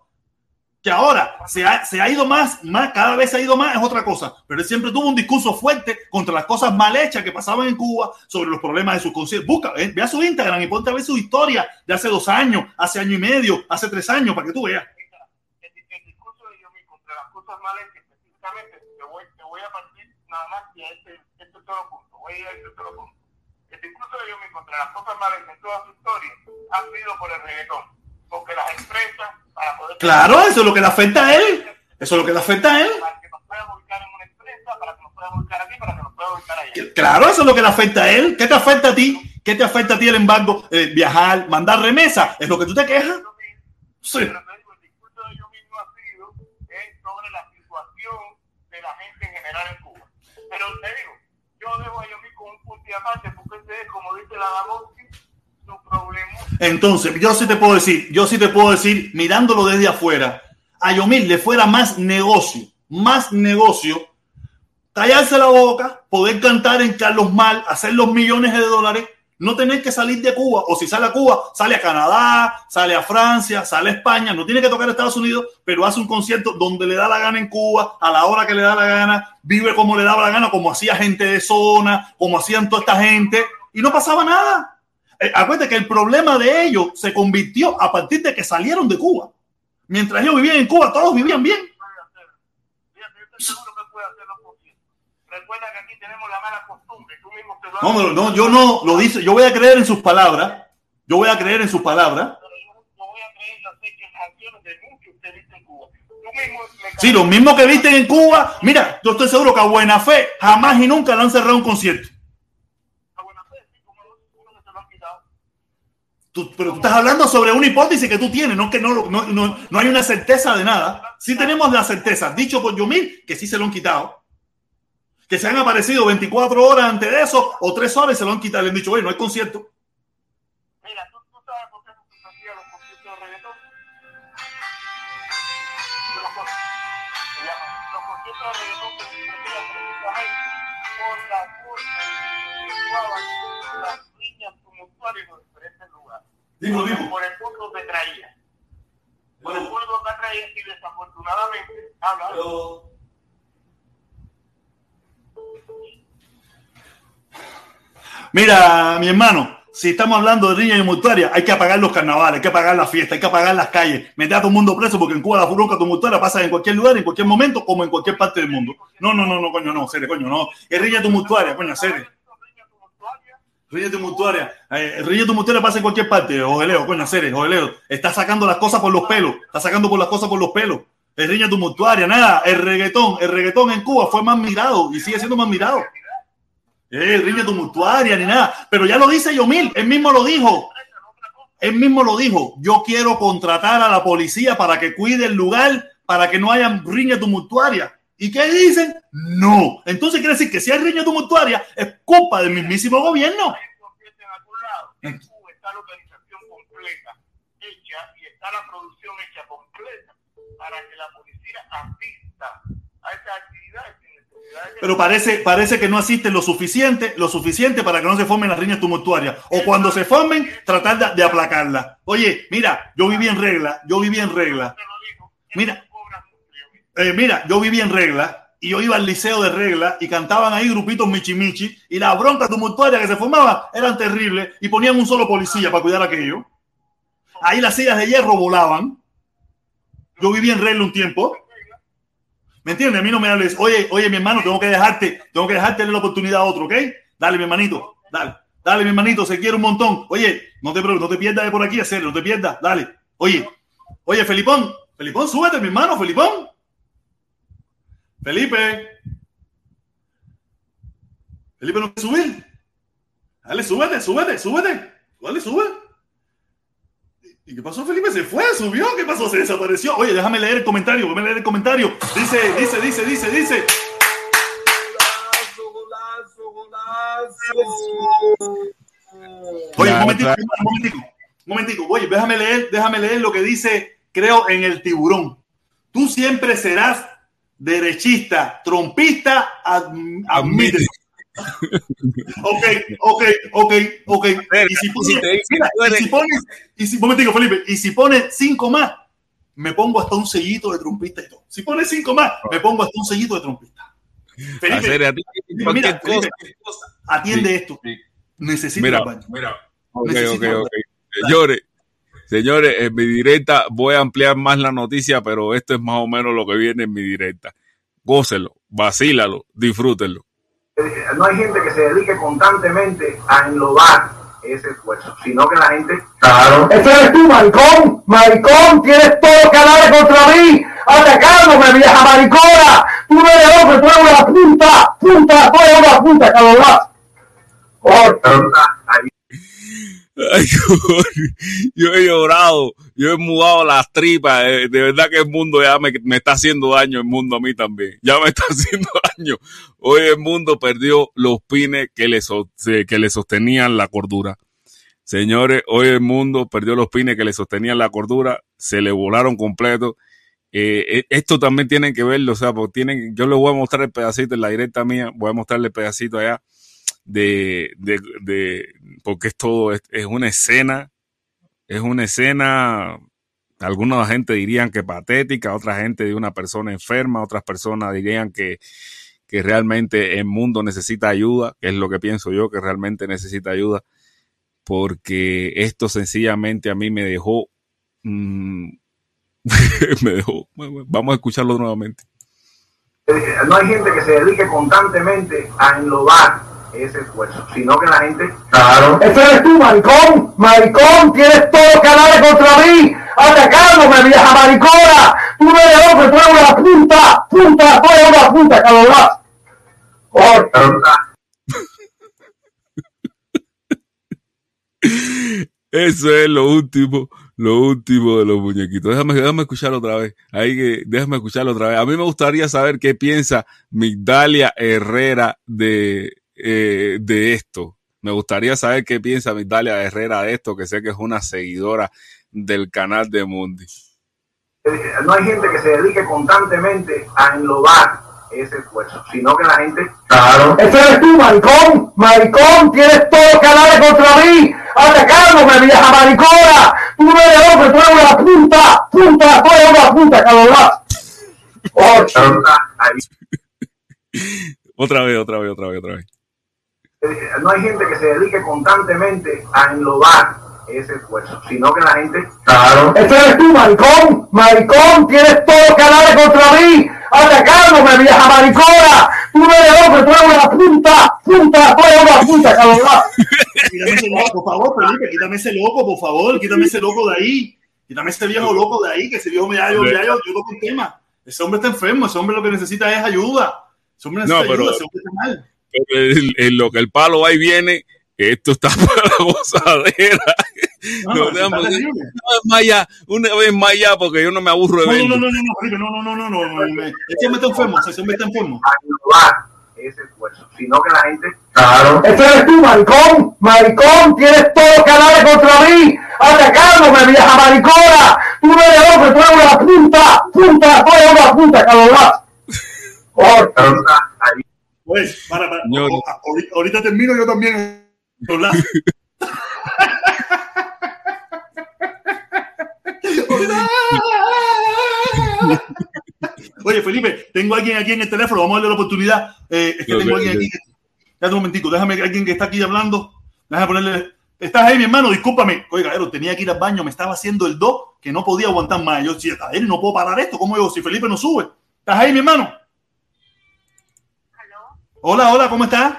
Que ahora se ha, se ha ido más, más, cada vez se ha ido más, es otra cosa. Pero él siempre tuvo un discurso fuerte contra las cosas mal hechas que pasaban en Cuba, sobre los problemas de su conciencia. Busca, eh, ve su Instagram y ponte a ver su historia de hace dos años, hace año y medio, hace tres años, para que tú veas. El, discurso de Yomi contra las cosas mal hechas, específicamente, te voy, a partir nada más a este, este solo punto. Voy a ir a este solo punto. El discurso de Yomi contra las cosas mal hechas en toda su historia ha sido por el reggaetón. Porque las empresas, para poder. Claro, eso es lo que le afecta a él. Eso es lo que le afecta a él. Para que nos pueda ubicar en una empresa, para que nos pueda ubicar aquí, para que nos pueda ubicar allá. Claro, eso es lo que le afecta a él. ¿Qué te afecta a ti? ¿Qué te afecta a ti el embargo? Eh, viajar, mandar remesa. ¿Es lo que tú te quejas? Sí. Pero te digo, el discurso de yo mismo ha sido es sobre la situación de la gente en general en Cuba. Pero te digo, yo dejo a Yomi con un punto y aparte, porque ese es, como dice la problema. Entonces, yo sí te puedo decir, yo sí te puedo decir, mirándolo desde afuera, a Yomil le fuera más negocio, más negocio, callarse la boca, poder cantar en Carlos Mal, hacer los millones de dólares, no tener que salir de Cuba, o si sale a Cuba, sale a Canadá, sale a Francia, sale a España, no tiene que tocar a Estados Unidos, pero hace un concierto donde le da la gana en Cuba, a la hora que le da la gana, vive como le daba la gana, como hacía gente de zona, como hacían toda esta gente, y no pasaba nada. Eh, acuérdate que el problema de ellos se convirtió a partir de que salieron de Cuba. Mientras ellos vivían en Cuba, todos vivían bien. Recuerda que aquí tenemos la mala costumbre, No, no, yo no lo dice, yo voy a creer en sus palabras, yo voy a creer en sus palabras. Sí, los mismos que visten en Cuba, mira, yo estoy seguro que a buena fe jamás y nunca le han cerrado un concierto. A buena fe, sí, como uno que se lo han quitado. Tú- pero tú estás hablando sobre una hipótesis que tú tienes, no que no, no, no, no hay una certeza de nada. Sí tenemos la certeza, dicho por Yomil, que sí se lo han quitado. Que se han aparecido 24 horas antes de eso o 3 horas y se lo han quitado. Le han dicho, oye, no hay concierto. Mira, ¿tú, tú sabes por qué no hacían los conciertos de reggaetón? Los los conciertos de reggaetón se por la fuerza que actuaban las niñas tumultuarias en los diferentes lugares. Digo, digo. Por el punto que traía. Por el punto que traía y desafortunadamente habla. Mira, mi hermano, si estamos hablando de riña tumultuaria, hay que apagar los carnavales, hay que apagar las fiestas, hay que apagar las calles, meter a todo el mundo preso, porque en Cuba la bronca tumultuaria pasa en cualquier lugar, en cualquier momento, como en cualquier parte del mundo. No, no, no, no, coño, no, serio, coño, no. Es riña tumultuaria, coño, serio. Riña tumultuaria. Eh, riña tumultuaria pasa en cualquier parte. Ojeleo, coño, serio, ojeleo. Está sacando las cosas por los pelos. Está sacando por las cosas por los pelos. Es riña tumultuaria, nada. El reggaetón, el reggaetón en Cuba fue más mirado y sigue siendo más mirado. Eh, riña tumultuaria ni nada. Pero ya lo dice Yomil, él mismo lo dijo. Él mismo lo dijo. Yo quiero contratar a la policía para que cuide el lugar, para que no haya riña tumultuaria. ¿Y qué dicen? No. Entonces quiere decir que si hay riña tumultuaria, es culpa del mismísimo gobierno. hay concierto en algún lado. En Cuba está la organización completa hecha y está la producción hecha completa para que la policía asista a esas actividades sin necesidad de que Pero parece, parece que no asisten lo suficiente, lo suficiente para que no se formen las riñas tumultuarias. O cuando se formen, tratar de, aplacarlas. Oye, mira, yo viví en regla, yo viví en regla. Mira. Eso cobra mucho, yo mismo. Eh, mira, yo viví en regla y yo iba al liceo de regla y cantaban ahí grupitos michimichi y la bronca tumultuaria que se formaba eran terribles y ponían un solo policía para cuidar aquello. Ahí las sillas de hierro volaban. Yo viví en regla un tiempo. ¿Me entiendes? A mí no me hables. Oye, oye, mi hermano, tengo que dejarte, tengo que dejarte la oportunidad a otro, ¿ok? Dale, mi hermanito, dale. Dale, mi hermanito, se quiere un montón. Oye, no te, no te pierdas de por aquí, hacer, no te pierdas. Dale. Oye, oye, Felipón, Felipón, súbete, mi hermano, Felipón. Felipe. Felipe no puede subir. Dale, súbete, súbete, súbete. Dale, sube. ¿Y qué pasó, Felipe? Se fue, subió. ¿Qué pasó? Se desapareció. Oye, déjame leer el comentario. Déjame leer el comentario. Dice, dice, dice, dice, dice. Oye, un momentico, un momentico, un momentico. Oye, déjame leer, déjame leer lo que dice, creo, en el tiburón. Tú siempre serás derechista, trompista, admite. ok, ok, ok, ok. Y si pones, y si pones, y si, momentico, Felipe, y si pones cinco más, me pongo hasta un sellito de trompista y todo. Si pones cinco más, me pongo hasta un sellito de trompista. Felipe, mira, Felipe, atiende esto. Necesito mira, baño. Mira, ok, ok, ok. Señores, señores, en mi directa voy a ampliar más la noticia, pero esto es más o menos lo que viene en mi directa. Gócelo, vacílalo, disfrútenlo. No hay gente que se dedique constantemente a enlobar ese esfuerzo, sino que la gente. Claro. Ese eres tú, maricón. Maricón, tienes todo canales contra mí. Atacándome, vieja maricona. Tú no eres hombre, tú eres una punta. Punta, tú eres una punta, cabrón. (laughs) Ay, (laughs) yo he llorado, yo he mudado las tripas, eh, de verdad que el mundo ya me, me, está haciendo daño, el mundo a mí también, ya me (laughs) está haciendo daño. Hoy el mundo perdió los pines que le, que le sostenían la cordura. Señores, hoy el mundo perdió los pines que le sostenían la cordura, se le volaron completo. Eh, esto también tienen que verlo, o sea, porque tienen, yo les voy a mostrar el pedacito en la directa mía, voy a mostrarle el pedacito allá de, de, de porque es todo, es, es, una escena, es una escena, alguna gente dirían que patética, otra gente de una persona enferma, otras personas dirían que, que realmente el mundo necesita ayuda, que es lo que pienso yo, que realmente necesita ayuda, porque esto sencillamente a mí me dejó, mmm, (laughs) me dejó, vamos a escucharlo nuevamente. No hay gente que se dedique constantemente a enlobar ese esfuerzo, sino que la gente. Claro. Ese eres tú, maricón. Maricón, tienes todos canales contra mí. Atacándome, vieja maricona. Tú no eres hombre, tú eres una punta. Punta, tú eres una punta, cabrón. Eso es lo último, lo último de los muñequitos. Déjame, déjame escucharlo otra vez. Ahí que, déjame escucharlo otra vez. A mí me gustaría saber qué piensa Migdalia Herrera de, eh, de esto. Me gustaría saber qué piensa Migdalia Herrera de esto, que sé que es una seguidora del canal de Mundi. No hay gente que se dedique constantemente a enlobar ese esfuerzo, sino que la gente. Claro. Ese eres tú, maricón. Maricón, tienes todos canales contra mí. Atacándome, vieja maricona. Tú no eres hombre, tú eres una punta. Punta, tú eres una punta, cabrón. (laughs) otra vez, otra vez, otra vez, otra vez. No hay gente que se dedique constantemente a enlobar ese esfuerzo, sino que la gente. Claro. Ese eres tú, maricón. Maricón, tienes todos canales contra mí. Atacándome, vieja maricona. Tú no eres hombre, tú eres una punta. Punta, tú eres una punta, cabrón. Quítame ese loco, por favor, Felipe. Quítame ese loco, por favor. Quítame ese loco de ahí. Quítame ese viejo loco de ahí, que ese viejo me da yo, yo, yo toco un tema. Ese hombre está enfermo, ese hombre lo que necesita es ayuda. Ese hombre necesita No, pero- ayuda, ese hombre está mal. En, en lo que el palo va y viene, esto está (laughs) para la gozadera. No, No, no. Una vez más allá, una vez más allá, porque yo no me aburro de No, verlo. no, no, no, no, no, no, no, no, no, no, me- ese hombre está enfermo, ese hombre está enfermo. ese esfuerzo, sino que la gente. Claro. Ese eres tú, maricón. Maricón, tienes todos canales contra mí. Atacándome, vieja maricona. Tú no eres hombre, tú eres una punta. Punta, tú eres una punta, cabrón. Pues, para, para, No, no. ahorita, ahorita termino yo también. Oye, Felipe, tengo a alguien aquí en el teléfono, vamos a darle la oportunidad. Eh, es que tengo a alguien aquí. Dame un momentico, déjame alguien que está aquí hablando. Déjame ponerle. ¿Estás ahí, mi hermano? Discúlpame. Oiga, Ero, tenía que ir al baño, me estaba haciendo el do que no podía aguantar más. Yo decía, a él no puedo parar esto. ¿Cómo yo? Si Felipe no sube. ¿Estás ahí, mi hermano? Hola, hola, ¿cómo estás?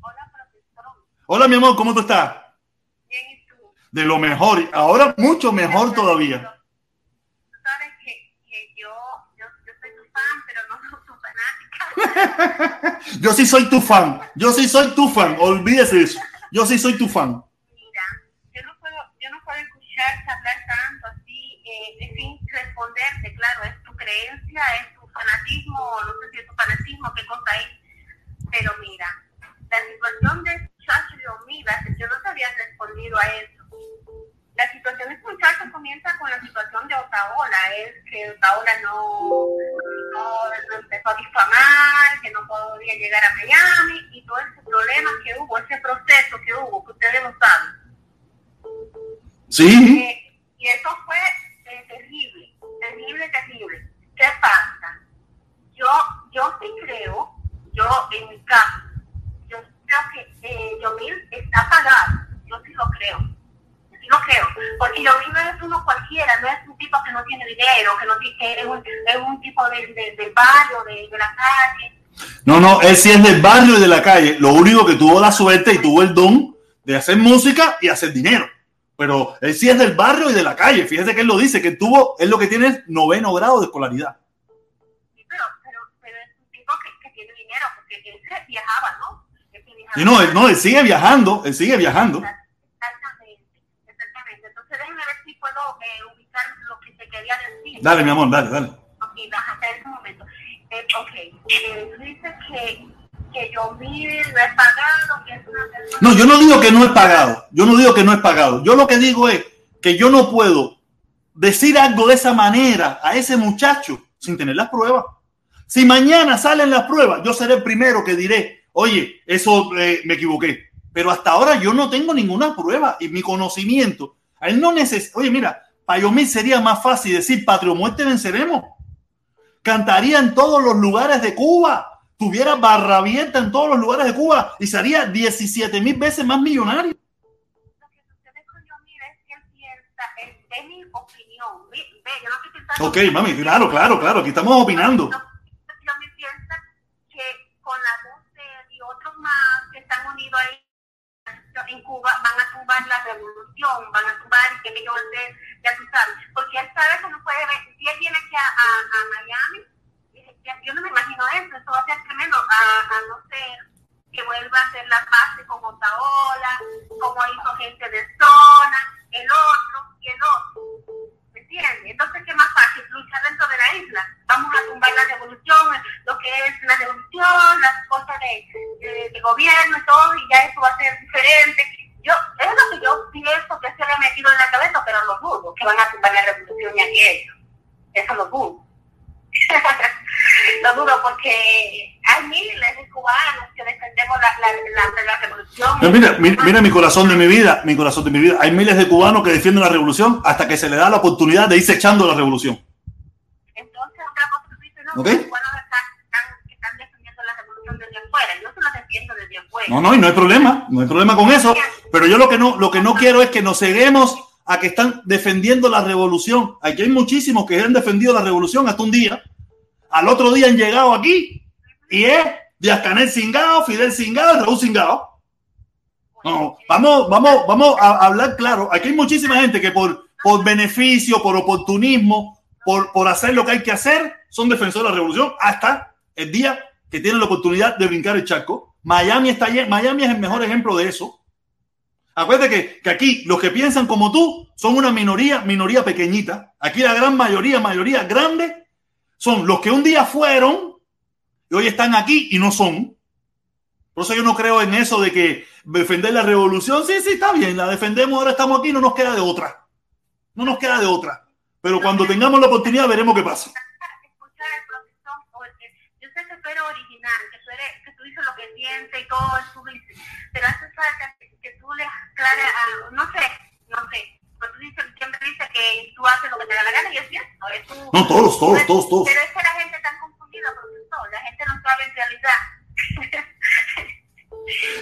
Hola, profesor. Hola, mi amor, ¿cómo tú estás? Bien, ¿y tú? De lo mejor. Ahora mucho mejor todavía. Tú sabes que, que yo, yo, yo soy tu fan, pero no (laughs) soy tu fanática. (laughs) Yo sí soy tu fan. Yo sí soy tu fan. Olvídese eso. Yo sí soy tu fan. Mira, yo no puedo, yo no puedo escucharte hablar tanto así, eh, sin responderte, claro, es tu creencia, es tu fanatismo, no sé si es tu fanatismo, qué cosa es, pero mira, la situación de Chacho y Omida, yo no te había respondido a eso. La situación de muchacho comienza con la situación de Otaola, es que Otaola no, no, no empezó a difamar, que no podía llegar a Miami y todo ese problema que hubo, ese proceso que hubo, que ustedes lo saben. Sí. Eh, y eso fue eh, terrible, terrible, terrible. ¿Qué pasa? Yo, yo sí creo, yo en mi caso, yo creo que eh, Yomil está pagado, yo sí lo creo. yo Sí lo creo, porque Yomil no es uno cualquiera, no es un tipo que no tiene dinero, que no tiene, es, un, es un tipo de, de- del barrio, de, de la calle. No, no, él sí es del barrio y de la calle. Lo único que tuvo la suerte y tuvo el don de hacer música y hacer dinero. Pero él sí es del barrio y de la calle. Fíjese que él lo dice, que tuvo, él lo que tiene es noveno grado de escolaridad. Y no, él, no, él sigue viajando, él sigue viajando. Exactamente, exactamente. Entonces déjeme ver si puedo eh, ubicar lo que te quería decir. Dale, mi amor, dale, dale. Ok, hasta ese momento. Eh, ok, eh, tú dices que, que yo mire, no he pagado, que es una persona... No, yo no digo que no es pagado. Yo no digo que no es pagado. Yo lo que digo es que yo no puedo decir algo de esa manera a ese muchacho sin tener las pruebas. Si mañana salen las pruebas, yo seré el primero que diré, oye, eso eh, me equivoqué. Pero hasta ahora yo no tengo ninguna prueba y mi conocimiento. A él no necesita. Oye, mira, para Yomil sería más fácil decir patria o muerte venceremos. Cantaría en todos los lugares de Cuba. Tuviera barra abierta en todos los lugares de Cuba y sería 17 mil veces más millonario. Ok, mami, claro, claro, claro, aquí estamos opinando. Yo me piensa que con la voz de él y otros más ahí en Cuba van a tumbar la revolución, van a tumbar y que ellos estén, ya tú sabes, porque él sabe que no puede ver, si él viene aquí a, Miami, yo no me imagino eso, eso va a ser tremendo, a, a no ser que vuelva a hacer la paz con Otaola, como hizo gente de zona, el otro y el otro. ¿Me entiendes? Entonces, ¿qué más fácil? Luchar dentro de la isla. Vamos a tumbar la revolución, lo que es la revolución, las cosas de, de- gobierno y todo, y ya eso va a ser diferente. Yo, es lo que yo pienso que se le ha metido en la cabeza, pero lo dudo, que van a tumbar la revolución y aquello. Eso lo dudo. (laughs) lo dudo porque hay miles de cubanos que defendemos la, la, la, la revolución. Mira, mira, mira mi corazón de mi vida, mi corazón de mi vida. Hay miles de cubanos que defienden la revolución hasta que se le da la oportunidad de irse echando la revolución. Entonces, otra cosa que dice, no, Ok. los cubanos están, están, que están defendiendo la revolución desde afuera. Yo se la defiendo desde afuera. No, no, y no hay problema, no hay problema con eso. Pero yo lo que no, lo que no quiero es que nos ceguemos a que están defendiendo la revolución. Aquí hay muchísimos que han defendido la revolución hasta un día. Al otro día han llegado aquí y es Díaz Canel Cingao, Fidel Cingao y Raúl Cingao. No, vamos, vamos, vamos a hablar claro. Aquí hay muchísima gente que por, por beneficio, por oportunismo, por, por hacer lo que hay que hacer, son defensores de la revolución hasta el día que tienen la oportunidad de brincar el charco. Miami está Miami es el mejor ejemplo de eso. Acuérdate que, que aquí los que piensan como tú son una minoría, minoría pequeñita. Aquí la gran mayoría, mayoría grande, son los que un día fueron y hoy están aquí y no son. Por eso yo no creo en eso de que defender la revolución, sí, sí, está bien, la defendemos, ahora estamos aquí, no nos queda de otra. No nos queda de otra. Pero cuando tengamos la oportunidad veremos qué pasa. Escuchar el profesor, porque yo sé que tú eres original, que tú, eres, que tú dices lo que sientes y todo eso tú dices, pero hace falta que, que tú le aclares a, no sé, no sé, pero tú dices, siempre dices que tú haces lo que te da la gana y es cierto. es tu- No, todos, todos, todos, todos. Pero es que la la gente no sabe en realidad.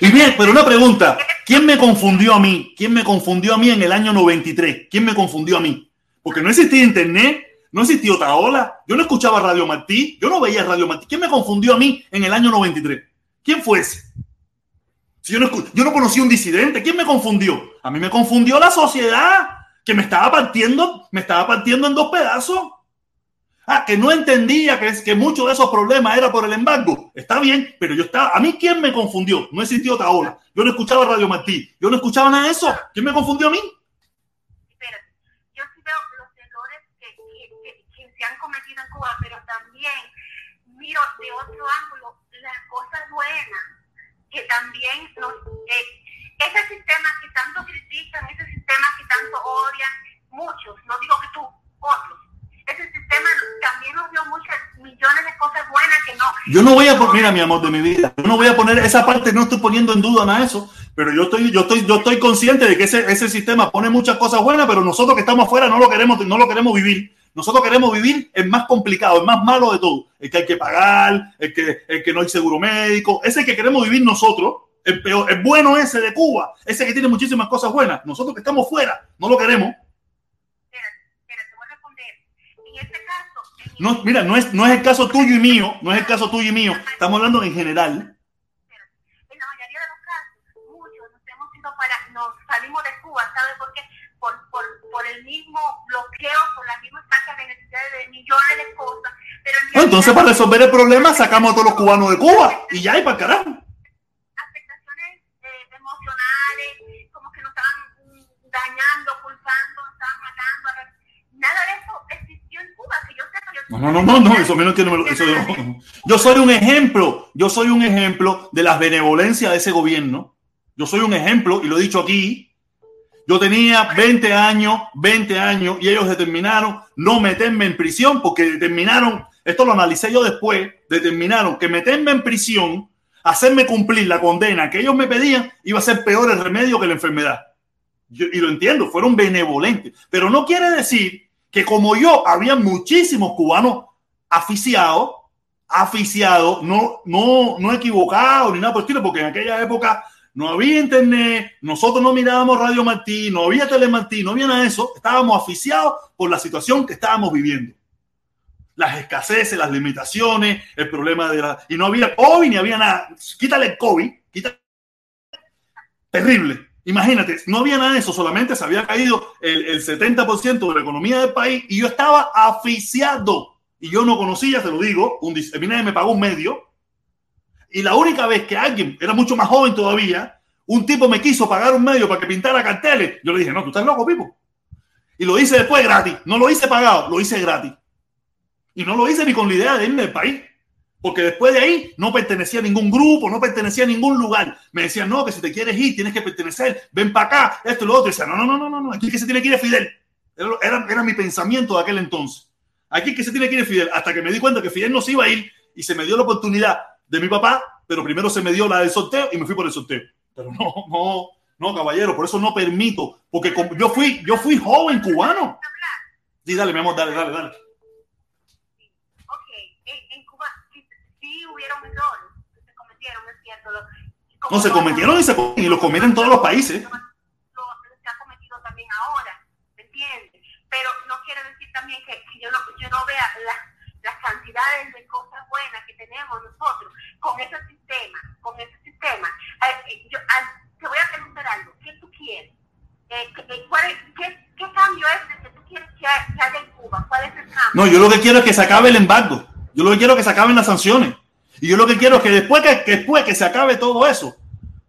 Y bien, pero una pregunta, ¿quién me confundió a mí? ¿Quién me confundió a mí en el año 93? ¿Quién me confundió a mí? Porque no existía internet, no existía otra ola, yo no escuchaba Radio Martí, yo no veía Radio Martí. ¿Quién me confundió a mí en el año 93? ¿Quién fue ese? Si yo no, yo no conocí un disidente, ¿quién me confundió? A mí me confundió la sociedad que me estaba partiendo, me estaba partiendo en dos pedazos. Ah, que no entendía que, que muchos de esos problemas era por el embargo. Está bien, pero yo estaba. ¿A mí quién me confundió? No existió otra ola. Yo no escuchaba Radio Martí. Yo no escuchaba nada de eso. ¿Quién me confundió a mí? Espérate, yo sí veo los errores que, que, que, se han cometido en Cuba, pero también miro de otro ángulo las cosas buenas que también nos. Eh, ese sistema que tanto critican, ese sistema que tanto odian, muchos, no digo que tú, otros ese sistema también nos dio muchas millones de cosas buenas que no. Yo no voy a poner, mira, mi amor de mi vida, yo no voy a poner esa parte, no estoy poniendo en duda nada de eso, pero yo estoy, yo estoy, yo estoy consciente de que ese, ese sistema pone muchas cosas buenas, pero nosotros que estamos afuera no lo queremos, no lo queremos vivir. Nosotros queremos vivir el más complicado, el más malo de todo, el que hay que pagar, el que, el que no hay seguro médico, ese que queremos vivir nosotros, el peor, el bueno ese de Cuba, ese que tiene muchísimas cosas buenas. Nosotros que estamos fuera, no lo queremos. No, mira, no es, no es el caso tuyo y mío, no es el caso tuyo y mío, estamos hablando en general. En la mayoría de los casos, muchos nos hemos ido para, nos salimos de Cuba, ¿sabes por qué? Por, por, por el mismo bloqueo, por la misma falta de necesidades de millones de cosas. Pero en Entonces, para resolver el problema, sacamos a todos los cubanos de Cuba y ya, y para el carajo. Afectaciones eh, emocionales, como que nos estaban dañando, culpando, nos estaban matando. Nada de eso existió en Cuba, que yo sepa. Yo no, no, no, no, no, eso no tiene. Eso, yo, soy un ejemplo, yo soy un ejemplo de las benevolencias de ese gobierno. Yo soy un ejemplo, y lo he dicho aquí. Yo tenía 20 años, 20 años, y ellos determinaron no meterme en prisión porque determinaron, esto lo analicé yo después, determinaron que meterme en prisión, hacerme cumplir la condena que ellos me pedían, iba a ser peor el remedio que la enfermedad. Y lo entiendo, fueron benevolentes, pero no quiere decir que como yo, había muchísimos cubanos aficiados, aficiados, no, no, no equivocados ni nada por el estilo, porque en aquella época no había internet, nosotros no mirábamos Radio Martí, no había Telemartí, no había nada de eso, estábamos aficiados por la situación que estábamos viviendo. Las escaseces, las limitaciones, el problema de la... Y no había COVID ni había nada. Quítale el COVID, quítale... Terrible. Imagínate, no había nada de eso, solamente se había caído el, el 70% de la economía del país y yo estaba aficiado. Y yo no conocía, te lo digo, un, nadie me pagó un medio. Y la única vez que alguien, era mucho más joven todavía, un tipo me quiso pagar un medio para que pintara carteles, yo le dije, no, tú estás loco, Pipo. Y lo hice después gratis. No lo hice pagado, lo hice gratis. Y no lo hice ni con la idea de irme del país. Porque después de ahí no pertenecía a ningún grupo, no pertenecía a ningún lugar. Me decían, no, que si te quieres ir, tienes que pertenecer, ven para acá, esto y lo otro. Y decía, no, no, no, no, no, aquí que se tiene que ir es Fidel. Era, era, mi pensamiento de aquel entonces. Aquí que se tiene que ir Fidel. Hasta que me di cuenta que Fidel no se iba a ir y se me dio la oportunidad de mi papá, pero primero se me dio la del sorteo y me fui por el sorteo. Pero no, (laughs) no, no, caballero, por eso no permito, porque yo fui, yo fui joven cubano. Sí, dale, mi amor, dale, dale, dale. hubieron errores que se cometieron, es cierto. Lo, no, se cometieron y, se, y lo cometen todos los países. Se ha cometido también ahora, ¿me entiendes? Pero no quiere decir también que, que yo, no, yo no vea las, las cantidades de cosas buenas que tenemos nosotros con ese sistema, con ese sistema. Eh, yo, eh, te voy a preguntar algo, ¿qué tú quieres? Eh, ¿cuál es, qué, ¿Qué cambio es el que tú quieres que haya en Cuba? ¿Cuál es el cambio? No, yo lo que quiero es que se acabe el embargo. Yo lo que quiero es que se acaben las sanciones. Y yo lo que quiero es que después que, que después que se acabe todo eso,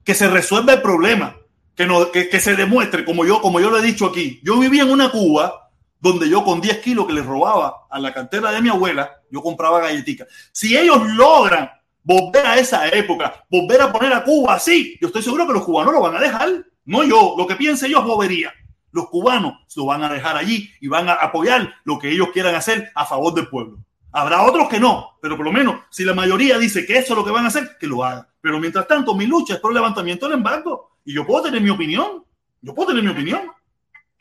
que se resuelva el problema, que, no, que, que, se demuestre, como yo, como yo lo he dicho aquí, yo vivía en una Cuba donde yo con 10 kilos que le robaba a la cantera de mi abuela, yo compraba galletitas. Si ellos logran volver a esa época, volver a poner a Cuba así, yo estoy seguro que los cubanos lo van a dejar. No yo, lo que piense yo es bobería. Los cubanos lo van a dejar allí y van a apoyar lo que ellos quieran hacer a favor del pueblo. Habrá otros que no, pero por lo menos si la mayoría dice que eso es lo que van a hacer, que lo hagan. Pero mientras tanto, mi lucha es por el levantamiento del embargo y yo puedo tener mi opinión. Yo puedo tener mi opinión.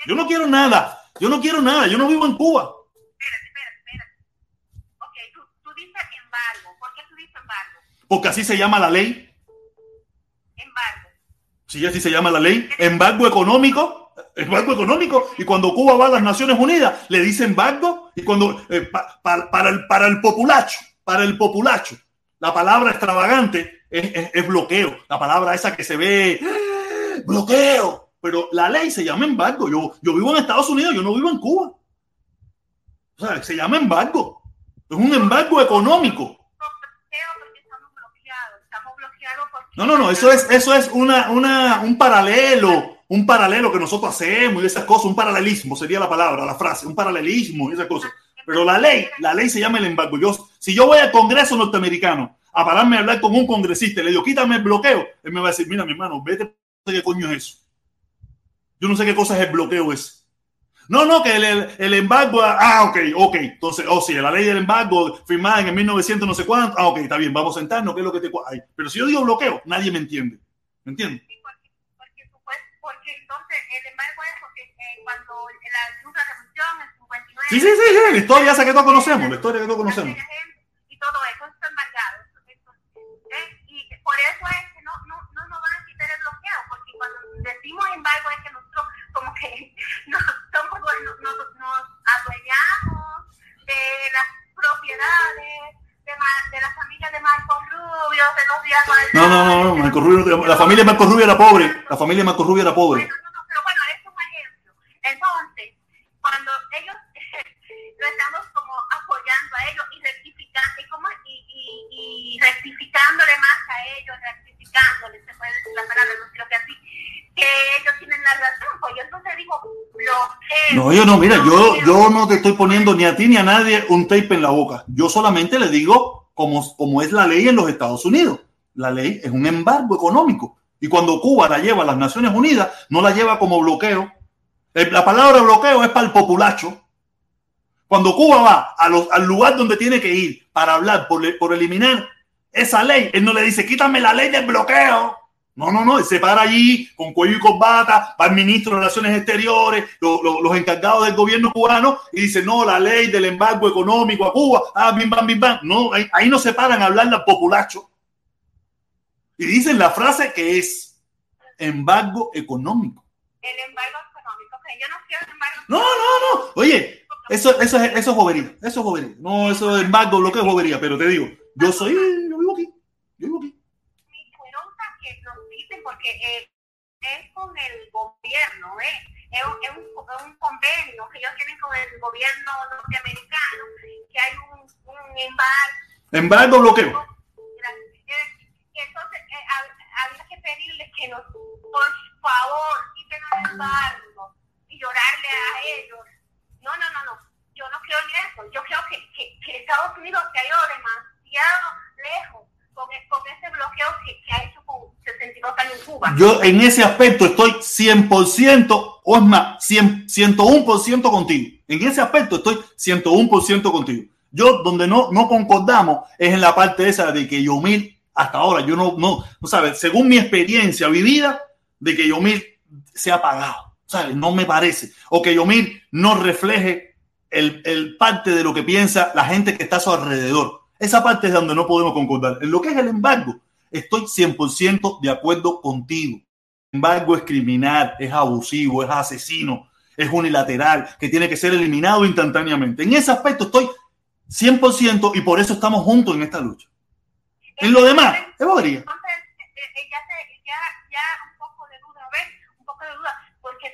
Yo no quiero nada. Yo no quiero nada. Yo no vivo en Cuba. Espérate, espérate, espérate. Ok, tú, tú dices embargo. ¿Por qué tú dices embargo? Porque así se llama la ley. Embargo. Sí, así se llama la ley. Embargo económico. Embargo económico. Y cuando Cuba va a las Naciones Unidas, le dicen embargo. Y cuando eh, pa- pa- para, el, para el populacho, para el populacho, la palabra extravagante es, es- es bloqueo. La palabra esa que se ve (gasps) bloqueo. Pero la ley se llama embargo. Yo, yo vivo en Estados Unidos, yo no vivo en Cuba. O sea, se llama embargo. Es un embargo económico. No, no, no, eso es, eso es una, una, un paralelo, un paralelo que nosotros hacemos y esas cosas, un paralelismo sería la palabra, la frase, un paralelismo y esas cosas. Pero la ley, la ley se llama el embargo. Yo, si yo voy al Congreso norteamericano a pararme a hablar con un congresista y le digo, quítame el bloqueo, él me va a decir, mira, mi hermano, vete, qué coño es eso. Yo no sé qué cosa es el bloqueo ese. No, no, que el, el, embargo, ah, ok, ok. Entonces, oh, sí, la ley del embargo firmada en el 1900 no sé cuánto, ah, ok, está bien, vamos a sentarnos, ¿qué es lo que te ay, Pero si yo digo bloqueo, nadie me entiende. ¿Me entiendes? Sí, porque, porque, supues- porque entonces el embargo es porque eh, cuando la segunda revolución, el 59... Sí, sí, sí, sí, la historia esa que todos conocemos, la historia que todos conocemos. Y todo eso está embargado. Eso, ¿eh? Y por eso es que no, no, no nos van a quitar el bloqueo, porque cuando decimos embargo es que nosotros como que (laughs) nos, somos, nos, nos, nos adueñamos de las propiedades de, de la familia de Marco Rubio, de los días No, no, no, no, Marco Rubio, la familia de Marco Rubio era pobre, la familia de Marco Rubio era pobre. Bueno. Entonces, cuando ellos (laughs) lo estamos como apoyando a ellos y rectificando, y, como, y, y, y rectificándole más a ellos, rectificándole, se puede decir la palabra, no creo que así, que ellos tienen la razón, pues yo entonces digo, bloqueo. No, yo no, mira, yo, yo no te estoy poniendo ni a ti ni a nadie un tape en la boca. Yo solamente le digo como, como es la ley en los Estados Unidos. La ley es un embargo económico. Y cuando Cuba la lleva a las Naciones Unidas, no la lleva como bloqueo. La palabra bloqueo es para el populacho. Cuando Cuba va a los- al lugar donde tiene que ir para hablar por, por eliminar esa ley, él no le dice, quítame la ley del bloqueo. No, no, no, él se para allí con cuello y corbata, va el ministro de Relaciones Exteriores, lo- lo- los encargados del gobierno cubano y dice, no, la ley del embargo económico a Cuba, ah, bim, bam, bim, bam. No, ahí, no se paran a hablar al populacho. Y dicen la frase que es embargo económico. El embargo yo no quiero embargo No, no, no. Oye, eso, eso, es, eso es bobería. Eso es bobería. No, eso es embargo, bloqueo es bobería. Pero te digo, yo soy, yo vivo aquí. Yo vivo aquí. mi cuerosa que nos dicen porque eh, es con el gobierno, ¿eh? es, un, es, un, es un convenio que ellos tienen con el gobierno norteamericano, que hay un, un embargo. Embargo, bloqueo. Entonces eh, hab- había que pedirles que nos, por favor, quiten el embargo llorarle a ellos. No, no, no, no. Yo no creo en eso. Yo creo que, que, Estados Unidos se ha ido demasiado lejos con, e- con ese bloqueo que, que ha hecho con 62 años en Cuba. Yo en ese aspecto estoy 100%, o es más, 100, 101% contigo. En ese aspecto estoy 101% contigo. Yo donde no, no concordamos es en la parte esa de que Yomil, hasta ahora, yo no, no, no sabes, según mi experiencia vivida, de que Yomil se ha pagado, ¿sabes? No me parece. O que Yomil no refleje el, el parte de lo que piensa la gente que está a su alrededor. Esa parte es donde no podemos concordar. En lo que es el embargo, estoy 100% de acuerdo contigo. El embargo es criminal, es abusivo, es asesino, es unilateral, que tiene que ser eliminado instantáneamente. En ese aspecto estoy 100% y por eso estamos juntos en esta lucha. En lo demás, es bobería. Entonces, eh, eh, ya, ya, ya un poco de duda, ¿ves? Un poco de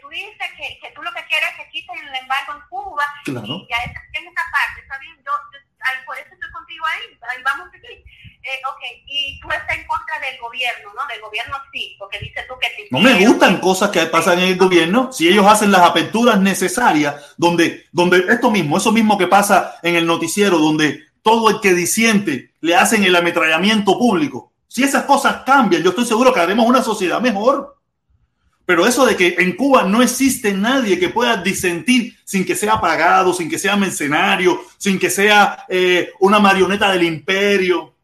tú dices que, que tú lo que quieres es que quiten el embargo en Cuba, Claro. y ya esa- en esa parte, ¿está bien? Yo, yo- ahí, por eso estoy contigo ahí, ahí vamos a seguir. Eh, ok, y tú estás en contra del gobierno, ¿no? Del gobierno sí, porque dices tú que te No me gustan cosas que pasan en el gobierno si ellos hacen las aperturas necesarias, donde, donde esto mismo, eso mismo que pasa en el noticiero, donde todo el que disiente le hacen el ametrallamiento público. Si esas cosas cambian, yo estoy seguro que haremos una sociedad mejor. Pero eso de que en Cuba no existe nadie que pueda disentir sin que sea pagado, sin que sea mercenario, sin que sea eh, una marioneta del imperio.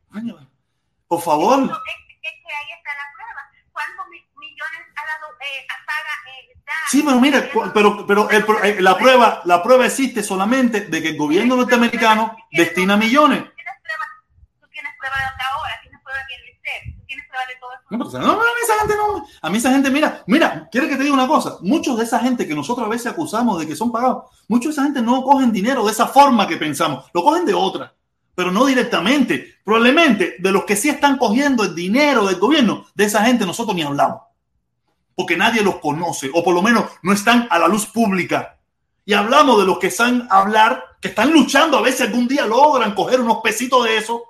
Por favor. Es, es que ahí está la prueba. ¿Cuántos mi- millones ha dado, eh, paga, eh, da- Sí, pero mira, pero, pero el eh, la prueba, la prueba existe solamente de que el gobierno norteamericano destina millones. ¿Tú tienes prueba, tú tienes prueba de hasta ahora, tienes prueba de el ser, tú tienes prueba de todo eso. No, no, no, esa gente no. A mí esa gente, mira, mira, quiere que te diga una cosa. Muchos de esa gente que nosotros a veces acusamos de que son pagados, muchos de esa gente no cogen dinero de esa forma que pensamos, lo cogen de otra, pero no directamente. Probablemente de los que sí están cogiendo el dinero del gobierno, de esa gente nosotros ni hablamos, porque nadie los conoce, o por lo menos no están a la luz pública. Y hablamos de los que a hablar, que están luchando, a veces algún día logran coger unos pesitos de eso,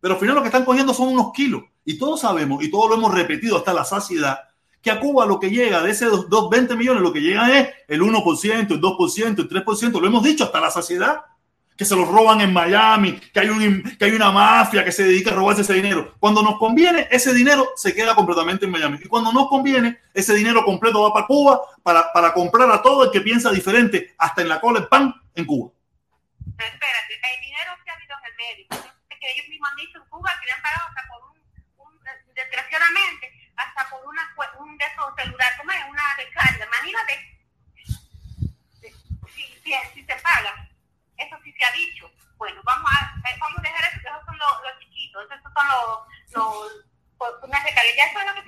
pero al final lo que están cogiendo son unos kilos. Y todos sabemos, y todos lo hemos repetido hasta la saciedad, que a Cuba lo que llega de esos 20 millones, lo que llega es el 1%, el 2%, el 3%, lo hemos dicho hasta la saciedad, que se los roban en Miami, que hay, un, que hay una mafia que se dedica a robarse ese dinero. Cuando nos conviene, ese dinero se queda completamente en Miami. Y cuando nos conviene, ese dinero completo va para Cuba para, para comprar a todo el que piensa diferente, hasta en la cola el pan en Cuba. Pero espérate, el dinero se ha habido en el medio. Que ellos mismos han dicho en Cuba que le han pagado hasta por desgraciadamente, hasta por una, un de esos celular, ¿cómo es? Una descarga. Imagínate, si, si, si se paga eso sí se ha dicho. Bueno, vamos a, vamos a dejar eso, que esos son los, los chiquitos, esos son los, los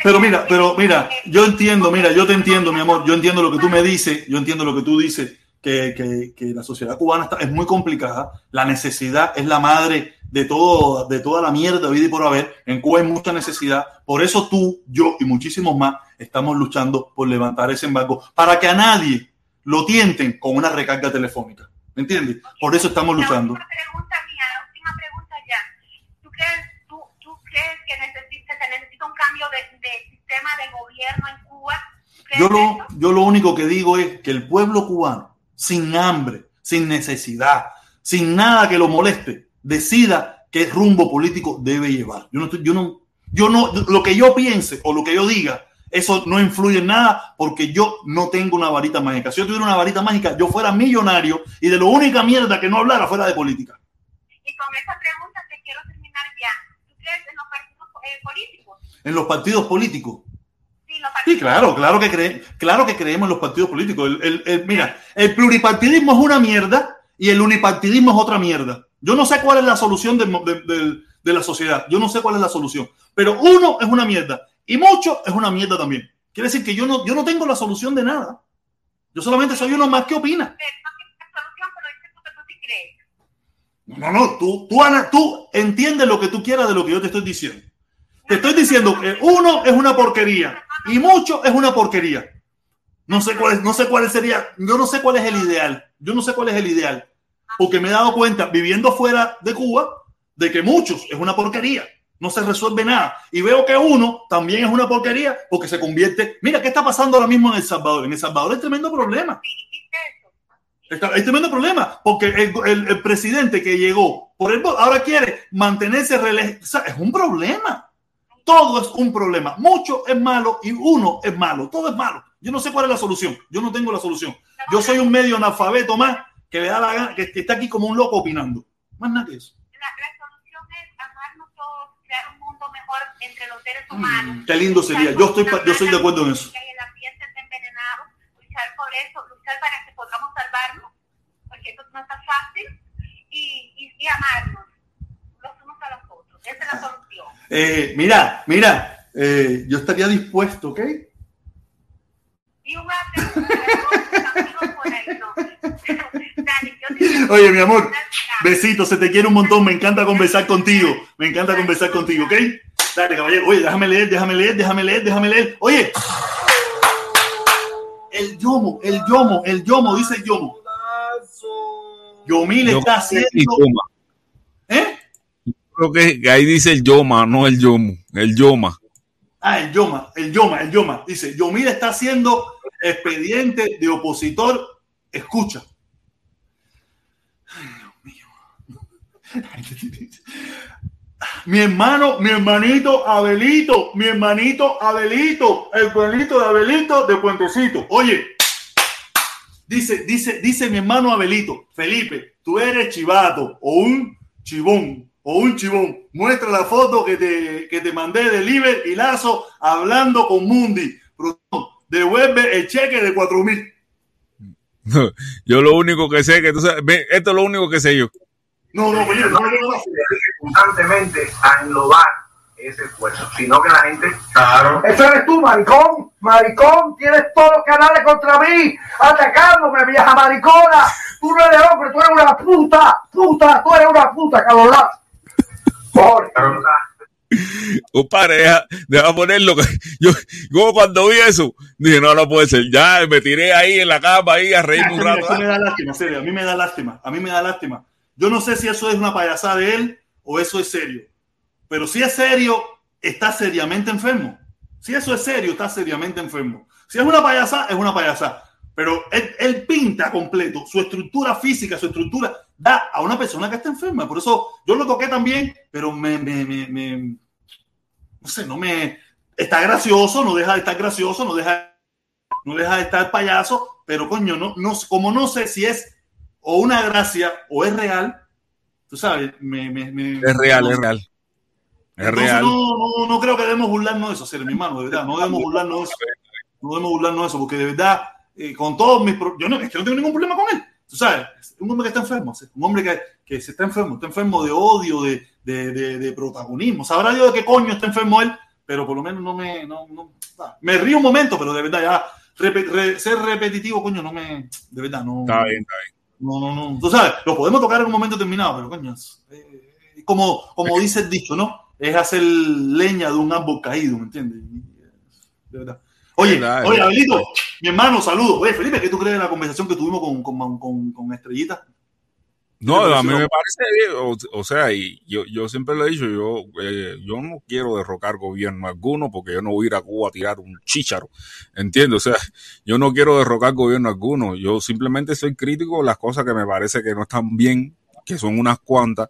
pero mira, pero mira, yo entiendo, mira, yo te entiendo, mi amor, yo entiendo lo que tú me dices, yo entiendo lo que tú dices, que, que, que la sociedad cubana está, es muy complicada, la necesidad es la madre de todo, de toda la mierda vida y por haber. En Cuba hay mucha necesidad, por eso tú, yo y muchísimos más estamos luchando por levantar ese embargo para que a nadie lo tienten con una recarga telefónica. ¿Me entiendes? Por eso estamos luchando. La última pregunta mía, la última pregunta ya. ¿Tú crees, tú, tú crees que necesita, se necesita un cambio de, de sistema de gobierno en Cuba? Yo lo, yo lo único que digo es que el pueblo cubano, sin hambre, sin necesidad, sin nada que lo moleste, decida qué rumbo político debe llevar. Yo no, estoy, yo no, yo no, lo que yo piense o lo que yo diga eso no influye en nada porque yo no tengo una varita mágica. Si yo tuviera una varita mágica, yo fuera millonario y de lo única mierda que no hablara fuera de política. Y con esa pregunta te quiero terminar ya. ¿Tú crees en los partidos eh, políticos? ¿En los partidos políticos? Sí, los partidos sí claro, claro que, cree, claro que creemos en los partidos políticos. El, el, el, mira, el pluripartidismo es una mierda y el unipartidismo es otra mierda. Yo no sé cuál es la solución de, de, de, de la sociedad. Yo no sé cuál es la solución. Pero uno es una mierda y mucho es una mierda también. Quiere decir que yo no, yo no tengo la solución de nada. Yo solamente soy uno más que opina. No, no, tú, tú, Ana, tú entiendes lo que tú quieras de lo que yo te estoy diciendo. Te estoy diciendo que uno es una porquería y mucho es una porquería. No sé cuál es, no sé cuál sería, yo no sé cuál es el ideal. Yo no sé cuál es el ideal. Porque me he dado cuenta, viviendo fuera de Cuba, de que muchos es una porquería no se resuelve nada. Y veo que uno también es una porquería porque se convierte. Mira, ¿qué está pasando ahora mismo en El Salvador? En El Salvador hay tremendo problema. Hay tremendo problema porque el, el, el presidente que llegó por el ahora quiere mantenerse rele... o sea, es un problema. Todo es un problema. Mucho es malo y uno es malo. Todo es malo. Yo no sé cuál es la solución. Yo no tengo la solución. Yo soy un medio analfabeto más que le da la gana, que, que está aquí como un loco opinando. Más nada que eso. mejor entre los seres humanos. Mm, qué lindo sería. Yo estoy, yo estoy de acuerdo en eso. Que el ambiente está envenenado, luchar por eso, luchar para que podamos salvarnos, porque eso no está fácil, y, y, y amarnos los unos a los otros. Esa es la solución. Eh, mira, mira, eh, yo estaría dispuesto, ¿ok? Y una pregunta, por ahí, no. (laughs) Oye, mi amor, besitos, se te quiere un montón, me encanta conversar contigo, me encanta conversar contigo, ¿ok? Dale, caballero, oye, déjame leer, déjame leer, déjame leer, déjame leer. Oye, el yomo, el yomo, el yomo, dice el yomo. Yomil está haciendo... ¿Eh? Creo que ahí dice el yoma, no el yomo, el yoma. Ah, el yoma, el yoma, el yoma. Dice, Yomil está haciendo expediente de opositor, escucha. Mi hermano, mi hermanito Abelito, mi hermanito Abelito, el pueblito de Abelito de Puentecito. Oye, dice, dice, dice mi hermano Abelito, Felipe, tú eres chivato o un chivón o un chivón. Muestra la foto que te, que te mandé de Liber y Lazo hablando con Mundi. Devuelve el cheque de cuatro mil. (laughs) Yo lo único que sé que tú sabes, esto es lo único que sé yo. No, no, oye, no, no, no. constantemente a englobar ese esfuerzo, sino que la gente... Claro. Eso eres tú, maricón. Maricón, tienes todos los canales contra mí, atacándome, vieja maricona. Tú no eres hombre, tú eres una puta, puta, tú eres una puta, cabrón. Por pareja, deja ponerlo. Yo, yo cuando vi eso, dije, no, no puede ser. Ya me tiré ahí en la cama ahí a reír un rato. me da lástima, serio. A mí me da lástima. A mí me da lástima. Yo no sé si eso es una payasada de él o eso es serio. Pero si es serio, está seriamente enfermo. Si eso es serio, está seriamente enfermo. Si es una payasada, es una payasada. Pero él, él pinta completo su estructura física, su estructura da a una persona que está enferma. Por eso yo lo toqué también, pero me, me, me, no sé, no me, está gracioso, no deja de estar gracioso, no deja, no deja de estar payaso, pero coño, no, no, como no sé si es o una gracia o es real, tú sabes, me, me, es real, es real. Es real. No, no, no, creo que debemos burlarnos de eso, ser mi hermano, de verdad, no debemos burlarnos de eso. No debemos burlarnos de eso, porque de verdad, eh, con todos mis... Yo no, es que no tengo ningún problema con él tú sabes, un hombre que está enfermo, un hombre que, que se está enfermo, está enfermo de odio, de, de, de, protagonismo. Sabrá Dios de qué coño está enfermo él, pero por lo menos no me. No, no, me río un momento, pero de verdad ya ser repetitivo, coño, no me. De verdad, no. Está bien, está bien. No, no, no. Tú sabes, lo podemos tocar en un momento determinado, pero coño, eh, como, como dice el dicho, ¿no? Es hacer leña de un árbol caído, ¿me entiendes? De verdad. Oye, oye, Abelito, mi hermano, saludos. Oye, Felipe, ¿qué tú crees de la conversación que tuvimos con, con, con, con Estrellita? No, a mí me parece, o, sea, y yo, yo siempre lo he dicho, yo, eh, yo no quiero derrocar gobierno alguno porque yo no voy a ir a Cuba a tirar un chícharo, ¿entiendes? O sea, yo no quiero derrocar gobierno alguno, yo simplemente soy crítico de las cosas que me parece que no están bien, que son unas cuantas,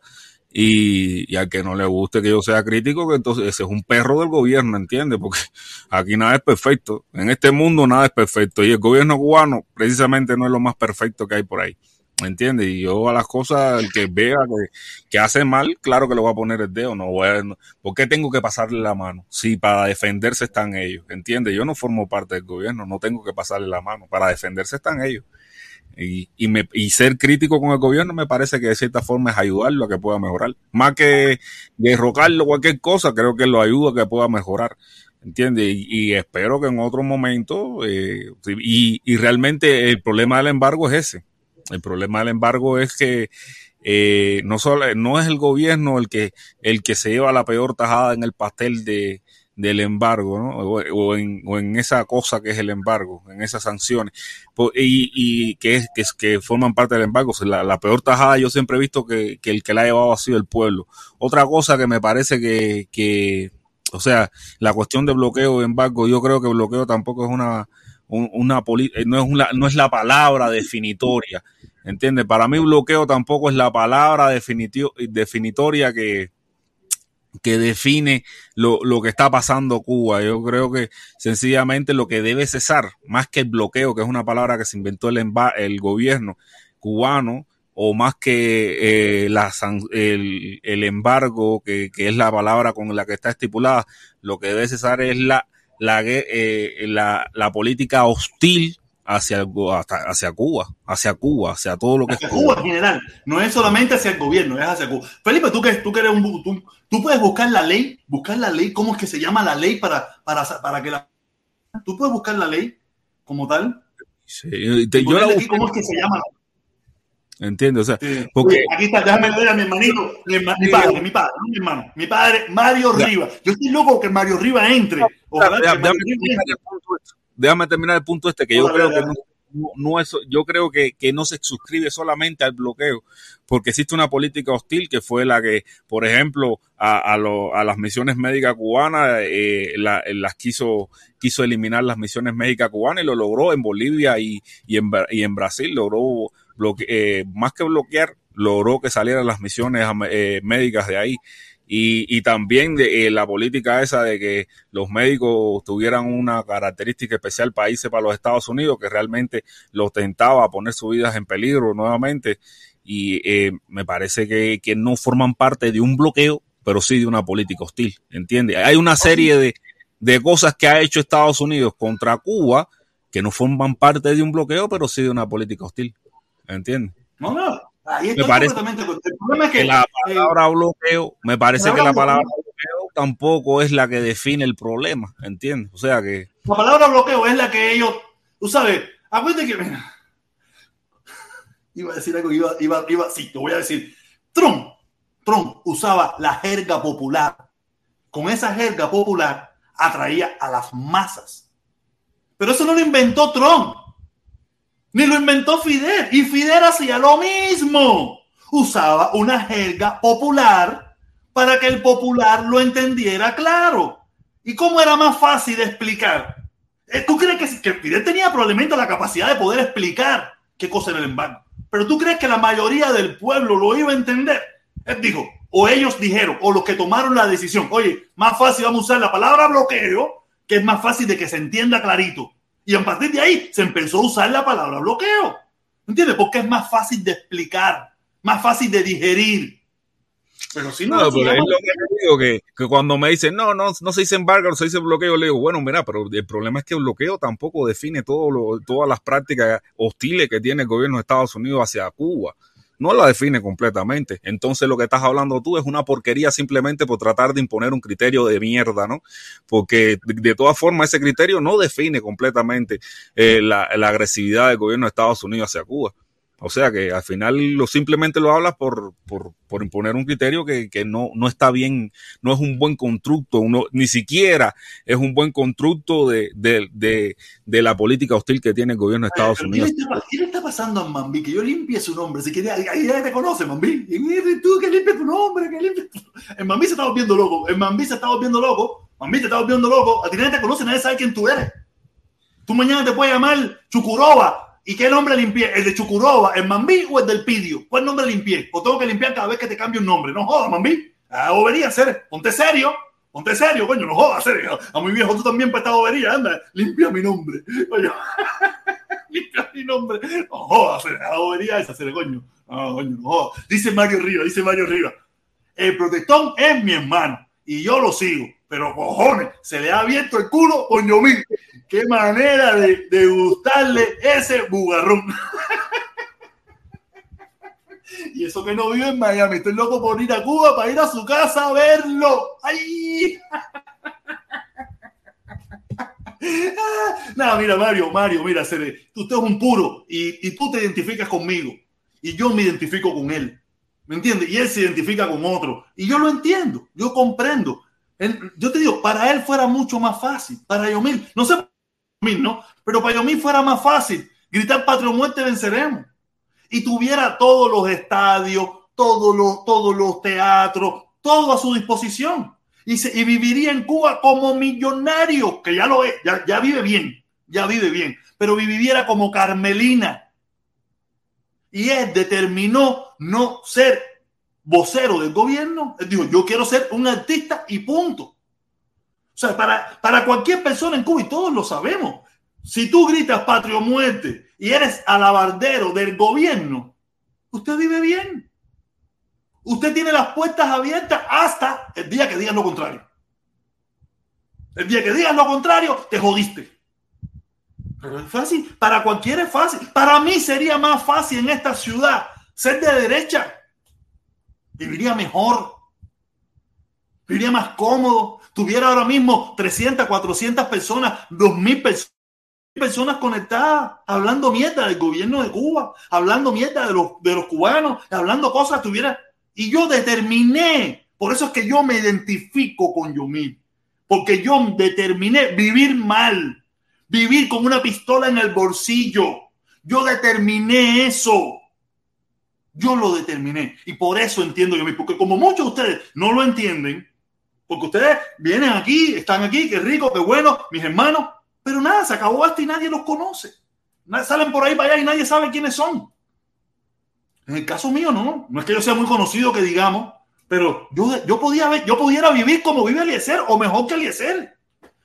y, y, al que no le guste que yo sea crítico, que entonces ese es un perro del gobierno, ¿entiendes? Porque (laughs) aquí nada es perfecto. En este mundo nada es perfecto. Y el gobierno cubano precisamente no es lo más perfecto que hay por ahí. ¿Me entiendes? Y yo a las cosas, el que vea que, que, hace mal, claro que le voy a poner el dedo. No voy a, ¿Por qué tengo que pasarle la mano? Si para defenderse están ellos, ¿entiendes? Yo no formo parte del gobierno, no tengo que pasarle la mano. Para defenderse están ellos. Y, y, me, y ser crítico con el gobierno me parece que de cierta forma es ayudarlo a que pueda mejorar. Más que derrocarlo cualquier cosa, creo que lo ayuda a que pueda mejorar. ¿Entiendes? Y, espero que en otro momento, eh, y, y realmente el problema del embargo es ese. El problema del embargo es que eh, no solo no es el gobierno el que el que se lleva la peor tajada en el pastel de, del embargo, ¿no? O, en, o, en, esa cosa que es el embargo, en esas sanciones, y, y que, es, que, que forman parte del embargo. la, la, peor tajada yo siempre he visto que, que, el que la ha llevado ha sido el pueblo. Otra cosa que me parece que, que o sea, la cuestión de bloqueo embargo, yo creo que bloqueo tampoco es una, una eh, no es no es la palabra definitoria, ¿entiendes? Para mí bloqueo tampoco es la palabra definitoria que, que define lo, lo, que está pasando Cuba. Yo creo que sencillamente lo que debe cesar, más que el bloqueo, que es una palabra que se inventó el, el gobierno cubano, o más que eh, la, el, el, embargo, que, que, es la palabra con la que está estipulada, lo que debe cesar es la, la, eh, la, la política hostil hacia, hacia Cuba, hacia Cuba, hacia todo lo que hacia es Cuba. en general. No es solamente hacia el gobierno, es hacia Cuba. Felipe, tú que, tú que eres un... Tú, tú puedes buscar la ley, buscar la ley, ¿cómo es que se llama la ley para, para, para que la... Tú puedes buscar la ley como tal. Sí, te, yo la busqué, ¿Cómo es que se llama? Entiendo, o sea, porque aquí está, déjame ver a mi hermanito, mi, mi padre, mi padre, no mi hermano, mi padre, Mario Rivas. Yo estoy loco que Mario Rivas entre. Ojalá déjame, déjame, déjame terminar el punto este, que yo creo que no, no, es, yo creo que, que, no se suscribe solamente al bloqueo, porque existe una política hostil que fue la que, por ejemplo, a, a, lo, a las misiones médicas cubanas, eh, la, las quiso, quiso eliminar las misiones médicas cubanas y lo logró en Bolivia y, y, en, y en Brasil, logró bloque, eh, más que bloquear, logró que salieran las misiones eh, médicas de ahí y, también de eh, la política esa de que los médicos tuvieran una característica especial para irse para los Estados Unidos, que realmente los tentaba a poner sus vidas en peligro nuevamente. Y eh, me parece que, no forman parte de un bloqueo, pero sí de una política hostil, ¿entiendes? Hay una serie de, de cosas que ha hecho Estados Unidos contra Cuba que no forman parte de un bloqueo, pero sí de una política hostil, ¿entiendes? No, no, Ahí me parece el problema es que, que la palabra eh, bloqueo, me parece que la palabra bloqueo tampoco es la que define el problema, ¿entiendes? O sea que... La palabra bloqueo es la que ellos, tú sabes, acuérdate que... Mira, iba a decir algo, iba, iba, iba, sí, te voy a decir. Trump, Trump usaba la jerga popular. Con esa jerga popular atraía a las masas. Pero eso no lo inventó Trump. Ni lo inventó Fidel. Y Fidel hacía lo mismo. Usaba una jerga popular para que el popular lo entendiera claro. ¿Y cómo era más fácil de explicar? Eh, ¿Tú crees que, Fidel tenía probablemente la capacidad de poder explicar qué cosa era el embargo? Pero tú crees que la mayoría del pueblo lo iba a entender. Él dijo, o ellos dijeron, o los que tomaron la decisión, oye, más fácil vamos a usar la palabra bloqueo, que es más fácil de que se entienda clarito. Y a partir de ahí se empezó a usar la palabra bloqueo. ¿Entiendes? Porque es más fácil de explicar, más fácil de digerir. Pero si no, No, pero es lo que yo digo, que, que cuando me dicen, no, no, no se dice embargo, se dice bloqueo, le digo, bueno, mira, pero el problema es que el bloqueo tampoco define todo lo- todas las prácticas hostiles que tiene el gobierno de Estados Unidos hacia Cuba. No la define completamente. Entonces lo que estás hablando tú es una porquería simplemente por tratar de imponer un criterio de mierda, ¿no? Porque de, todas formas ese criterio no define completamente eh, la, la agresividad del gobierno de Estados Unidos hacia Cuba. O sea que al final lo simplemente lo hablas por, por, por imponer un criterio que, que no, no está bien, no es un buen constructo, uno, ni siquiera es un buen constructo de, de, de, de la política hostil que tiene el gobierno de Estados Unidos. ¿qué, le está, qué le está pasando a Mambi? Que yo limpie su nombre. Si quiere, ahí ya te conoce, Mambi. Y tú que limpie tu nombre, que limpie tu... El Mambi se está volviendo loco. El Mambi se está volviendo loco. Mambi te está volviendo loco. A ti nadie te conoce, nadie sabe quién tú eres. Tú mañana te puedes llamar Chucuroba. ¿Y qué nombre limpié? ¿El de Chucuroba, el Mambi o el del Pidio? ¿Cuál nombre limpié? ¿O tengo que limpiar cada vez que te cambie un nombre? No jodas, Mambi. Ah, bobería, hacer. Ponte serio. Ponte serio, coño, no jodas, serio. A mi viejo tú también para esta bobería, anda, limpia mi nombre. Coño. (laughs) limpia mi nombre. No jodas, hacer. La bobería esa, hacer, coño. No, coño, no jodas. Dice Mario Rivas, dice Mario Rivas. El protestón es mi hermano y yo lo sigo. Pero cojones, se le ha abierto el culo, coño mil. Qué manera de, de gustarle ese bugarrón. (laughs) y eso que no vive en Miami. Estoy loco por ir a Cuba para ir a su casa a verlo. ¡Ay! (laughs) Nada, mira, Mario, Mario, mira, usted es un puro y, y tú te identificas conmigo y yo me identifico con él. ¿Me entiendes? Y él se identifica con otro. Y yo lo entiendo, yo comprendo. Yo te digo, para él fuera mucho más fácil. Para Yomil, no sé, ¿no? Pero para Yomil fuera más fácil gritar patria o muerte, venceremos. Y tuviera todos los estadios, todos los, todos los teatros, todo a su disposición. Y, se- y viviría en Cuba como millonario, que ya lo es, ya, ya vive bien, ya vive bien, pero viviera como Carmelina. Y él determinó no ser vocero del gobierno. Él dijo, yo quiero ser un artista y punto. O sea, para, para cualquier persona en Cuba, y todos lo sabemos, si tú gritas patria o muerte y eres alabardero del gobierno, usted vive bien. Usted tiene las puertas abiertas hasta el día que digas lo contrario. El día que digas lo contrario, te jodiste. Pero es fácil. Para cualquiera es fácil. Para mí sería más fácil en esta ciudad ser de derecha. Viviría mejor. Viviría más cómodo. Tuviera ahora mismo 300, 400 personas, 2000 personas personas conectadas hablando mierda del gobierno de Cuba, hablando mierda de los, de los cubanos, hablando cosas, tuviera. Y yo determiné, por eso es que yo me identifico con Yomil, porque yo determiné vivir mal, vivir con una pistola en el bolsillo. Yo determiné eso. Yo lo determiné. Y por eso entiendo Yomil, porque como muchos de ustedes no lo entienden, porque ustedes vienen aquí, están aquí, qué rico, qué bueno, mis hermanos, pero nada, se acabó esto y nadie los conoce. Salen por ahí para allá y nadie sabe quiénes son. En el caso mío, no. No es que yo sea muy conocido, que digamos, pero yo, yo, podía yo pudiera vivir como vive Eliezer o mejor que Eliezer.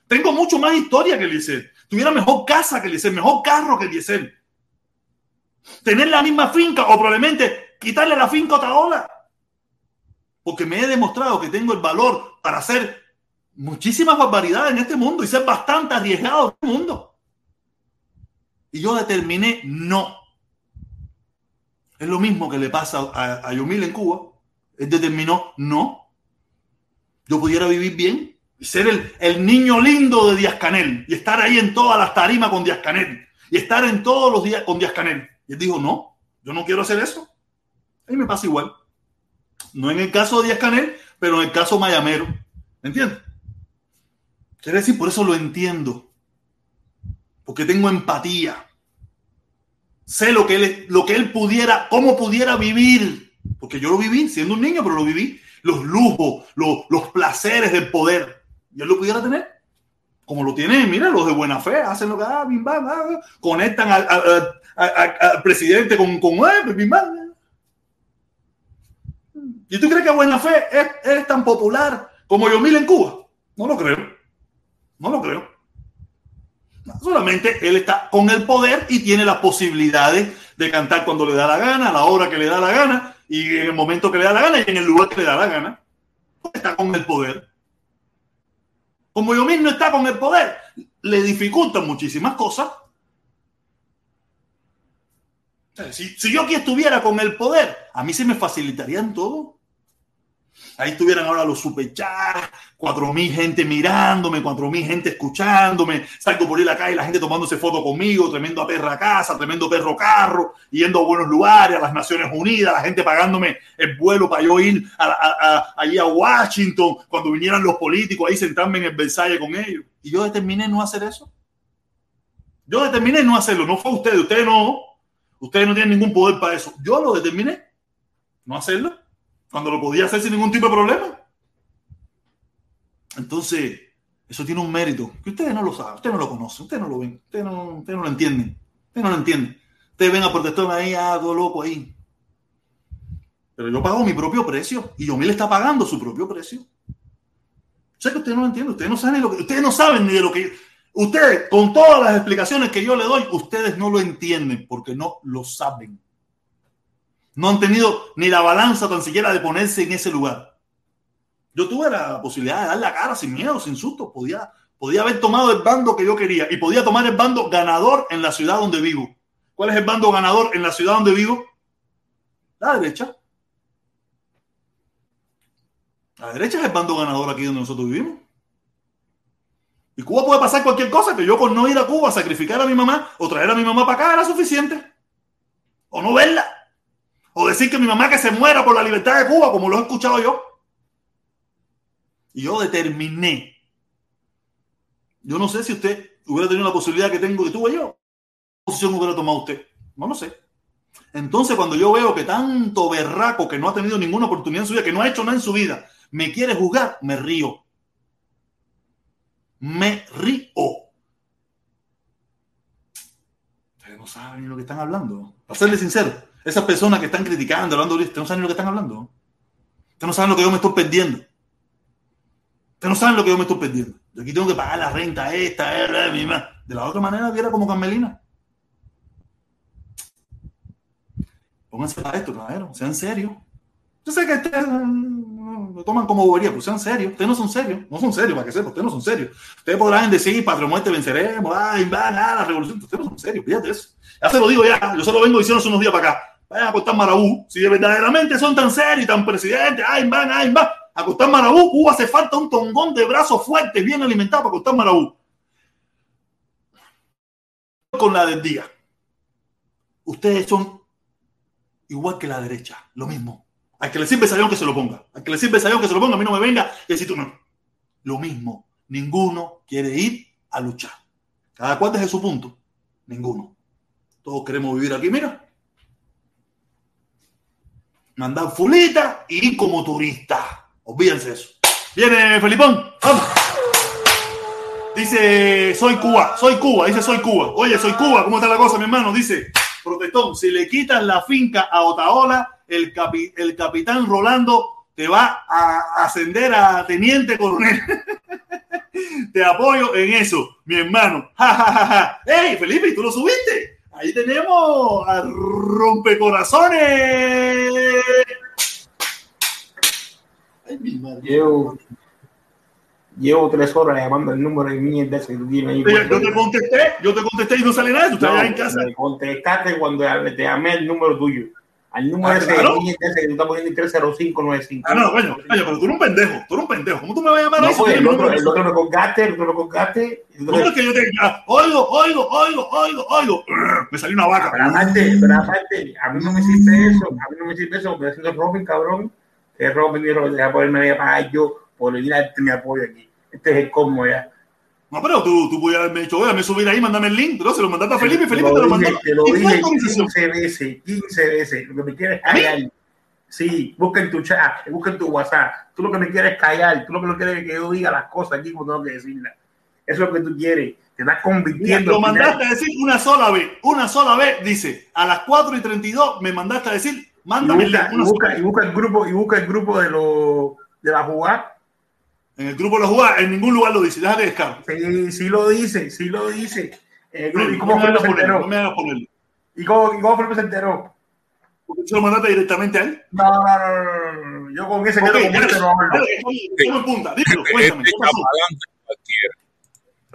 Tengo mucho más historia que Eliezer. Tuviera mejor casa que Eliezer, mejor carro que Eliezer. Tener la misma finca o probablemente quitarle la finca a Otaola. Porque me he demostrado que tengo el valor para hacer muchísimas barbaridades en este mundo y ser bastante arriesgado en este mundo. Y yo determiné no. Es lo mismo que le pasa a, a Yomil en Cuba. Él determinó no. yo pudiera vivir bien y ser el, el niño lindo de Díaz Canel y estar ahí en todas las tarimas con Díaz Canel y estar en todos los días con Díaz Canel. Y él dijo, no, yo no quiero hacer eso. A mí me pasa igual. No en el caso de Díaz Canel, pero en el caso Mayamero. ¿Me entiendes? Quiere decir, por eso lo entiendo. Porque tengo empatía. Sé lo que él, lo que él pudiera, cómo pudiera vivir. Porque yo lo viví siendo un niño, pero lo viví. Los lujos, los, los placeres del poder. Y él lo pudiera tener. Como lo tienen, mira, los de buena fe, hacen lo que ah, bim, bam, ah, conectan al, al- al- presidente con, con eh, bam. ¿Y tú crees que buena fe es, es tan popular como Yomil en Cuba? No lo creo. No lo creo. Solamente él está con el poder y tiene las posibilidades de cantar cuando le da la gana, a la hora que le da la gana, y en el momento que le da la gana y en el lugar que le da la gana. Está con el poder. Como Yomil no está con el poder, le dificultan muchísimas cosas. Si, si yo aquí estuviera con el poder, a mí se me facilitarían todo. Ahí estuvieran ahora los superchats, cuatro mil gente mirándome, cuatro mil gente escuchándome, salgo por ahí a la calle, la gente tomándose foto conmigo, tremendo perra casa, tremendo perro carro, yendo a buenos lugares, a las Naciones Unidas, la gente pagándome el vuelo para yo ir a- allí a Washington, cuando vinieran los políticos ahí sentarme en el Versalles con ellos. Y yo determiné no hacer eso. Yo determiné no hacerlo, no fue ustedes, ustedes no, ustedes no tienen ningún poder para eso. Yo lo determiné no hacerlo cuando lo podía hacer sin ningún tipo de problema. Entonces, eso tiene un mérito que ustedes no lo saben, ustedes no lo conocen, ustedes no lo ven, ustedes no, ustedes no lo entienden, ustedes no lo entienden. Ustedes ven a protestón ahí, ah, todo loco ahí. Pero yo pago mi propio precio y yo me le está pagando su propio precio. Sé que ustedes no lo entienden, ustedes no saben ni lo que, ustedes no saben ni de lo que ustedes, con todas las explicaciones que yo le doy, ustedes no lo entienden porque no lo saben. No han tenido ni la balanza tan siquiera de ponerse en ese lugar. Yo tuve la posibilidad de dar la cara sin miedo, sin susto. Podía, podía haber tomado el bando que yo quería y podía tomar el bando ganador en la ciudad donde vivo. ¿Cuál es el bando ganador en la ciudad donde vivo? La derecha. La derecha es el bando ganador aquí donde nosotros vivimos. Y Cuba puede pasar cualquier cosa, que yo por no ir a Cuba sacrificar a mi mamá o traer a mi mamá para acá era suficiente. O no verla. O decir que mi mamá que se muera por la libertad de Cuba, como lo he escuchado yo. Y yo determiné. Yo no sé si usted hubiera tenido la posibilidad que tengo que tuve yo. ¿Qué posición hubiera tomado usted? No lo sé. Entonces, cuando yo veo que tanto berraco que no ha tenido ninguna oportunidad en su vida, que no ha hecho nada en su vida, me quiere juzgar, me río. Me río. Ustedes no saben lo que están hablando. Para serles sincero, esas personas que están criticando, hablando de esto, no saben lo que están hablando. Ustedes no saben lo que yo me estoy perdiendo. Ustedes no saben lo que yo me estoy perdiendo. Yo aquí tengo que pagar la renta esta, eh, mi ma- De la otra manera, viera como Carmelina. Pónganse para esto, caballero. Sean serios. Yo sé que ustedes mm, lo toman como bobería, pues sean serios. Ustedes no son serios. No son serios, para que sepan. Ustedes no son serios. Ustedes podrán decir, patria muerte venceremos, ay, va, nada, la revolución. Ustedes no son serios, fíjate eso. Ya se lo digo ya. Yo se lo vengo diciendo hace unos días para acá. Vayan a acostar Marabú. Si de verdaderamente son tan serios y tan presidentes, ay, van, ay, va. Acostar Marabú. Cuba hace falta un tongón de brazos fuertes, bien alimentados para acostar Marabú. Con la del día. Ustedes son igual que la derecha, lo mismo. Al que le sirve sayón que se lo ponga. Al que le sirve sayón que se lo ponga, a mí no me venga y decir tú no. Lo mismo. Ninguno quiere ir a luchar. Cada cual desde su punto. Ninguno. Todos queremos vivir aquí, mira. Mandar fulita y ir como turista. Olvídense eso. Viene Felipón. Dice, soy Cuba, soy Cuba, dice, soy Cuba. Oye, soy Cuba, ¿cómo está la cosa, mi hermano? Dice, protestón, si le quitas la finca a Otaola, el, capi- el capitán Rolando te va a ascender a teniente coronel. (laughs) te apoyo en eso, mi hermano. (laughs) Ja, ja. ¡Ey, Felipe, ¿y tú lo subiste! Ahí tenemos a Rompecorazones. Llevo, llevo tres horas llamando el número de mierda ese ahí. Oye, Yo te contesté, yo te contesté y no sale nada. Tú estás allá en casa. me contestaste cuando te llamé el número tuyo. al número Ah, ese claro. ese que tú estás poniendo en 30595. Ah, no, coño, coño, pero tú eres un pendejo, tú eres un pendejo. ¿Cómo tú me vas a llamar No, a eso? pues, el Tienes otro, el otro lo colgaste, el otro lo colgaste. ¿Cómo es que yo te oigo, oigo, oigo, oigo, oigo? (clears throat) Me salió una vaca. Pero aparte, pero aparte, a mí no me sirve eso, a mí no me sirve eso, porque haciendo Robin, cabrón, que Robin y Robin, deja ponerme a pagar yo por venir a darte mi apoyo aquí. Este es el colmo ya. No, pero tú, tú pudieras haberme dicho, me subir ahí, mándame el link. Pero se lo mandaste a Felipe Felipe te lo mandó. dije, te lo ¿Y fue dije autorización? 15 veces, 15 veces. Lo que me quieres callar. Sí, busca en tu chat, busca en tu WhatsApp. Tú lo que me quieres callar, tú lo que no quieres es que yo diga las cosas aquí como tengo que decirlas. Eso es lo que tú quieres. Te estás convirtiendo. lo mandaste a decir una sola vez. Una sola vez, dice, a las 4 y 32 me mandaste a decir, mándame el busca, y busca, y busca el grupo, y busca el grupo de los de la jugada. En el grupo de los jugadores, en ningún lugar lo dice. Déjate descaro. Sí, sí lo dice, sí lo dice. Eh, ¿Y cómo me Felipe se ponerlo, enteró? ¿Y cómo, y cómo Felipe se enteró? Porque tú se lo mandaste directamente a él. No, no, no, no. Yo con ese Ok, quedo con no hablo. en punta. Dímelo, cuéntame, Este.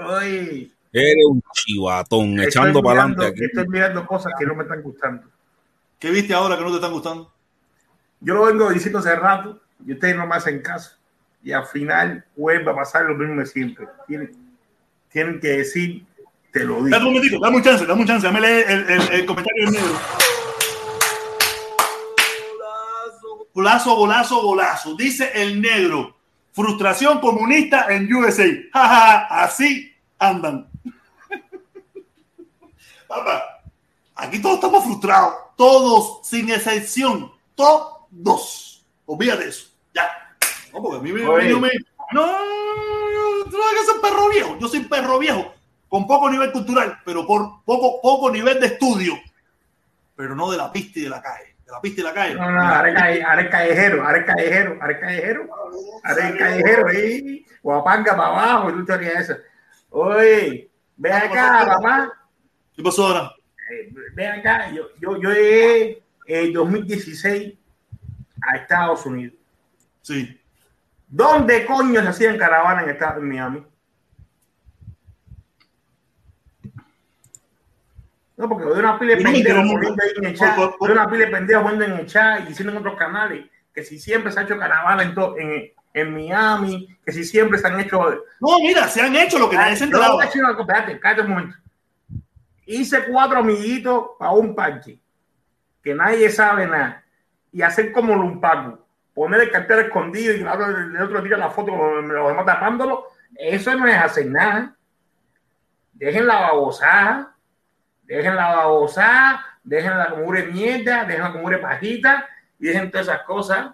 Oye, Eres un chivatón, estoy echando para adelante aquí. Estoy mirando cosas que no me están gustando. ¿Qué viste ahora que no te están gustando? Yo lo vengo diciendo hace rato y ustedes no me hacen caso. Y al final vuelve a pasar lo mismo de siempre. Tienen, tienen que decir, te lo digo. Dame un momentito, dame un chance, dame un chance. Dame el, el, el comentario del negro. Golazo, golazo, golazo. Dice el negro. Frustración comunista en USA. (laughs) Ja, ja, ja, así andan. (laughs) Papá, aquí todos estamos frustrados. Todos, sin excepción. Todos. Olvídate de eso. Ya. No, porque a mí me. Oye. me- no, tú no hagas ser perro viejo. Yo soy perro viejo. Con poco nivel cultural, pero por poco, poco nivel de estudio. Pero no de la pista y de la calle. De la pista y de la calle. No, no, ahora es calle- ahora es callejero, ahora es callejero, ahora es callejero, ahora es callejero, ahí, guapanga para abajo, y tú te harías eso. Oye, ve acá, papá, ¿Qué pasó ahora? Eh, ve acá, yo, yo, yo llegué en 2016 a Estados Unidos. Sí. ¿Dónde coño se hacían caravanas en Estados en Miami? No, porque de una pila de no pendejos poniendo ahí en el chat, de una pila de pendejos poniendo en el chat y diciendo en otros canales que si siempre se ha hecho caravana en, to- en, en Miami, que si siempre se han hecho... No, mira, se han hecho lo que nadie se Yo enterado. cosa, espérate, cállate un momento. Hice cuatro amiguitos para un parque, que nadie sabe nada, y hacer como Lumpaco, poner el cartel escondido y el otro, el otro tira la foto con los demás tapándolo, eso no es hacer nada. Dejen la babosada, dejen la babosada, dejen la comure mierda, dejen la comure pajita. Y dejen todas esas cosas.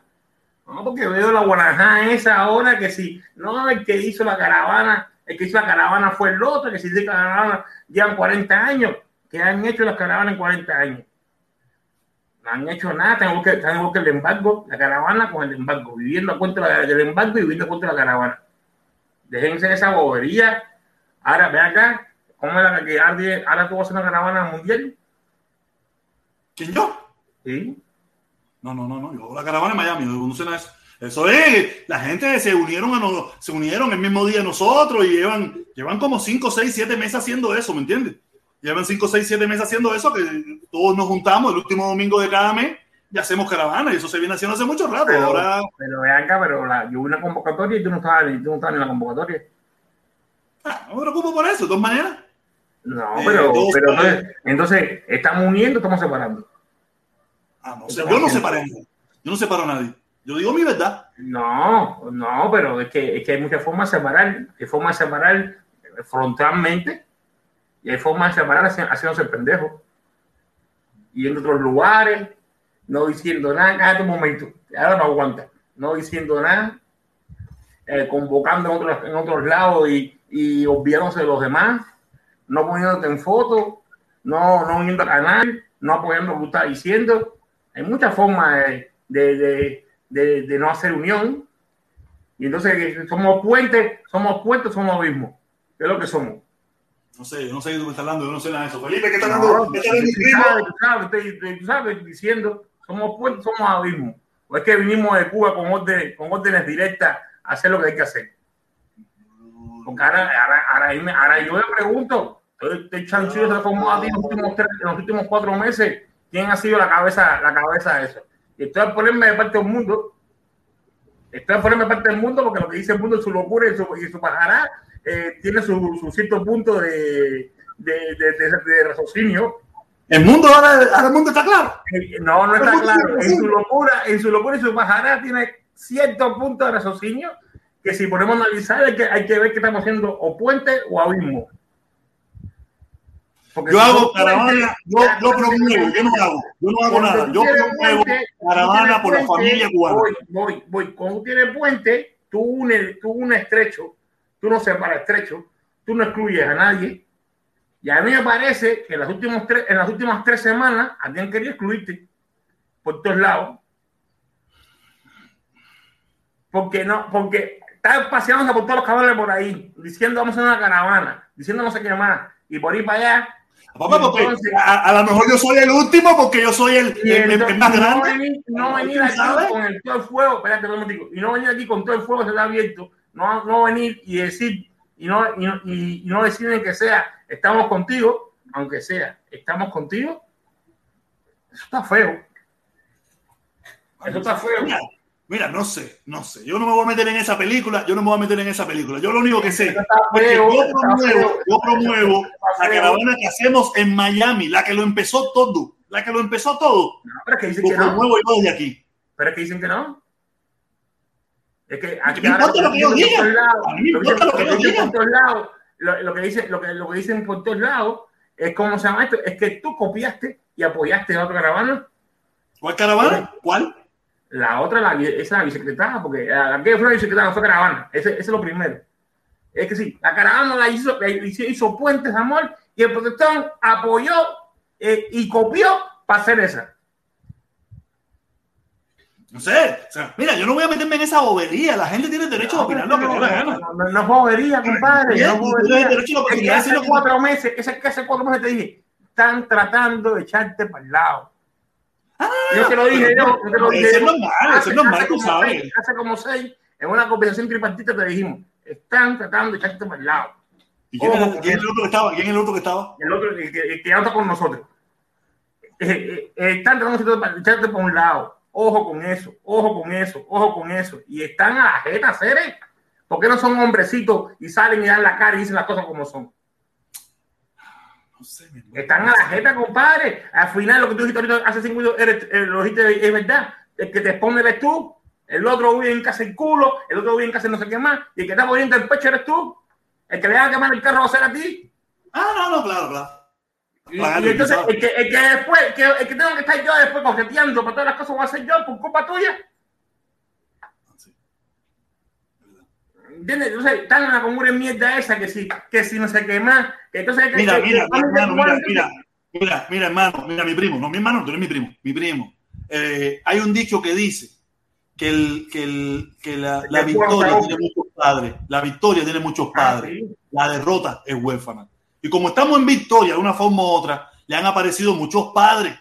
No, porque veo la guanajá esa ahora que si no, el que hizo la caravana, el que hizo la caravana fue el otro, que si hizo la caravana llevan 40 años, que han hecho las caravanas en 40 años. No han hecho nada, tengo que, tengo que el embargo, la caravana con el embargo, viviendo a cuenta del embargo y viviendo a cuenta de la caravana. Déjense esa bobería. Ahora, ve acá, ¿cómo es la que ahora, ahora tú vas a una caravana mundial? ¿Quién yo? ¿Sí? No, no, no, no. Yo hago la caravana en Miami. No sé nada eso. Eso es, la gente se unieron a nos, se unieron el mismo día nosotros y llevan, llevan como 5, 6, 7 meses haciendo eso, ¿me entiendes? Llevan 5, 6, 7 meses haciendo eso, que todos nos juntamos el último domingo de cada mes y hacemos caravana, y eso se viene haciendo hace mucho rato. Pero- Ahora, Pero acá, pero la, yo hubo una convocatoria y tú no estabas, tú no estabas en la convocatoria. ah, no me preocupo por eso, de todas maneras. No, Eh, pero, pero entonces, entonces, ¿estamos uniendo o estamos separando? Ah, no sé, yo no separo, yo no separo a nadie. Yo digo mi verdad. No, no, pero es que, es que hay muchas formas de separar. Hay formas de separar frontalmente y hay formas de haci- haciéndose el pendejo. Y en otros lugares, no diciendo nada, cállate un momento, ahora no aguanta, no diciendo nada, eh, convocando en otros, en otros lados y, y olvidándose de los demás, no poniéndote en foto, no, no uniendo al canal, no apoyando lo que tú estás diciendo. Hay muchas formas de, de- de- de no hacer unión. Y entonces somos puentes, somos puentes, somos abismos. ¿Qué es lo que somos? No sé, yo no sé de qué tú me estás hablando, yo no sé nada de eso. Felipe, ¿qué está No, hablando? tú ¿Qué está hablando? sabes, tú diciendo, somos puentes, somos abismos. O es que vinimos de Cuba con órdenes, con órdenes directas a hacer lo que hay que hacer. Porque ahora, ahora, ahora, ahora yo me pregunto, estoy, estoy chanchullo se formó a ti en los últimos, tres- en los últimos cuatro meses quién ha sido la cabeza, la cabeza de eso. Y estoy a ponerme de parte del mundo. Estoy a ponerme de parte del mundo porque lo que dice el mundo, su locura y su, y su pajará, eh, tiene su, su, cierto punto de, de, de, de, raciocinio. El mundo ahora, ahora el mundo está claro. Eh, No, no está claro. En su locura, en su locura y su pajará tiene cierto punto de raciocinio que si ponemos a analizar hay que, hay que ver que estamos haciendo o puente o abismo. Porque Yo si hago caravana, yo, yo promuevo, tiene yo no hago, yo no hago nada. Yo promuevo caravana por la familia cubana. Voy, voy, voy. Cuando tú tienes puente, tú unes, tú unes estrecho, tú no separas estrecho, tú no excluyes a nadie. Y a mí me parece que en las últimas tres, en las últimas tres semanas habían querido excluirte por todos lados. Porque no, porque están paseándose por todos los cabrones por ahí, diciendo vamos a una caravana, diciendo no sé qué más, y por ahí para allá, Papá, Entonces- a, a lo mejor yo soy el último porque yo soy el, el- el- el más no grande. venir, no venir ¿Tú aquí con el todo el fuego, espérate un momentico, y no venir aquí con todo el fuego que está abierto, no, no venir y decir, y no, y, no- y- no decir que sea, estamos contigo, aunque sea, estamos contigo, eso está feo. Eso está feo. Mira, mira, no sé, no sé. Yo no me voy a meter en esa película, yo no me voy a meter en esa película. Yo lo único que sé feo, yo promuevo, yo promuevo la caravana que hacemos en Miami, la que lo empezó todo, la que lo empezó todo. No, pero es que dicen Lo que no, promuevo yo desde aquí. pero es que dicen que no. Es que A mí me importa lo que por lados, lo que dicen- lo que lo ellos que dicen digan. por todos lados, lo, que dicen, lo que, lo que dicen por todos lados es cómo se llama esto, es que tú copiaste y apoyaste a otra caravana, ¿Cuál caravana? ¿Cuál? la otra, la, esa es la bicicletada, porque la, la que fue la bicicletada no fue caravana, ese, ese es lo primero. Es que sí, la caravana la hizo, la hizo, hizo puentes, amor, y el protestón apoyó eh, y copió para hacer esa. No sé. O sea, mira, yo no voy a meterme en esa bobería. La gente tiene derecho a opinar lo que le la gana. No, no, no es bobería, compadre. No es bobería. derecho a la Es que hace que- cuatro meses, ese que hace cuatro meses te dije, están tratando de echarte para el lado. yo te lo dije, yo, yo te lo eso dije. es yo. normal, eso es normal, tú sabes. seis- Hace como seis, en una conversación tripartita te dijimos, están tratando de echarte para el lado. ¿Y quién, Ojo, quién es el otro que estaba? ¿Quién es el otro que estaba? El otro, que, que ya está con nosotros. Eh, eh, eh, están tratando de echarte para un lado. Ojo con eso, ojo con eso, ojo con eso. Y están a la jeta, Cere. ¿Por qué no son hombrecitos y salen y dan la cara y dicen las cosas como son? No sé. Están a la jeta, compadre. Al final, lo que tú dijiste ahorita hace cinco minutos, eres- eh, lo dijiste, es verdad. El que te expone eres tú. El otro vive en casa el culo. El otro vive en casa no sé qué más. Y el que está poniendo el pecho eres tú. El que le va a quemar el carro va a ser a ti. Ah, no, no, claro, claro. Y, Claro, y entonces, el que, el que después, que, el que tengo que estar yo después coqueteando para todas las cosas, voy a ser yo por culpa tuya. ¿Entiendes? Entonces, están en la comuna de mierda esa que si, que si no sé qué más. Que entonces, que, Mira, que- mira, que- hermano, mira, mira, mira, mira, hermano, mira, mi primo, no mi hermano, tú eres mi primo, mi primo. Eh, hay un dicho que dice que, el, que, el, que la, la El victoria tiene muchos padres, la victoria tiene muchos Ah, padres, sí. la derrota es huérfana. Y como estamos en victoria de una forma u otra, le han aparecido muchos padres,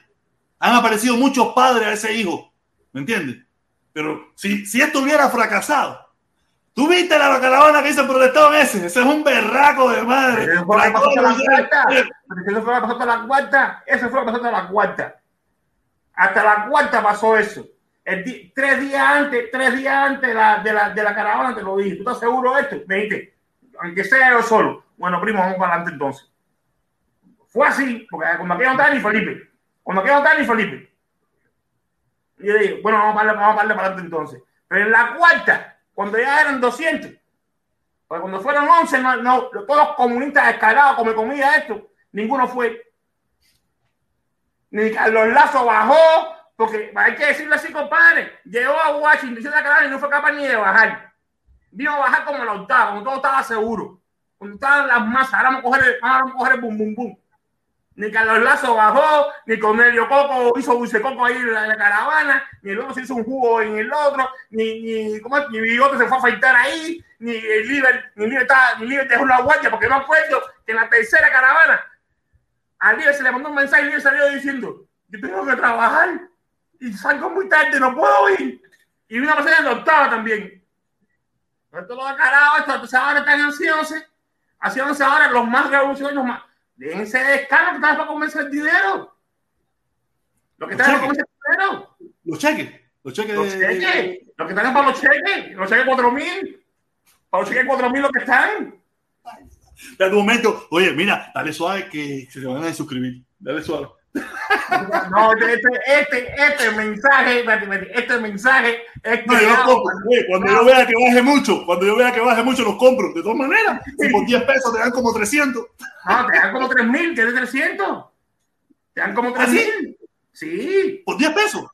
han aparecido muchos padres a ese hijo, ¿me entiendes? Pero si, si esto hubiera fracasado, ¿Tú viste la caravana que hizo el protestón ese? Ese es un berraco de madre. Eso fue lo que pasó hasta la cuarta. Eh, Eso fue lo que pasó hasta la cuarta. Eso fue lo que pasó hasta la cuarta. Hasta la cuarta pasó eso. El tres días antes, tres días antes de la, de, la, de la caravana te lo dije. ¿Tú estás seguro de esto? Me dijiste, aunque sea yo solo. Bueno, primo, vamos para adelante entonces. Fue así, porque cuando aquí no estaba ni Felipe. Cuando aquí no estaba ni Felipe. Y yo dije, bueno, vamos a darle, vamos para adelante entonces. Pero en la cuarta, cuando ya eran 200, porque cuando fueron 11, no, no, todos comunistas escalados, come comida esto, ninguno fue. Ni Carlos Lazo bajó, porque hay que decirlo así, compadre. Llegó a Washington, y no fue capaz ni de bajar. Vino a bajar como la octava, cuando todo estaba seguro. Estaban las masas, ahora vamos a coger el, ahora vamos a coger bum bum bum. Ni Carlos Lazo bajó, ni Cornelio Coco hizo dulce coco ahí en la, caravana, ni el otro se hizo un jugo en el otro, ni, ni, ¿cómo ni Bigote se fue a afeitar ahí, ni el líder, ni el líder, ni el líder dejó la guardia, porque no acuerdo que en la tercera caravana al líder se le mandó un mensaje y el líder salió diciendo, yo tengo que trabajar y salgo muy tarde, no puedo ir. Y una persona octava también. Esto lo ha carado esto, ahora están ansiosos, haciéndose ahora los más revolucionarios, más. Déjense de que están para comerse el dinero. Los que están en ese dinero. Los cheques. Los cheques. Los cheques. Los que están para los cheques. Los cheques 4 mil. Para los cheques 4 mil los que están. De momento, oye, mira, dale suave que se van a suscribir. Dale suave. No, este, este, este, mensaje, este mensaje es que. No, yo compro, güey, cuando yo vea que baje mucho, cuando yo vea que baje mucho, los compro. De todas maneras, si por 10 pesos te dan como 300. No, te dan como 3 mil, que de 300. Te dan como 3 ¿Ah, sí? mil. Sí, Por 10 pesos.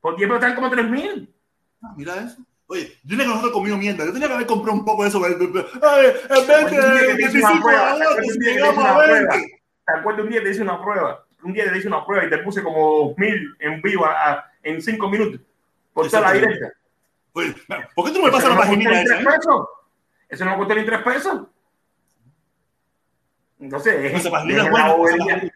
por 10 pesos te dan como 3 mil. Ah, mira eso. Oye, yo tenía que nosotros comido mierda. Yo tenía que haber comprado un poco de eso. Ay, en vez de 25 dólares, si llegamos a 20. ¿Te acuerdas un día te hice una prueba? Un día te hice una prueba y te puse como mil en vivo a- a- en 5 minutos. Por toda la directa. Oye, ¿por qué tú no me pasas la no ni esa? tres eh? pesos. Eso no costó ni 3 pesos. Entonces, es dejen buena. la bobería,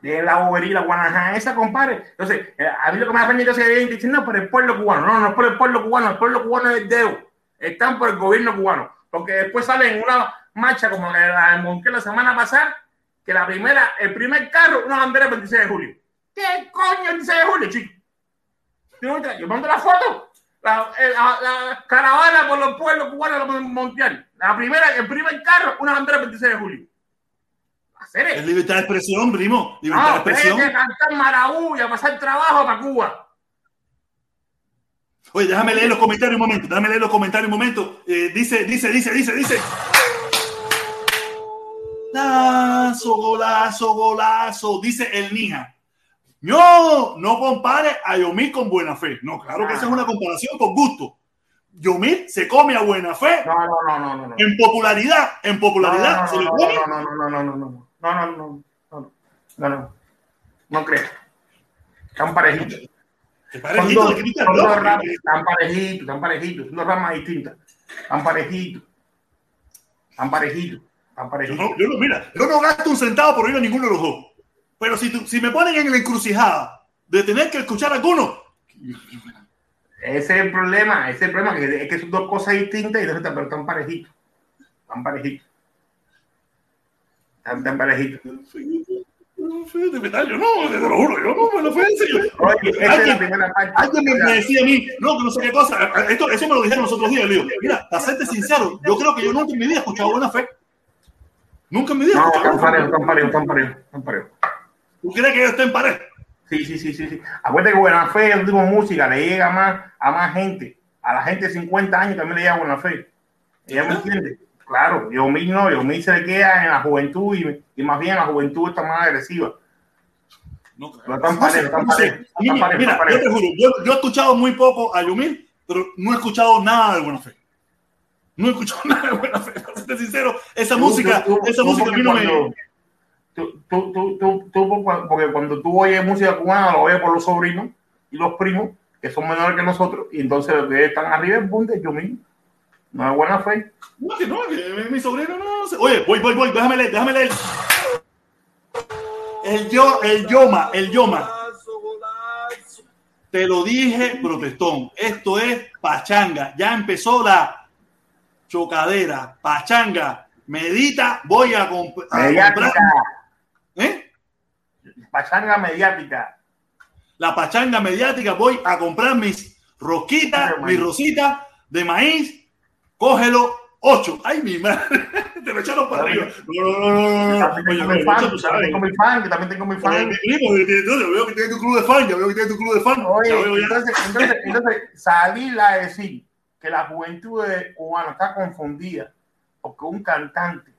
dejen la bobería, la guanajá esa, compadre. Entonces, eh, a mí lo que me da pena es que diciendo, no, por el pueblo cubano. No, no es por el pueblo cubano, el pueblo cubano es el dedo. Están por el gobierno cubano. Porque después salen una marcha como la de la semana pasada, que la primera, el primer carro, una bandera el 26 de julio. ¿Qué coño el 26 de julio, chico? Yo mando la foto. La, eh, la- la caravana por los pueblos cubanos de Montiel. La primera, el primer carro, una bandera el 26 de julio. Hacer Es libertad de expresión, primo. Libertad de expresión. a cantar Maraú y a pasar trabajo para Cuba. Oye, déjame leer los comentarios un momento. Déjame leer los comentarios un momento. Eh, dice, dice, dice, dice, dice. Golazo, golazo, golazo. Dice el Nija. No, no compare a Yomir con buena fe. No, claro que esa es una comparación con gusto. Yomir se come a buena fe No, no, no, no, no. no. en popularidad. En popularidad no, se lo no, come. no, no, no, no, no, no, no, no, no, no, no, no, no, no creo. Están parejitos. Son dos, de son ¿no? dos ramas, están parejitos, están parejitos, son dos ramas distintas. Están parejitos. Están parejitos, están Yo no, yo no, mira, yo no gasto un centavo por ir a ninguno de los dos. Pero si, tú- si me ponen en la encrucijada de tener que escuchar a alguno, Ese es el problema, ese es el problema, que es que son dos cosas distintas y entonces pero están parejitos. Están parejitos. Están, están parejitos. fíjate, metal, yo no, te lo juro, yo no me lo fui. Oye, la Alguien- me, me decía a mí, no, que no sé qué cosa. Esto, eso me lo dijeron los otros días. Le digo, mira, para serte sincero, yo creo que yo nunca en mi vida he escuchado buena fe. Nunca vida he No, están parejos, están parejos, están parejos, están parejos. ¿Tú crees que yo estoy en pared? Sí, sí, sí, sí, sí. Acuérdate que Buena Fe es tipo música, le llega más a más gente. A la gente de 50 años también le llega Buena Fe. ¿Ella me entiende? Claro, yo mismo no, yo mismo se le queda en la juventud y, y más bien la juventud está más agresiva. No, parejos, parejos, parejos, mira, yo te parejos. juro, yo, yo he escuchado muy poco a Yumil, pero no he escuchado nada de buena fe. No he escuchado (laughs) nada de buena fe, para serte sincero. Esa música, tú- tú- esa tú música a mí no me. Tú, tú, tú, tú, tú, porque cuando tú oyes música cubana, lo oyes por los sobrinos y los primos, que son menores que nosotros, y entonces los que están arriba es bunde, yo mismo. No es buena fe. No, que no, que mi- sobrino no, no sé. Oye, voy, voy, voy, déjame leer, déjame leer. El yo, el yoma, el yoma. Te lo dije, protestón. Esto es pachanga. Ya empezó la chocadera. Pachanga. Medita, voy a, comp- a comprar. ¿Eh? pachanga mediática. La pachanga mediática. Voy a comprar mis rosquitas, De maíz. mi rosita de maíz. Cógelo. Ocho. Ay, mi madre. (laughs) Te lo echaron para arriba. No, no, no, no, Oye, tengo mi fan, tú sabes. tengo mi fan, que también tengo mi fan. mi primo, yo yo veo que tienes tu club de fan, ya veo que tienes tu club de fan. Oye, entonces, entonces, entonces salir a decir que la juventud cubana está confundida porque un cantante,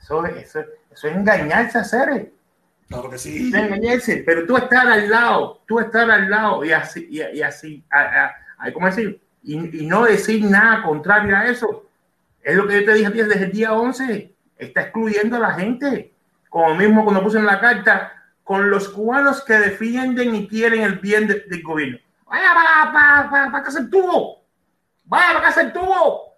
eso, eso, eso es engañarse a seres. Claro que sí. de engañarse, pero tú estar al lado, tú estar al lado y así, y, y así, a, a- ¿cómo decir? Y, y no decir nada contrario a eso. Es lo que yo te dije desde el día 11. Está excluyendo a la gente. Como mismo cuando puse en la carta, con los cubanos que defienden y quieren el bien de- del gobierno. Vaya para, para, para, para casa el tubo. Vaya para casa el tubo.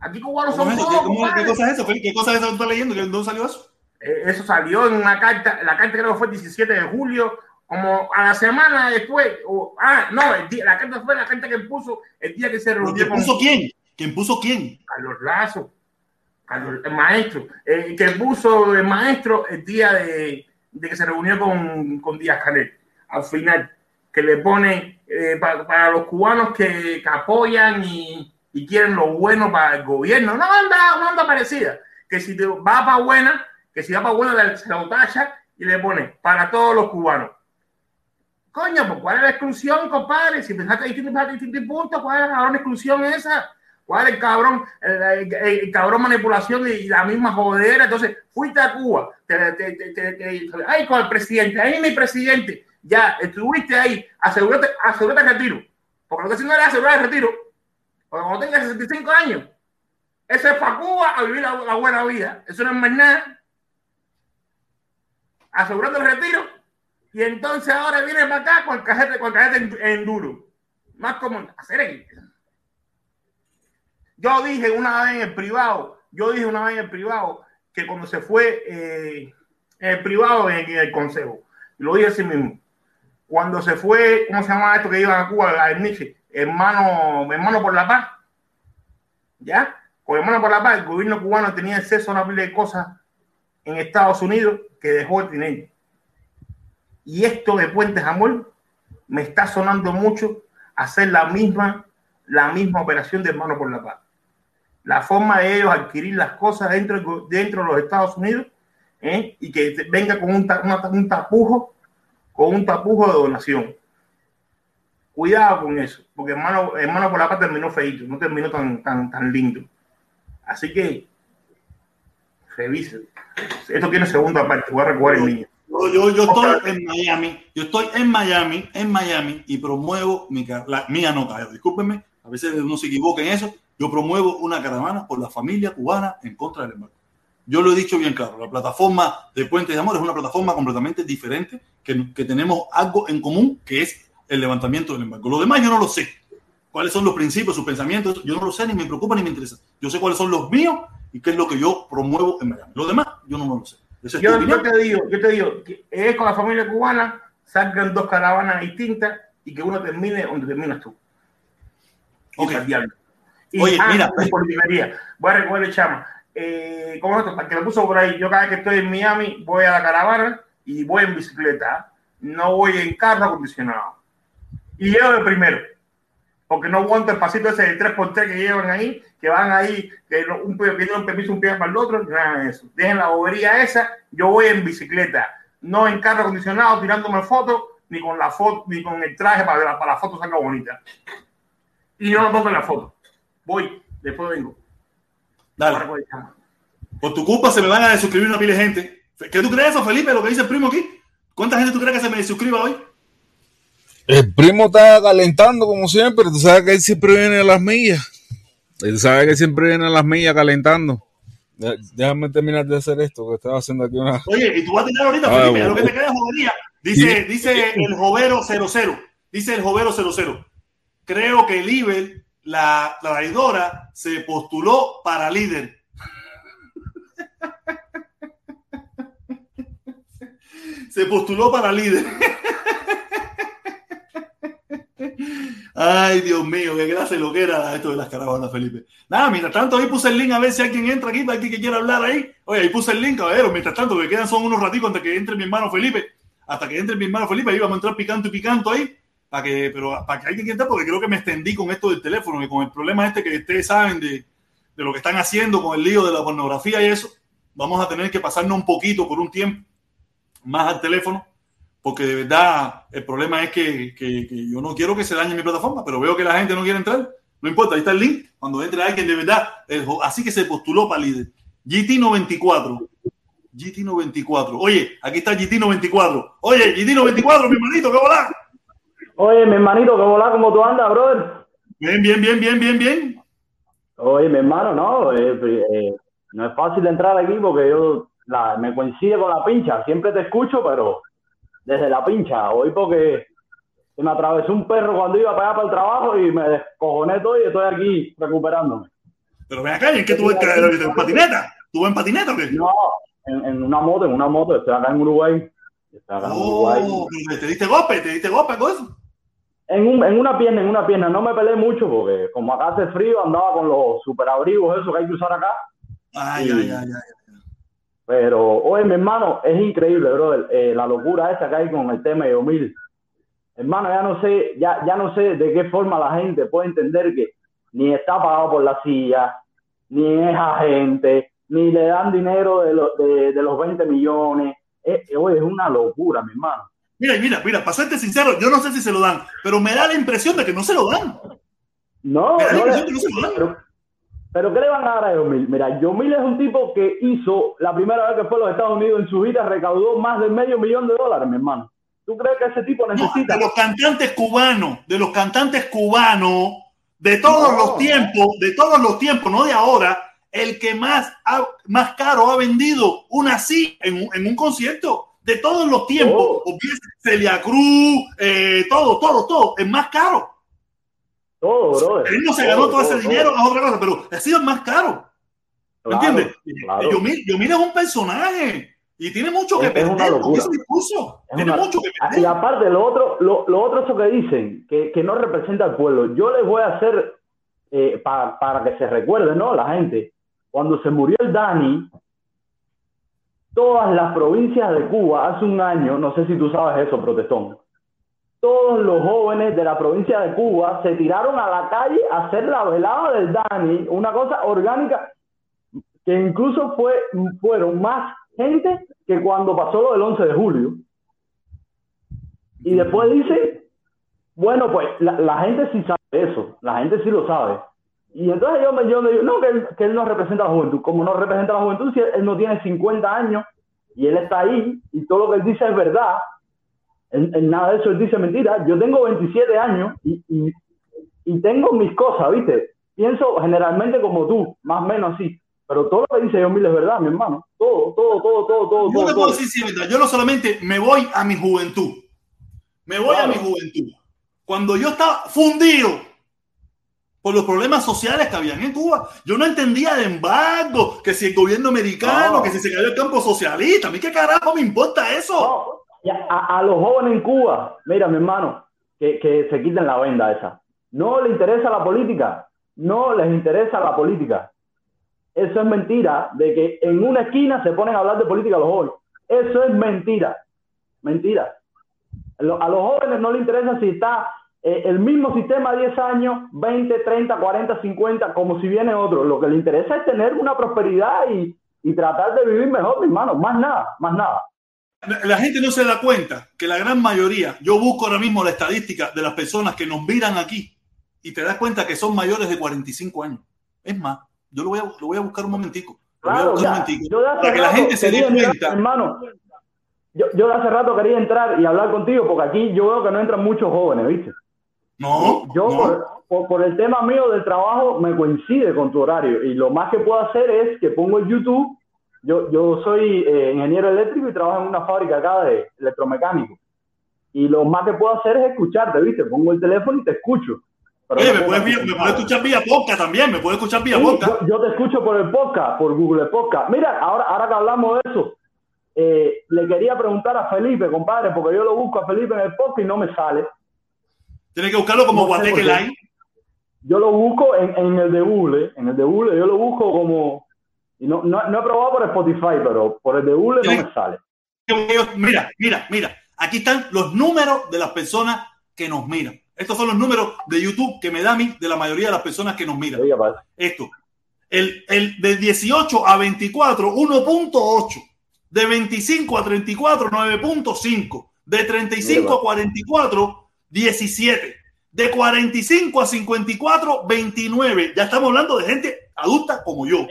Aquí cubanos ¿Cómo son todos. ¿Qué- cómo- ¿Qué compadre. cosa es eso? ¿Qué cosa es eso que estás leyendo? ¿De ¿Dónde salió eso? Eh, Eso salió en una carta, la carta creo que fue el 17 de julio, como a la semana después, o, ah, no, el día, la carta fue la carta que puso el día que se ¿Pero reunió ¿Quién puso quién? ¿Quién puso quién? Carlos Lazo, Carlos, el maestro, eh, que puso el maestro el día de, de que se reunió con, con Díaz Canel. Al final, que le pone eh, pa- para los cubanos que, que apoyan y, y quieren lo bueno para el gobierno. Una banda, una banda parecida. Que si te va para buena, que si va para buena, se lo tacha y le pone para todos los cubanos. Coño, pues ¿cuál es la exclusión, compadre? Si pensaste distintos puntos, ¿cuál es la cabrón exclusión esa? ¿Cuál es el cabrón, el, cabrón manipulación y la misma jodera? Entonces, fuiste a Cuba, te, te- te- ay, con el presidente, ahí mi presidente, ya, estuviste ahí, asegúrate, asegúrate el retiro. Porque lo que si no era asegurar el retiro, porque cuando tengas 65 años, eso es para Cuba a vivir la, buena vida. Eso no es más nada. Asegurando el retiro. Y entonces ahora viene para acá con el cajete, con el cajete en, duro. Más como hacer el- Yo dije una vez en el privado, yo dije una vez en el privado que cuando se fue eh, en el privado en, el consejo, lo dije así mismo, cuando se fue, ¿cómo se llama esto que iban a Cuba? La Nietzsche, hermano, hermano por la paz, ¿ya? Con hermano por la paz, el gobierno cubano tenía acceso a una pila de cosas en Estados Unidos que dejó de tener. Y esto de Puentes Amor me está sonando mucho hacer la misma, la misma operación de hermano por la paz. La forma de ellos adquirir las cosas dentro, dentro de los Estados Unidos ¿eh? y que venga con un, un tapujo, con un tapujo de donación. Cuidado con eso, porque hermano, hermano por la paz terminó feito, no terminó tan, tan, tan lindo. Así que revisen. Esto tiene segunda parte, voy a recoger el niño. Yo, yo, yo estoy en Miami, yo estoy en Miami, en Miami y promuevo mi la mía no cae, discúlpenme, a veces uno se equivoca en eso, yo promuevo una caravana por la familia cubana en contra del embargo. Yo lo he dicho bien claro, la plataforma de Puentes de Amor es una plataforma completamente diferente, que, que tenemos algo en común, que es el levantamiento del embargo. Lo demás yo no lo sé. ¿Cuáles son los principios, sus pensamientos? Yo no lo sé, ni me preocupa, ni me interesa. Yo sé cuáles son los míos y qué es lo que yo promuevo en Miami. Lo demás yo no, no lo sé. Es Yo, te digo, yo te digo, que es con la familia cubana, salgan dos caravanas distintas y que uno termine donde terminas tú. Ok. Y, Oye, ah, mira. politiquería. Voy a recoger el chama. Eh, ¿Cómo es esto? Que me puso por ahí. Yo cada vez que estoy en Miami voy a la caravana y voy en bicicleta. No voy en carro acondicionado. Y llevo de primero. Porque no aguanto el pasito ese de 3x3 que llevan ahí, que van ahí, que lo- un pidiendo un permiso un pie para el otro, nada de eso. Dejen la bobería esa, yo voy en bicicleta, no en carro acondicionado tirándome fotos, ni con la foto, ni con el traje para que la, para foto salga bonita. Y no lo pongo en la foto. Voy, después vengo. Dale. Por tu culpa se me van a desuscribir una pila de gente. ¿Qué tú crees eso, Felipe? Lo que dice el primo aquí. ¿Cuánta gente tú crees que se me desuscriba hoy? El primo está calentando como siempre. Tú sabes que él siempre viene a las millas. Él sabe que siempre viene a las millas calentando. Dé- Déjame terminar de hacer esto, que estaba haciendo aquí una. Oye, y tú vas a tirar ahorita, Ah, Felipe, bueno. lo que te queda es jodería. Dice, Sí. dice el Jovero 00. Dice el Jovero 00. Creo que Liber, la la traidora, se postuló para líder. (laughs) se postuló para líder. (laughs) Ay, Dios mío, qué clase lo que era esto de las caravanas, Felipe. Nada, mientras tanto, ahí puse el link a ver si alguien entra aquí, para alguien que quiera hablar ahí. Oye, ahí puse el link, caballero. Mientras tanto, que quedan son unos ratitos antes que entre mi hermano Felipe. Hasta que entre mi hermano Felipe, ahí vamos a entrar picando y picando ahí. Para que, pero para que alguien entrar, porque creo que me extendí con esto del teléfono, que con el problema este que ustedes saben de, de lo que están haciendo con el lío de la pornografía y eso, vamos a tener que pasarnos un poquito por un tiempo más al teléfono porque de verdad el problema es que, que- que yo no quiero que se dañe mi plataforma, pero veo que la gente no quiere entrar. No importa, ahí está el link. Cuando entre alguien de verdad, el así que se postuló para líder. GT94. GT94. Oye, aquí está GT94. Oye, GT94, mi hermanito, ¿qué volá? Oye, mi hermanito, ¿cómo va? ¿Cómo tú andas, brother? Bien, bien, bien, bien, bien, bien. Oye, mi hermano, no, eh, eh, no es fácil entrar aquí porque yo la, me coincide con la pincha. Siempre te escucho, pero desde la pincha. Hoy porque se me atravesó un perro cuando iba para allá para el trabajo y me descojoné todo y estoy aquí recuperándome. Pero ven acá, ¿y en qué tú en patineta? ¿Tú en patineta o qué? No, en, en una moto, en una moto. Estoy acá en Uruguay. Estoy acá en Uruguay. Oh, ¿te diste golpe? ¿Te diste golpe con eso? En, un- en una pierna, en una pierna. No me peleé mucho porque como acá hace frío, andaba con los superabrigos, esos que hay que usar acá. Ay, Sí. ay, ay, ay. Pero, oye, mi hermano, es increíble, brother, eh, la locura esa que hay con el tema de Omil. Hermano, ya no sé, ya, ya no sé de qué forma la gente puede entender que ni está pagado por la silla, ni es agente, ni le dan dinero de, lo- de, de los 20 millones. Eh, eh, oye, es una locura, mi hermano. Mira, mira, mira, para serte sincero, yo no sé si se lo dan, pero me da la impresión de que no se lo dan. No, Me da la no le- impresión de que no se lo dan. pero, pero ¿qué le van a dar a Yomil? Mira, Yomil es un tipo que hizo la primera vez que fue a los Estados Unidos en su vida, recaudó más de medio millón de dólares, mi hermano. ¿Tú crees que ese tipo No, necesita? de los cantantes cubanos, de los cantantes cubanos, de todos No. los tiempos, de todos los tiempos, no de ahora, el que más, ha- más caro ha vendido una sí en, en un concierto. De todos los tiempos, Oh. Celia Cruz, eh, todo, todo, todo, es más caro. Todo, brother. Él no se ganó todo, ese todo, dinero, es otra cosa, pero ha sido más caro. ¿Me Claro, entiendes? claro. Yomil, Yomil es un personaje y tiene mucho que Es- es una perder con ese discurso. Es Tiene una- mucho que Ah, Y aparte, lo otro, lo, lo otro eso que dicen, que, que no representa al pueblo. Yo les voy a hacer, eh, pa- para que se recuerde, ¿no? La gente, cuando se murió el Dani, todas las provincias de Cuba, hace un año, no sé si tú sabes eso, protestón, todos los jóvenes de la provincia de Cuba se tiraron a la calle a hacer la velada del Dani, una cosa orgánica que incluso fue, fueron más gente que cuando pasó lo del 11 de julio. Y después dice, bueno, pues la, la gente sí sabe eso, la gente sí lo sabe. Y entonces yo me, yo me digo, no, que él, que él no representa a la juventud. Como no representa a la juventud, si él, él no tiene 50 años y él está ahí y todo lo que él dice es verdad, en, en nada de eso él dice mentira. Yo tengo 27 años y, y, y tengo mis cosas, ¿viste? Pienso generalmente como tú, más o menos así. Pero todo lo que dice Yomil es verdad, mi hermano. Todo, todo, todo, todo, todo. Yo todo, te todo. puedo decir sí, verdad. Yo no solamente me voy a mi juventud, me voy Claro. a mi juventud. Cuando yo estaba fundido por los problemas sociales que habían en Cuba, yo no entendía de embargo, que si el gobierno americano, No. que si se cayó el campo socialista, a mí qué carajo me importa eso. No, a, a- a los jóvenes en Cuba, mira, mi hermano, que, que se quiten la venda esa. No les interesa la política. No les interesa la política. Eso es mentira, de que en una esquina se ponen a hablar de política los jóvenes. Eso es mentira. Mentira. A los jóvenes no les interesa si está eh, el mismo sistema 10 años, 20, 30, 40, 50, como si viene otro. Lo que les interesa es tener una prosperidad y, y tratar de vivir mejor, mi hermano. Más nada, más nada. La, gente no se da cuenta que la gran mayoría, yo busco ahora mismo la estadística de las personas que nos miran aquí y te das cuenta que son mayores de 45 años. Es más, yo lo voy a, lo voy a buscar un momentico. Claro, ya, yo hace para que la gente se dé cuenta. hermano, yo, yo de hace rato quería entrar y hablar contigo porque aquí yo veo que no entran muchos jóvenes, ¿viste? No, Yo no. por, por, por el tema mío del trabajo me coincide con tu horario y lo más que puedo hacer es que pongo el YouTube. Yo, yo soy eh, ingeniero eléctrico y trabajo en una fábrica acá de electromecánico. Y lo más que puedo hacer es escucharte, ¿viste? Pongo el teléfono y te escucho. Pero Oye, no me puedes, vía- me puedes escuchar vía podcast también, me puedes escuchar vía Sí, podcast. yo, yo te escucho por el podcast, por Google Podcast. Mira, ahora, ahora que hablamos de eso, eh, le quería preguntar a Felipe, compadre, porque yo lo busco a Felipe en el podcast y no me sale. Tienes que buscarlo como No Guateque. Line. Yo lo busco en, en el de Google, en el de Google yo lo busco como... y no, no, no he probado por Spotify, pero por el de Google no me sale. Mira, mira, mira. Aquí están los números de las personas que nos miran. Estos son los números de YouTube que me da a mí de la mayoría de las personas que nos miran. Oiga. Esto. El, el de 18 a 24, 1.8. De 25 a 34, 9.5. De 35 a 44, 17. De 45 a 54, 29. Ya estamos hablando de gente adulta como yo.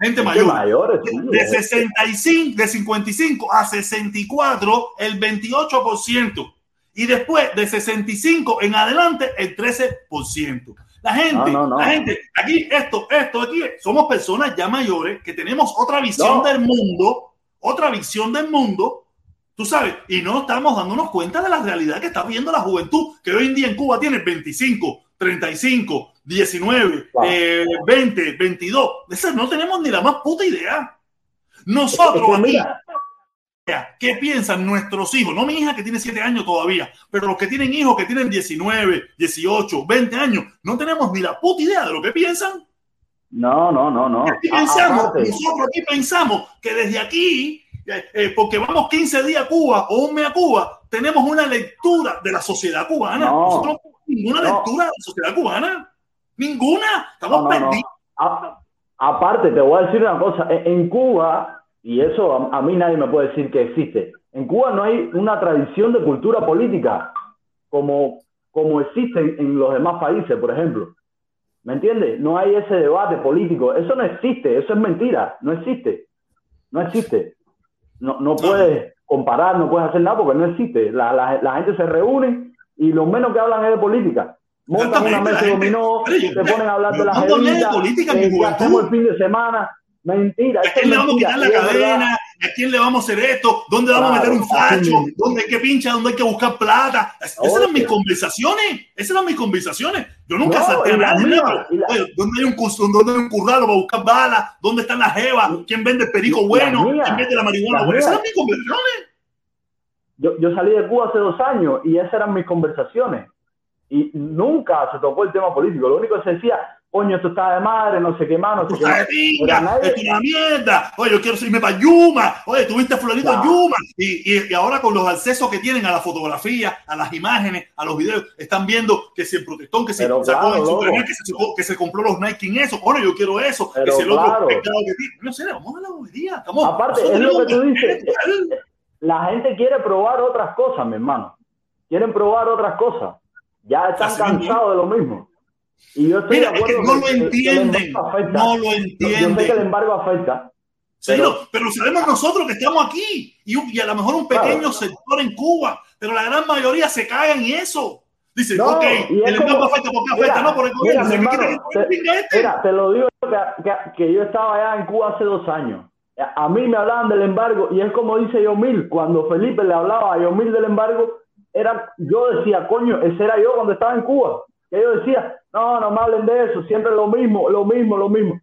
Gente mayor. mayores, De eh. 65, de 55 a 64, el 28%. Y después de 65 en adelante, el 13%. La gente, No, no, no. la gente, aquí, esto, esto, aquí, somos personas ya mayores que tenemos otra visión del mundo, otra visión del mundo, tú sabes, y no estamos dándonos cuenta de la realidad que está viendo la juventud, que hoy en día en Cuba tiene 25, 35, 19, Wow. eh, 20, 22. De esas no tenemos ni la más puta idea. Nosotros Es que aquí, mira, ¿qué piensan nuestros hijos? No mi hija que tiene 7 años todavía, pero los que tienen hijos que tienen 19, 18, 20 años, no tenemos ni la puta idea de lo que piensan. No, no, no, no. Aquí A- pensamos, aparte, nosotros aquí pensamos que desde aquí, eh, eh, porque vamos 15 días a Cuba o un mes a Cuba, tenemos una lectura de la sociedad cubana. No. Nosotros no tenemos ninguna No. lectura de la sociedad cubana. Ninguna. Estamos perdidos. A- aparte, te voy a decir una cosa. En, en Cuba, y eso a, a mí nadie me puede decir que existe, en Cuba no hay una tradición de cultura política como, como existe en los demás países, por ejemplo. ¿Me entiendes? No hay ese debate político. Eso no existe. Eso es mentira. No existe. No existe. No, no puedes comparar, no puedes hacer nada porque no existe. La, la, la gente se reúne y lo menos que hablan es de política. Montan una mesa gente- dominó, se ponen a hablar de la hablé de jevita, política eh, mi ¿qué juventud. hacemos el fin de semana. Mentira. ¿A quién le vamos a quitar la y cadena? ¿A quién le vamos a hacer esto? ¿Dónde vamos a meter un facho? ¿Dónde hay que pincha? ¿Dónde hay que buscar plata? Es- Esas eran mis conversaciones. Esas eran mis conversaciones. Yo nunca No, salté a nadie. la- ¿dónde hay un dónde hay un curralo para buscar balas? ¿Dónde están las jevas? ¿Quién vende el perico bueno? ¿Quién vende la marihuana buena? Esas eran mis conversaciones. Yo, yo salí de Cuba hace dos años y esas eran mis conversaciones. Y nunca se tocó el tema político. Lo único que se decía, coño, esto está de madre, no sé qué más, no sé qué más. esto es una mierda. Oye, yo quiero irme para Yuma. Oye, tuviste fulanito en Claro. Yuma. Y, y, y ahora con los accesos que tienen a la fotografía, a las imágenes, a los videos, están viendo que si el protestón, que si Pero sacó claro. Superman, que se, que se compró los Nike en eso. Coño, yo quiero eso. que Pero si el otro claro. pecado que tiene. No sé, vamos a la bobería. Estamos, Aparte, es lo que tú dices. (laughs) que- La gente quiere probar otras cosas, mi hermano. Quieren probar otras cosas. Ya están Así mismo. cansados de lo mismo. Y yo estoy Mira, de es que no lo entienden. embargo afecta. No lo Yo sé que el entienden. embargo afecta. Sí, Pero- no, pero lo sabemos nosotros que estamos aquí y, a lo mejor un pequeño Claro. sector en Cuba, pero la gran mayoría se caga en eso. Dice, No, ok, el embargo afecta porque mira, afecta, no por el gobierno. hermano, te- este. Mira, te lo digo que, que, que yo estaba allá en Cuba hace dos años. A mí me hablaban del embargo y es como dice Yomil, cuando Felipe le hablaba a Yomil del embargo, era, yo decía, coño, ese era yo cuando estaba en Cuba. Que yo decía, no, no me hablen de eso, siempre lo mismo, lo mismo, lo mismo.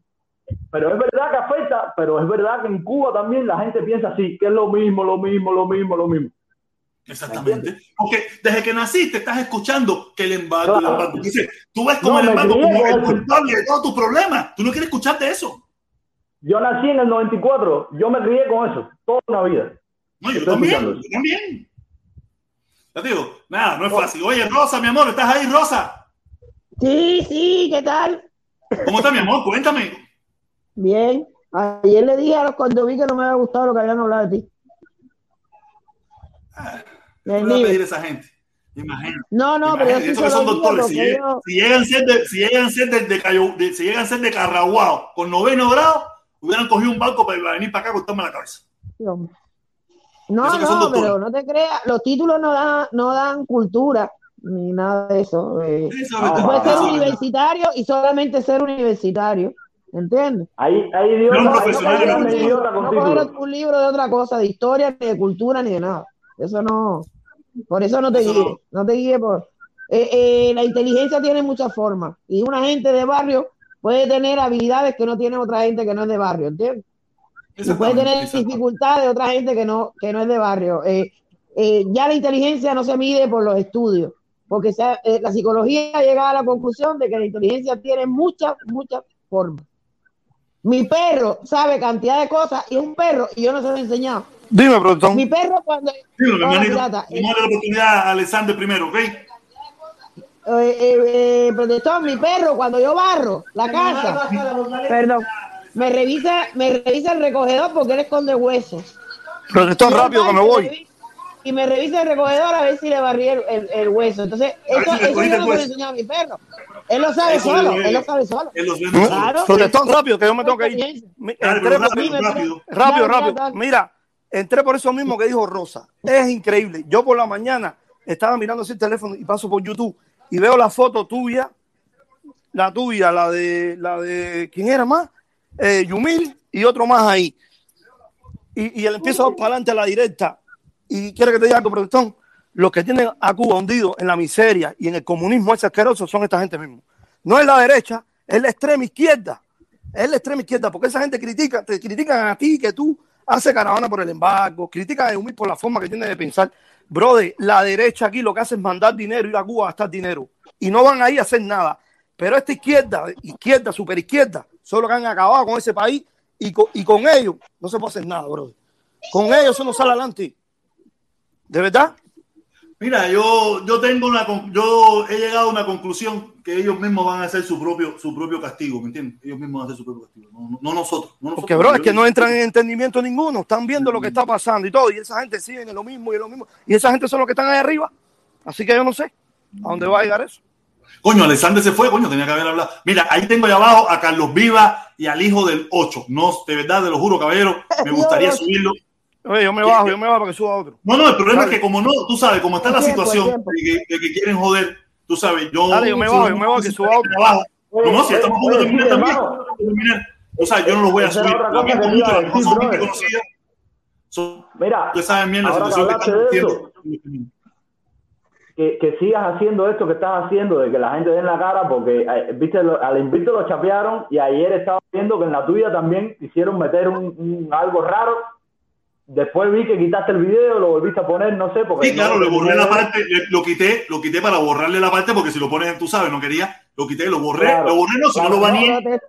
Pero es verdad que afecta, pero es verdad que en Cuba también la gente piensa así, que es lo mismo, lo mismo, lo mismo, lo mismo. Exactamente. Porque desde que naciste estás escuchando que el embargo, el Claro. embargo. Dice, tú ves como No, el embargo como el culpable de todos tus problemas. Tú no quieres escuchar de eso. Yo nací en el 94, yo me crié con eso, toda una vida. No, yo Estoy también, yo también. Ya te digo, nada, no es fácil. Oye, Rosa, mi amor, ¿estás ahí, Rosa? Sí, sí, ¿qué tal? ¿Cómo está mi amor? Cuéntame. Bien. Ayer le dije a los cuando vi que no me había gustado lo que habían hablado de ti. ¿Qué Del le pedir a esa gente? Imagínate. No, no, pero eso que son doctores. Si, yo- si llegan a ser de, si llegan ser de, de Cayo- de- si llegan a ser de Carraguao con noveno grado, hubieran cogido un barco para venir para acá a cortarme la cabeza. No, no, no, pero no te creas, los títulos no dan, no dan cultura ni nada de eso. eh. No, Tú puedes ser universitario y solamente ser universitario, ¿entiendes? Yo idiotas, un No No títulos. coger un libro de otra cosa, de historia, ni de cultura, ni de nada. Eso no, por eso no te Eso guíes, no te guíes por... eh, eh, la inteligencia tiene muchas formas y una gente de barrio puede tener habilidades que no tiene otra gente que no es de barrio, ¿entiendes? Y puede tener dificultades de otra gente que no, que no es de barrio. Eh, eh, ya la inteligencia no se mide por los estudios, porque eh, la psicología ha llegado a la conclusión de que la inteligencia tiene muchas, muchas formas. Mi perro sabe cantidad de cosas y es un perro y yo no se lo he enseñado. Dime, productor. Mi perro cuando... Hermanito. pirata. Darle la oportunidad a Alexander primero, ¿ok? Eh, eh, eh, protector, mi perro, cuando yo barro la casa, perdón, me revisa, me revisa el recogedor porque él esconde huesos. Protector, rápido que me voy. Y me revisa el recogedor a ver si le barrí el, el- el hueso. Entonces, eso, si eso yo no se lo a mi perro. Él lo sabe Eso solo, él lo sabe solo. Él. Claro. Protector, rápido que yo me tengo que ir. Entré pero por- rápido, rápido. Rápido, rápido. Mira, entré por eso mismo que dijo Rosa. Es increíble. Yo por la mañana estaba mirando así el teléfono y paso por YouTube y veo la foto tuya, la tuya, la de, la de, ¿quién era más? Eh, Yumil y otro más ahí. Y, y él empieza a dar para adelante a la directa. Y quiere que te diga algo, productor. Los que tienen a Cuba hundido en la miseria y en el comunismo ese asqueroso son esta gente mismo. No es la derecha, es la extrema izquierda. Es la extrema izquierda, porque esa gente critica, te critican a ti que tú haces caravana por el embargo, critican a Eumil por la forma que tiene de pensar. Brother, la derecha aquí lo que hace es mandar dinero, ir a Cuba a gastar dinero. Y no van ahí a hacer nada. Pero esta izquierda, izquierda, super izquierda, son los que han acabado con ese país y con, y con ellos no se puede hacer nada, brother. Con ellos eso no sale adelante. ¿De verdad? Mira, yo, yo tengo una, con- yo he llegado a una conclusión que ellos mismos van a hacer su propio, su propio castigo, ¿me entiendes? Ellos mismos van a hacer su propio castigo, no, no- no nosotros. No nosotros Porque, bro, es que no entran en entendimiento ninguno. Están viendo lo que está pasando y todo. Y esa gente sigue en lo mismo y en lo mismo. Y esa gente son los que están ahí arriba. Así que yo no sé a dónde va a llegar eso. Coño, Alexander se fue, coño, tenía que haber hablado. Mira, ahí tengo allá abajo a Carlos Viva y al hijo del 8. No, de verdad, te lo juro, caballero, me (laughs) gustaría subirlo. Oye, yo me bajo, yo me bajo para que suba otro. No, no, el problema Dale. es que como no, tú sabes, como está la situación de que, de que quieren joder, tú sabes, yo... Dale, yo me bajo, yo me bajo, que suba otro. Abajo. No, no, si estamos Oye, terminar también. terminar. O sea, yo no los voy a subir. Lo iba mucho, lo decir, son gente conocida. Son- Mira, Ustedes saben bien la situación que están de haciendo. que, que sigas haciendo esto que estás haciendo, de que la gente dé en la cara, porque eh, viste, lo- al invito lo chapearon y ayer estaba viendo que en la tuya también quisieron meter un, un- algo raro. Después vi que quitaste el video, lo volviste a poner, no sé, porque Sí, claro, no- le borré la parte, le- lo quité, lo quité para borrarle la parte, porque si lo pones tú sabes, no quería, lo quité, lo borré, Claro. lo borré, no, si no lo baneé. Prote-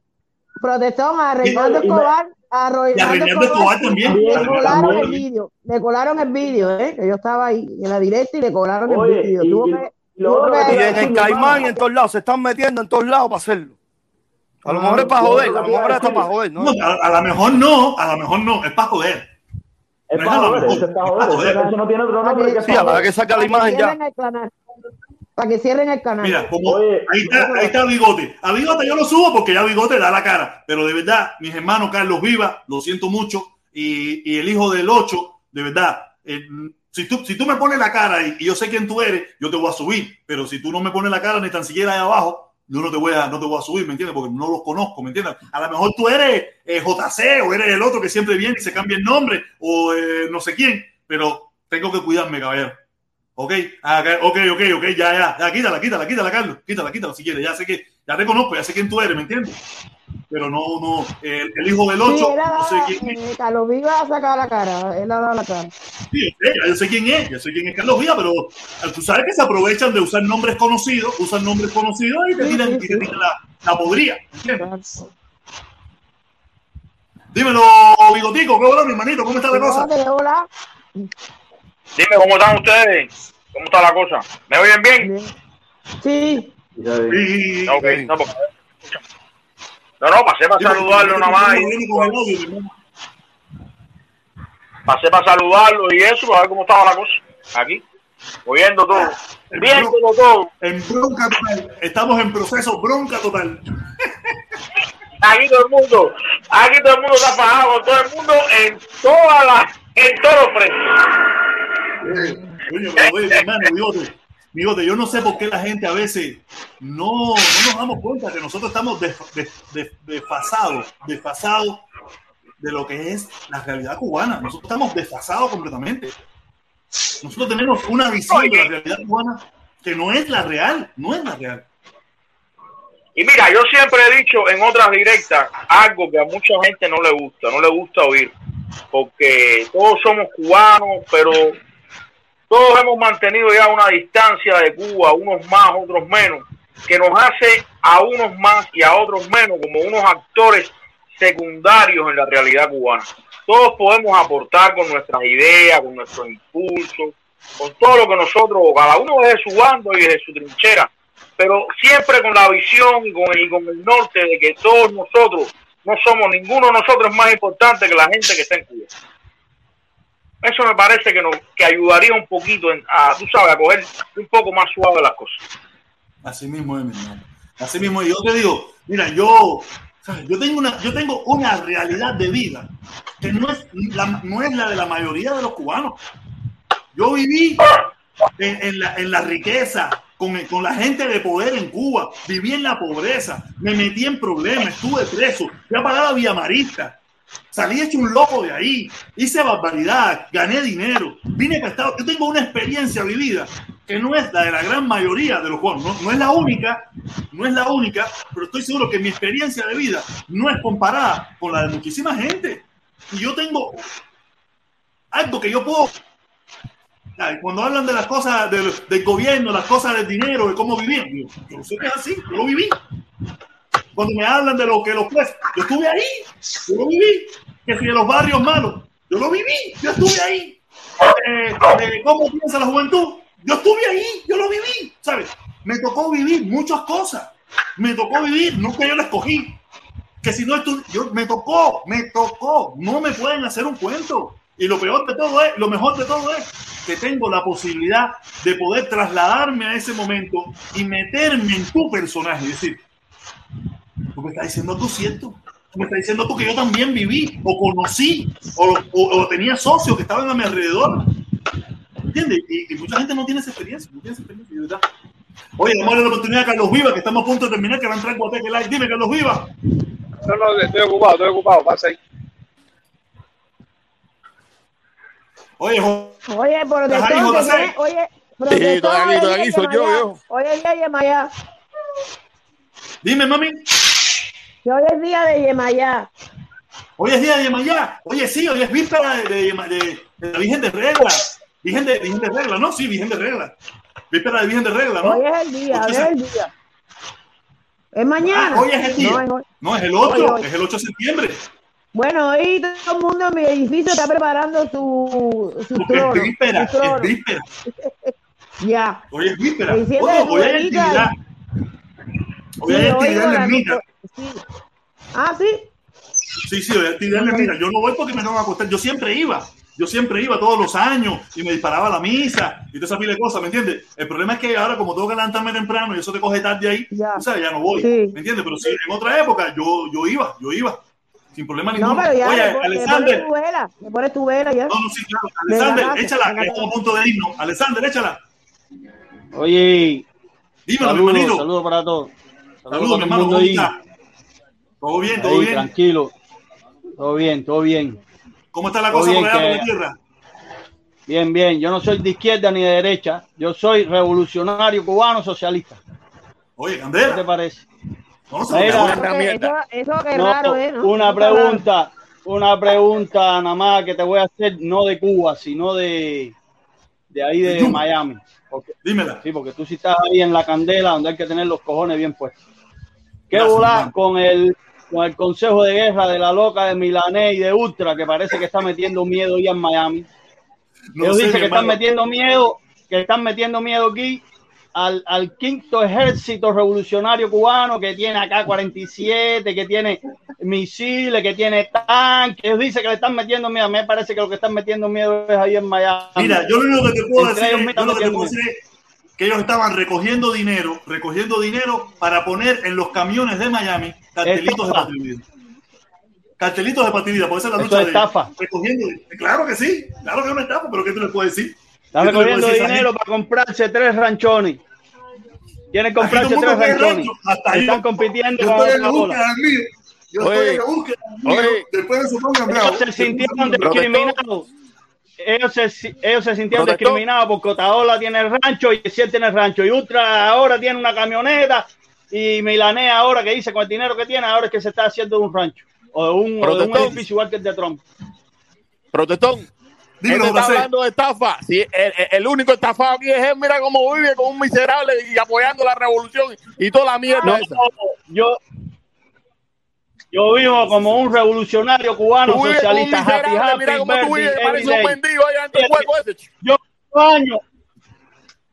Protestón a Reinaldo Escobar. A Ro- Y a Reinaldo Escobar también. Le colaron el vídeo. Le colaron el vídeo, ¿eh? Que yo estaba ahí en la directa y le colaron Oye, el vídeo. y- Tuvo y- que- y lo otro que- el Caimán en todos lados. Se están metiendo en todos lados para hacerlo. A lo Ah, mejor es para joder. A lo mejor está para joder, ¿no? No, a, a lo mejor no, a lo mejor no, es para joder. Es para joder, eso es para es joder, eso, no tiene otro nombre que Sí, para que saque la imagen ya. cierren el canal. Para que cierren el canal. Mira, como Oye, ahí está, ahí está Bigote. A Bigote yo lo subo porque ya Bigote da la cara. Pero de verdad, mis hermanos Carlos Viva, lo siento mucho. Y, y el hijo del 8, de verdad, eh, si, tú, si tú me pones la cara y, y yo sé quién tú eres, yo te voy a subir. Pero si tú no me pones la cara ni tan siquiera ahí abajo, yo no te voy a, no te voy a subir, ¿me entiendes? Porque no los conozco, ¿me entiendes? A lo mejor tú eres eh, JC o eres el otro que siempre viene y se cambia el nombre o eh, no sé quién, pero tengo que cuidarme, caballero. Ok, ah, ok, ok, ok, ya, ya, ya, quítala, quítala, quítala, Carlos, quítala, quítala si quieres, ya sé que, ya te conozco, ya sé quién tú eres, ¿me entiendes? Pero no, no, el, el hijo del 8, Sí, no sé quién es, Carlos Viva ha sacado la cara. Él ha dado la cara. Sí, yo sé, ya yo sé quién es, yo sé quién es Carlos Villa, pero eh, tú sabes que se aprovechan de usar nombres conocidos, usan nombres conocidos y te Sí, tiran, sí, y te tiran la, la podría, ¿entiendes? Dímelo, Bigotico, ¿qué hola, mi hermanito? ¿Cómo está la cosa? Hola, hola. Dime cómo están ustedes. ¿Cómo está la cosa? ¿Me oyen bien? Bien. Sí, Sí, Ok, no, porque- no, no, pasé para saludarlo nada más. pasé para saludarlo y eso, para ver cómo estaba la cosa. Aquí, oyendo todo, viéndolo todo. En bronca total, estamos en proceso bronca total. Aquí todo el mundo, aquí todo el mundo está pagado con todo el mundo en todas las, en todos los precios. Coño, pero oye, hermano, bigote, bigote, yo no sé por qué la gente a veces no, no nos damos cuenta que nosotros estamos des- des- des- desfasados, desfasados de lo que es la realidad cubana. Nosotros estamos desfasados completamente. Nosotros tenemos una visión de la realidad cubana que no es la real, no es la real. Y mira, yo siempre he dicho en otras directas algo que a mucha gente no le gusta, no le gusta oír, porque todos somos cubanos, pero todos hemos mantenido ya una distancia de Cuba, unos más, otros menos, que nos hace a unos más y a otros menos como unos actores secundarios en la realidad cubana. Todos podemos aportar con nuestras ideas, con nuestros impulsos, con todo lo que nosotros, cada uno desde su bando y desde su trinchera, pero siempre con la visión y con, y con el norte de que todos nosotros no somos, ninguno de nosotros más importante que la gente que está en Cuba. Eso me parece que nos que ayudaría un poquito en, a, tú sabes, a coger un poco más suave las cosas. Así mismo es, mi hermano. Así mismo. Yo te digo, mira, yo, yo tengo una, yo tengo una realidad de vida que no es la, no es la de la mayoría de los cubanos. Yo viví en, en la, en la riqueza, con, el- con la gente de poder en Cuba, viví en la pobreza, me metí en problemas, estuve preso, fui a pagar a salí hecho un loco de ahí, hice barbaridad, gané dinero, vine prestado. Yo tengo una experiencia vivida que no es la de la gran mayoría de los cubanos, no, es la única, no es la única, pero estoy seguro que mi experiencia de vida no es comparada con la de muchísima gente. Y yo tengo algo que yo puedo Cuando hablan de las cosas del, del gobierno, las cosas del dinero, de cómo vivir, yo, yo sé que es así, yo lo viví. Cuando me hablan de lo que los jueces, yo estuve ahí, yo lo viví, que si de los barrios malos, yo lo viví, yo estuve ahí. Eh, eh, ¿Cómo piensa la juventud? Yo estuve ahí, yo lo viví, ¿sabes? Me tocó vivir muchas cosas, me tocó vivir, que yo la escogí, que si no estu- yo me tocó, me tocó, no me pueden hacer un cuento. Y lo peor de todo es, lo mejor de todo es que tengo la posibilidad de poder trasladarme a ese momento y meterme en tu personaje y decir, tú me estás diciendo tú cierto, tú me estás diciendo tú que yo también viví o conocí o, o- o tenía socios que estaban a mi alrededor. ¿Entiendes? Y, y mucha gente no tiene esa experiencia, no tiene esa experiencia, de verdad. Oye, vamos a darle la oportunidad a Carlos Viva, que estamos a punto de terminar, que va a entrar en Live. Dime, Carlos Viva. No, no, estoy ocupado, estoy ocupado, pasa ahí. Oye, Oye, protestón, Ajá, hijo de que seis. tiene- oye, Sí, estoy aquí, es aquí, soy yo, día de Yemayá. dime, mami. Que hoy es día de Yemayá. Hoy es día de Yemayá. Oye, sí, hoy es víspera de, de, Yema- de- de la Virgen de Regla. Virgen de, Virgen de Regla, ¿no? Sí, Virgen de Regla. Víspera de Virgen de Regla, ¿no? Hoy es el día, hoy es el día. Es mañana. Ah, hoy es el día. No, es hoy. No, es el 8, Hoy, es el 8 de septiembre. Bueno, hoy todo el mundo en mi edificio está preparando su, su Porque trono. es víspera, su trono. es víspera. (laughs) Ya. Hoy es víspera. Su hoy hay actividad. Hoy hay Sí, actividad en ermita. Sí. Ah, sí. Sí, sí, ermita. Yo no voy porque me tengo que acostar. Yo siempre iba. Yo siempre iba todos los años y me disparaba a la misa y toda esa pila de cosas, ¿me entiendes? El problema es que ahora, como tengo que levantarme temprano y eso te coge tarde ahí, Ya. o sea, ya no voy, Sí. ¿me entiendes? Pero sí, en otra época yo, yo iba, yo iba, sin problema ninguno. No, pero ya Oye, le, pon- le pones Alexander, tu vela. Le pones tu vela ya. no, no, sí, claro, Alexander, gracias, échala, que estamos a punto de irnos. Alexander, échala. Oye, Dímelo, mi saludos, hermanito. saludos para todos. Saludos, mi Saludos el hermano, mundo ¿cómo ahí. está? Todo bien, todo Ahí, bien. tranquilo. Todo bien, todo bien. ¿Cómo está la Todo cosa por bien, allá por que- la tierra? Bien, bien. Yo no soy de izquierda ni de derecha. Yo soy revolucionario cubano socialista. Oye, ¿Qué te Candela, parece? no Eso, que- eso, eso que es No, raro, ¿eh? ¿no? una pregunta, una pregunta nada más que te voy a hacer, no de Cuba, sino de, de ahí de. Miami. Porque, Dímela. sí, porque tú sí estás ahí en la candela donde hay que tener los cojones bien puestos. ¿Qué Gracias, volá hermano. con el, con el consejo de guerra de la loca de Milané y de Ultra que parece que está metiendo miedo ya en Miami? No Ellos sé, dicen que están metiendo miedo, que están metiendo miedo aquí al, al quinto ejército revolucionario cubano que tiene acá 47, que tiene misiles, que tiene tanques. Ellos dicen que le están metiendo miedo. A mí me parece que lo que están metiendo miedo es ahí en Miami. Mira, yo lo único que te puedo Entre decir, ellos es- yo lo que te mismos puedo decir es que ellos estaban recogiendo dinero, recogiendo dinero para poner en los camiones de Miami cartelitos de Estafa. vida. Cartelitos de por eso es la lucha es de estafa. recogiendo. Claro que sí, claro que es una estafa, pero ¿qué te le puedo decir? Están ¿Qué tú le recogiendo puedes decir a esa dinero para comprarse tres ranchones. Quieren comprarse tres ranchones. rancho, hasta yo. Están compitiendo Yo con estoy en la mío. Yo Oye, estoy en la búsqueda oye. Después de. Ellos se sintieron discriminados. Ellos se, ellos se sintieron discriminados porque Otaola tiene el rancho y Ciel tiene el rancho. Y Ultra ahora tiene una camioneta. Y Milané ahora que dice con el dinero que tiene, ahora es que se está haciendo un rancho. O de un, o de un edificio igual que el de Trump. Protestón. Dímelo, Él está José. hablando de estafa. Si el, el- el único estafado aquí es él, mira cómo vive con un miserable y apoyando la revolución y toda la mierda No, esa. yo, yo vivo como un revolucionario cubano Tú con un socialista. Happy, happy, mira cómo tú vives, parece un mendigo allá dentro del hueco ese. chico. Yo cumplo años.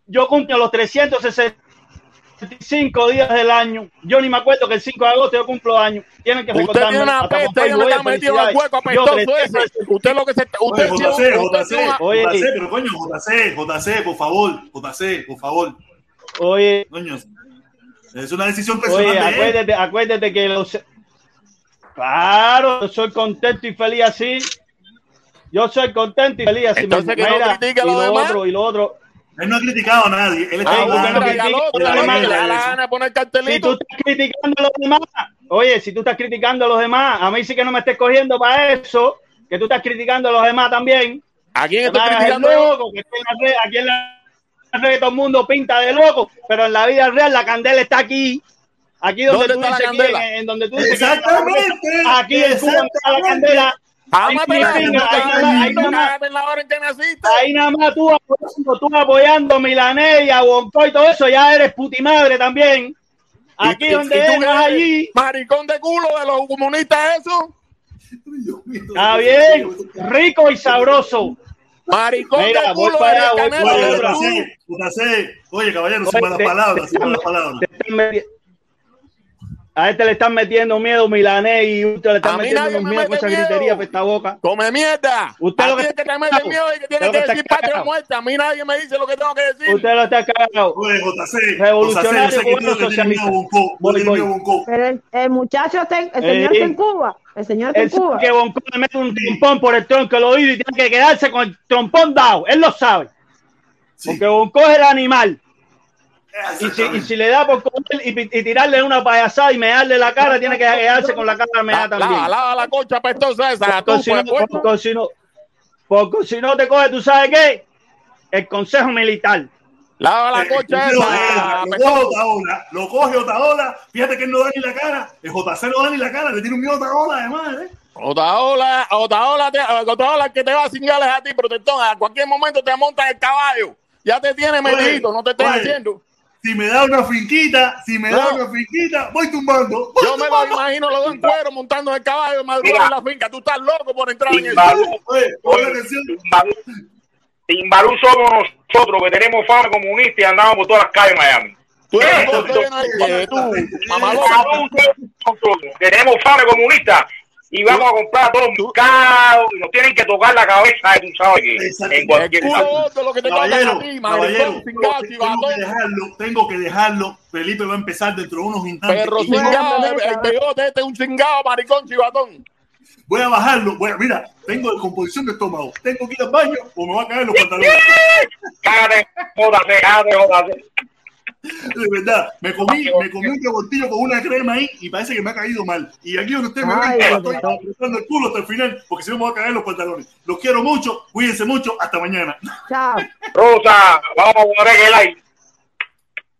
Yo cumplo los 365 días del año. Yo ni me acuerdo que el 5 de agosto yo cumplo años. Tienen que Usted recordarme. tiene una peste, ellos Facebook, le están oye, metiendo el hueco Yo, apestoso ese. 365. Usted lo que se. Oye, Usted usted JC, Oye. JC, pero coño, JC, JC, por favor, JC, por favor. Oye, Coño, es una decisión personal oye, acuérdate, acuérdate que los. Claro, yo soy contento y feliz así. Yo soy contento y feliz así. Entonces, que no Mira, critique a y los lo demás. otro, y lo otro. Él no ha criticado a nadie. Él está Ah, Si tú estás criticando a los demás, oye, si tú estás criticando a los demás, a mí sí que no me estés cogiendo para eso, que tú estás criticando a los demás también. ¿A quién el criticando loco, que aquí en la red- aquí en la red todo el mundo pinta de loco, pero en la vida real la candela está aquí. Aquí donde ¿Dónde tú dices que- candela? en, donde tú dices Exactamente. aquí en Cuba está la candela. Ah, Ahí nada más, tú apoyando, tú apoyando a Milanés y a Bonco y todo eso, ya eres putimadre también. Aquí ¿Y- donde entras eres allí, Maricón de culo de los comunistas, eso. está bien, rico y sabroso. Maricón Mira, de voy culo para voy para. JC, JC, Oye, caballero, sin malas palabras, sin te- malas palabras. te están meti- A este le están metiendo miedo Milanés y usted le están metiendo me miedos con mete esa miedo. gritería por esta boca. Come mierda. Usted a lo que es que está te mete miedo y que tiene Usted lo que decir está patria muerta. A mí nadie me dice lo que tengo que decir. Usted lo está cagado. Revolucionario cubano socialista. miedo miedo. Pero el, el muchacho está en, el señor Eh, está en Cuba. El señor está en Cuba. que Bonco le mete un trompón por el tronco del oído y tiene que quedarse con el trompón dado. Él lo sabe. Sí. Porque Bonco es el animal. Y si, y si le da por comer y, y tirarle una payasada y mearle la cara, tiene que quedarse con la cara meada La- también. Lava, lava la concha pestosa esa. Tú, Porque si, no, pues, pues. porque si no- porque si no te coge, ¿tú sabes qué? El consejo militar. Lava la Eh, concha lo- esa. Lo coge Otaola, lo coge Otaola. Fíjate que él no da ni la cara. El JC no da ni la cara, le tiene un miedo a Otaola, además, ¿eh? Otaola, Otaola, te- Otaola que te va a es a ti, protector. A cualquier momento te montas el caballo. Ya te tiene metido, no te estés oye. haciendo. Si me da una finquita, si me da una finquita, voy tumbando. voy Yo me lo imagino los dos en cuero montando el caballo madrugada en la finca. Tú estás loco por entrar en el Timbalú, Oye, oye. Timbalú, somos nosotros que tenemos fama comunista y andamos por todas las calles de Miami. Tú eres tú tú, que tenemos fama comunista y vamos a comprar todo mercado y nos tienen que tocar la cabeza, tú sabes que en cualquier caso. Caballero, caballero, tengo que dejarlo, tengo que dejarlo. Felipe va a empezar dentro de unos instantes. perro cingado, el, peyote este es un cingado, maricón, chivatón. Voy a bajarlo. Voy a- mira, tengo descomposición de estómago. Tengo que ir al baño o me va a caer los pantalones. Cágate, jódase, cágate, jódase. (laughs) De verdad, me comí, me comí un revoltillo con una crema ahí y parece que me ha caído mal. Y aquí donde usted me Ay, ve, Dios estoy apretando el culo hasta el final porque si no me va a caer los pantalones. Los quiero mucho, cuídense mucho, hasta mañana. (laughs) Chao. Rosa, vamos a poner el like.